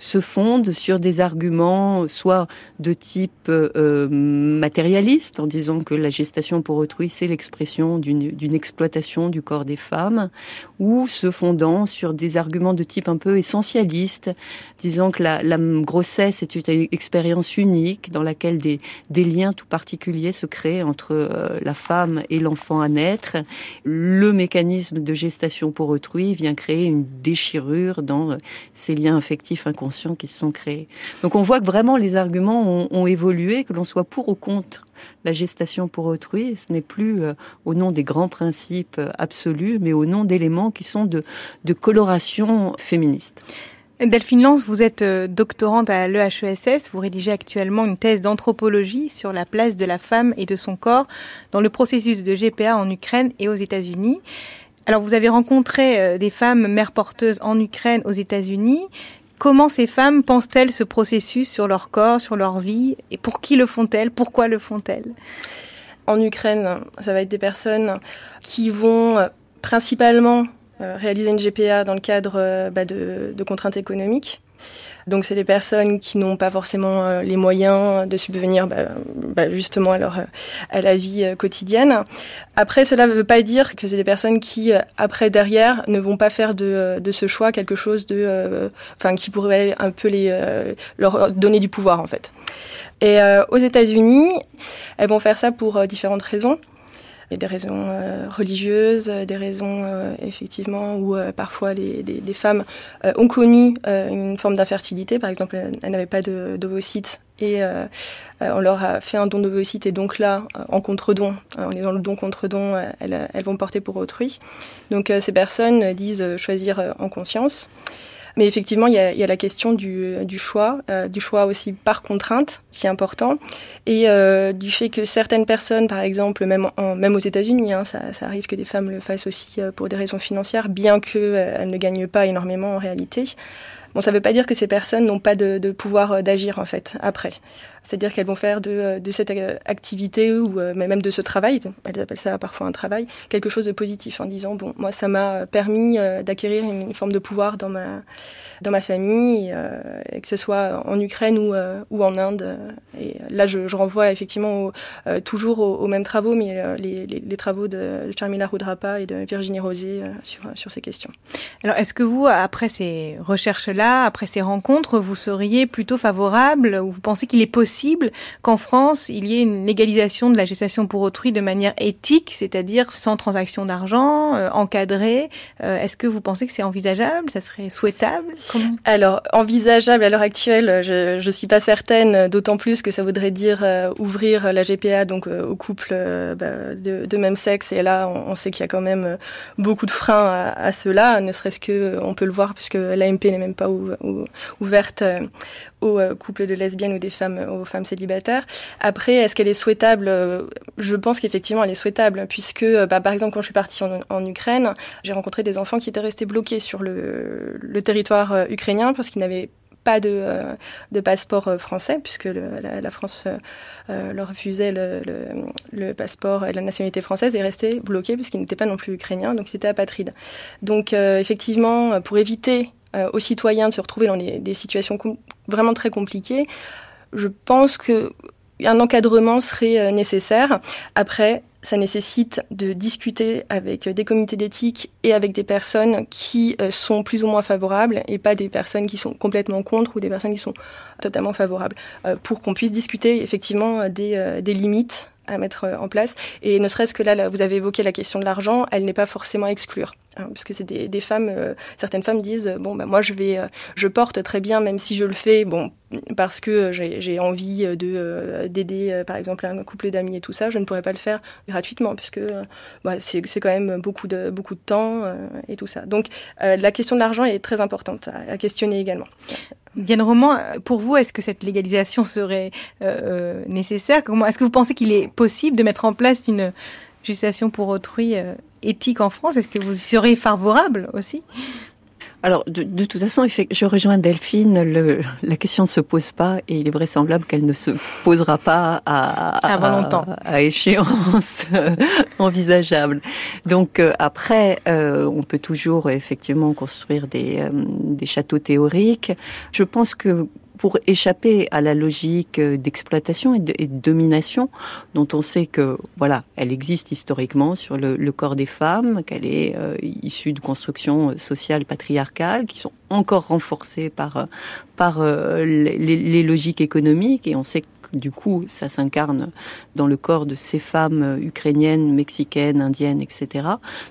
se fondent sur des arguments soit de type euh, matérialiste, en disant que la gestation pour autrui, c'est l'expression d'une exploitation du corps des femmes, ou se fondant sur des arguments de type un peu essentialiste, disant que la, la grossesse est une expérience unique dans laquelle des, des liens tout particuliers se créent entre euh, la femme et l'enfant à naître. Le mécanisme de gestation pour autrui vient créer une déchirure dans euh, ces liens affectifs inconscients qui se sont créés. Donc on voit que vraiment les arguments ont, ont évolué, que l'on soit pour ou contre la gestation pour autrui. Ce n'est plus euh, au nom des grands principes absolus, mais au nom d'éléments qui sont de, de coloration féministe. Delphine Lance, vous êtes euh, doctorante à l'EHESS. Vous rédigez actuellement une thèse d'anthropologie sur la place de la femme et de son corps dans le processus de GPA en Ukraine et aux États-Unis. Alors, vous avez rencontré euh, des femmes mères porteuses en Ukraine, aux États-Unis. Comment ces femmes pensent-elles ce processus sur leur corps, sur leur vie Et pour qui le font-elles? Pourquoi le font-elles? En Ukraine, ça va être des personnes qui vont euh, principalement euh, réaliser une GPA dans le cadre euh, bah, de, de, contraintes économiques. Donc c'est des personnes qui n'ont pas forcément euh, les moyens de subvenir bah, bah, justement à, leur, à la vie quotidienne. Après, cela ne veut pas dire que c'est des personnes qui, après, derrière, ne vont pas faire de, de ce choix quelque chose de, qui pourrait un peu les, leur donner du pouvoir en fait. Et aux États-Unis, elles vont faire ça pour différentes raisons. Il y a des raisons euh, religieuses, des raisons euh, effectivement où euh, parfois les, les femmes ont connu une forme d'infertilité. Par exemple, elles, n'avaient pas d'ovocytes et on leur a fait un don d'ovocytes et donc là, en contre-don, on est dans le don contre-don, elles, vont porter pour autrui. Donc ces personnes disent choisir en conscience. Mais effectivement, il y a, la question du, choix, euh, du choix aussi par contrainte, qui est important, et euh, du fait que certaines personnes, par exemple, même, en, même aux États-Unis, hein, ça, arrive que des femmes le fassent aussi euh, pour des raisons financières, bien qu'elles ne gagnent pas énormément en réalité. Bon, ça ne veut pas dire que ces personnes n'ont pas de, de pouvoir d'agir en fait après. C'est-à-dire qu'elles vont faire de, euh, cette activité ou même de ce travail, elles appellent ça parfois un travail, quelque chose de positif en disant bon, moi ça m'a permis d'acquérir une forme de pouvoir dans ma dans ma famille, euh, et que ce soit en Ukraine ou, euh, ou en Inde. Et là, je, renvoie effectivement euh, toujours aux, mêmes travaux, mais les, travaux de Charmila Rudrapa et de Virginie Rosé sur, sur ces questions. Alors, est-ce que vous, après ces recherches-là, après ces rencontres, vous seriez plutôt favorable ou vous pensez qu'il est possible qu'en France, il y ait une légalisation de la gestation pour autrui de manière éthique, c'est-à-dire sans transaction d'argent, euh, encadrée. Est-ce que vous pensez que c'est envisageable? Ça serait souhaitable? Alors, envisageable à l'heure actuelle, je ne suis pas certaine, d'autant plus que ça voudrait dire euh, ouvrir la GPA donc euh, aux couples euh, bah, de, même sexe. Et là, on, sait qu'il y a quand même beaucoup de freins à, cela, ne serait-ce que on peut le voir puisque l'AMP n'est même pas ou, ou, ouverte aux couples de lesbiennes ou des femmes aux femmes célibataires. Après, est-ce qu'elle est souhaitable? Je pense qu'effectivement, elle est souhaitable puisque, bah, par exemple, quand je suis partie en, Ukraine, j'ai rencontré des enfants qui étaient restés bloqués sur le, territoire euh, ukrainiens parce qu'ils n'avaient pas de, euh, passeport euh, français, puisque la, France euh, leur refusait le, passeport et la nationalité française et restait bloqués puisqu'ils n'étaient pas non plus ukrainiens, donc c'était apatride. Donc effectivement, pour éviter aux citoyens de se retrouver dans des situations vraiment très compliquées, je pense que un encadrement serait nécessaire. Après, ça nécessite de discuter avec des comités d'éthique et avec des personnes qui euh, sont plus ou moins favorables et pas des personnes qui sont complètement contre ou des personnes qui sont totalement favorables euh, pour qu'on puisse discuter effectivement des, euh, limites à mettre en place. Et ne serait-ce que là, là, vous avez évoqué la question de l'argent, elle n'est pas forcément à exclure. Hein, puisque c'est des, femmes, euh, certaines femmes disent euh, bon bah moi je vais, euh, je porte très bien même si je le fais bon parce que j'ai envie de d'aider par exemple un couple d'amis et tout ça, je ne pourrais pas le faire gratuitement puisque bah, c'est quand même beaucoup de beaucoup de temps et tout ça. Donc la question de l'argent est très importante à, questionner également. Diane Roman, pour vous, est-ce que cette légalisation serait nécessaire? Est-ce que vous pensez qu'il est possible de mettre en place une gestation pour autrui euh, éthique en France Est-ce que vous y seriez favorable aussi? Alors, de, de, toute façon, je rejoins Delphine, le, la question ne se pose pas et il est vraisemblable qu'elle ne se posera pas à, à, à échéance envisageable. Donc euh, après, euh, on peut toujours effectivement construire des, euh, des châteaux théoriques. Je pense que pour échapper à la logique d'exploitation et, de, domination dont on sait que voilà, elle existe historiquement sur le, corps des femmes, qu'elle est euh, issue de constructions sociales patriarcales qui sont encore renforcées par par euh, les, les, logiques économiques. Et on sait du coup, ça s'incarne dans le corps de ces femmes ukrainiennes, mexicaines, indiennes, etc.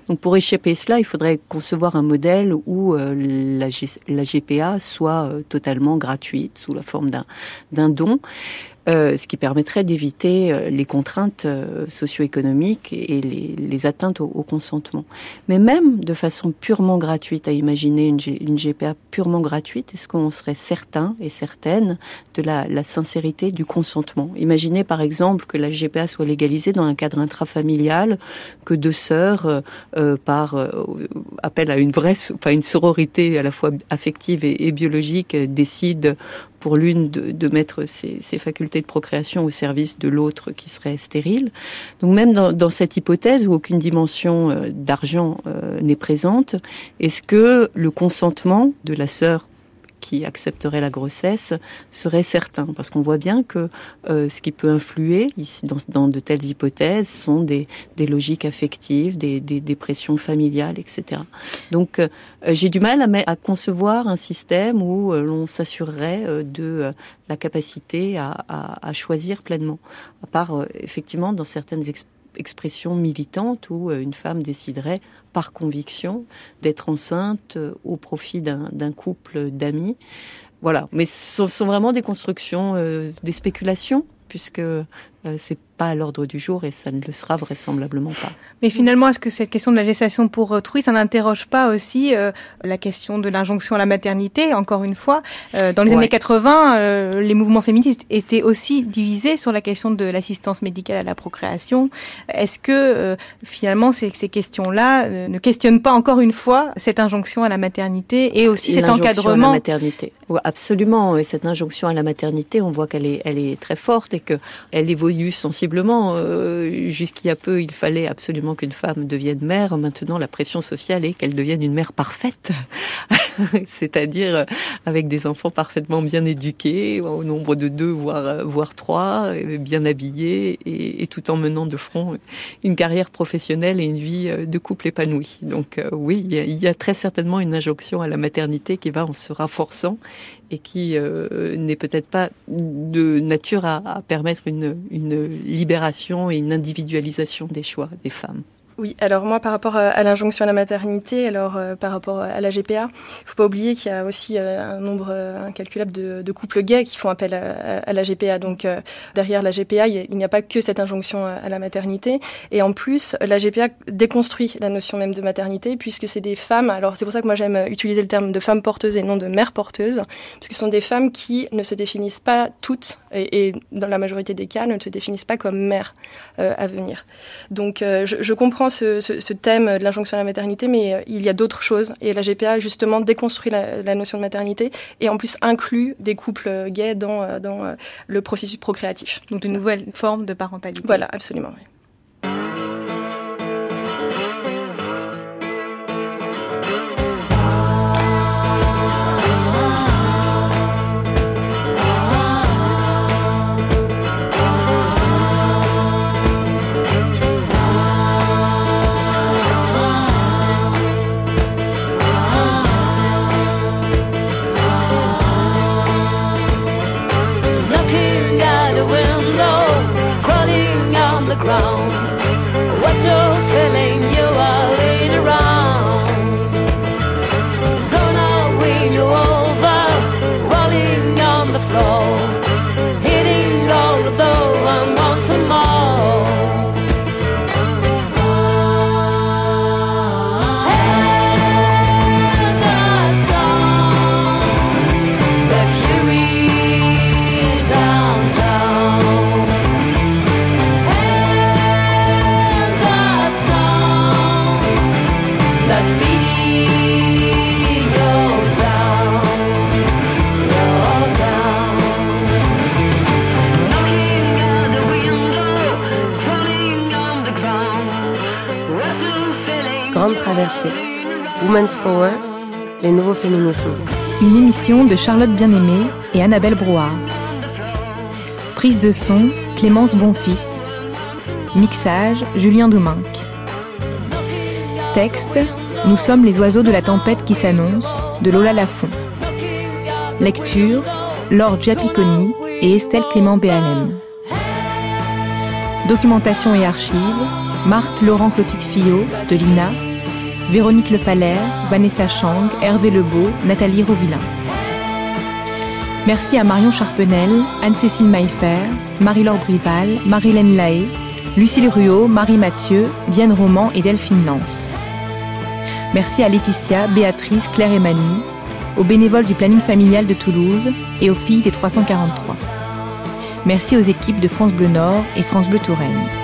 Donc pour échapper à cela, il faudrait concevoir un modèle où euh, la, la, GPA soit euh, totalement gratuite, sous la forme d'un don. Euh, ce qui permettrait d'éviter euh, les contraintes euh, socio-économiques et les, atteintes au, consentement. Mais même de façon purement gratuite, à imaginer une, GPA purement gratuite, est-ce qu'on serait certain et certaine de la, sincérité du consentement? Imaginez par exemple que la GPA soit légalisée dans un cadre intrafamilial, que deux sœurs, par appel à une vraie, enfin une sororité à la fois affective et biologique, décident pour l'une de, de, mettre ses, ses, facultés de procréation au service de l'autre qui serait stérile. Donc même dans, dans cette hypothèse où aucune dimension euh, d'argent euh, n'est présente, est-ce que le consentement de la sœur qui accepterait la grossesse serait certain, parce qu'on voit bien que euh, ce qui peut influer ici, dans, dans, de telles hypothèses sont des, des logiques affectives, des, des, des, pressions familiales, etc. Donc euh, j'ai du mal à, à, concevoir un système où euh, l'on s'assurerait euh, de euh, la capacité à, à, à, choisir pleinement, à part effectivement dans certaines expressions militantes où une femme déciderait par conviction d'être enceinte euh, au profit d'un couple d'amis. Voilà, mais ce sont vraiment des constructions, euh, des spéculations, puisque euh, c'est pas à l'ordre du jour et ça ne le sera vraisemblablement pas. Mais finalement, est-ce que cette question de la gestation pour autrui, ça n'interroge pas aussi euh, la question de l'injonction à la maternité Encore une fois, euh, dans les ouais. années 80, euh, les mouvements féministes étaient aussi divisés sur la question de l'assistance médicale à la procréation. Est-ce que euh, finalement ces, ces questions-là euh, ne questionnent pas encore une fois cette injonction à la maternité et aussi cet encadrement à la maternité Absolument. Et cette injonction à la maternité, on voit qu'elle est, elle est très forte et qu'elle évolue sensiblement euh, jusqu'il y a peu, il fallait absolument qu'une femme devienne mère. Maintenant, la pression sociale est qu'elle devienne une mère parfaite, c'est-à-dire euh, avec des enfants parfaitement bien éduqués, au nombre de deux, voire, voire trois, euh, bien habillés, et, tout en menant de front une carrière professionnelle et une vie de couple épanouie. Donc oui, il y, a, il y a très certainement une injonction à la maternité qui va en se renforçant et qui euh, n'est peut-être pas de nature à, permettre une, une libération et une individualisation des choix des femmes. Oui, alors moi par rapport à, l'injonction à la maternité, alors euh, par rapport à la GPA, il faut pas oublier qu'il y a aussi euh, un nombre euh, incalculable de, couples gays qui font appel à, la GPA. Donc derrière la GPA, il n'y a, pas que cette injonction à la maternité. Et en plus, la GPA déconstruit la notion même de maternité puisque c'est des femmes. Alors c'est pour ça que moi j'aime utiliser le terme de femmes porteuses et non de mères porteuses, parce que ce sont des femmes qui ne se définissent pas toutes et, dans la majorité des cas ne se définissent pas comme mères à venir. Donc je comprends ce, ce, ce thème de l'injonction à la maternité, mais euh, il y a d'autres choses. Et la GPA, justement, déconstruit la, la, notion de maternité et en plus inclut des couples gays dans, euh, dans euh, le processus procréatif. Donc de nouvelles formes de parentalité. Voilà, absolument. Oui. Power, les nouveaux féminismes. Une émission de Charlotte Bien-Aimée et Annabelle Brouard. Prise de son, Clémence Bonfils. Mixage, Julien Domingue. Texte, Nous sommes les oiseaux de la tempête qui s'annonce, de Lola Lafont. Lecture, Laure Giapiconi et Estelle Clément Béalem. Documentation et archives, Marthe Laurent Clotilde Fillot, de l'INA, Véronique Lefalaire, Vanessa Chang, Hervé Lebeau, Nathalie Rovillain. Merci à Marion Charpenel, Anne-Cécile Maillefer, Marie-Laure Brival, Marilène Lahaye, Lucille Ruot, Marie Mathieu, Diane Roman et Delphine Lance. Merci à Laetitia, Béatrice, Claire et Manu, aux bénévoles du planning familial de Toulouse et aux filles des 343. Merci aux équipes de France Bleu Nord et France Bleu Touraine.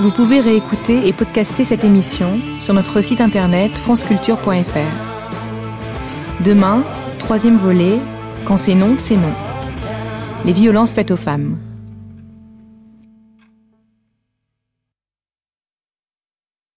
Vous pouvez réécouter et podcaster cette émission sur notre site internet franceculture.fr. Demain, troisième volet, quand c'est non, c'est non. Les violences faites aux femmes.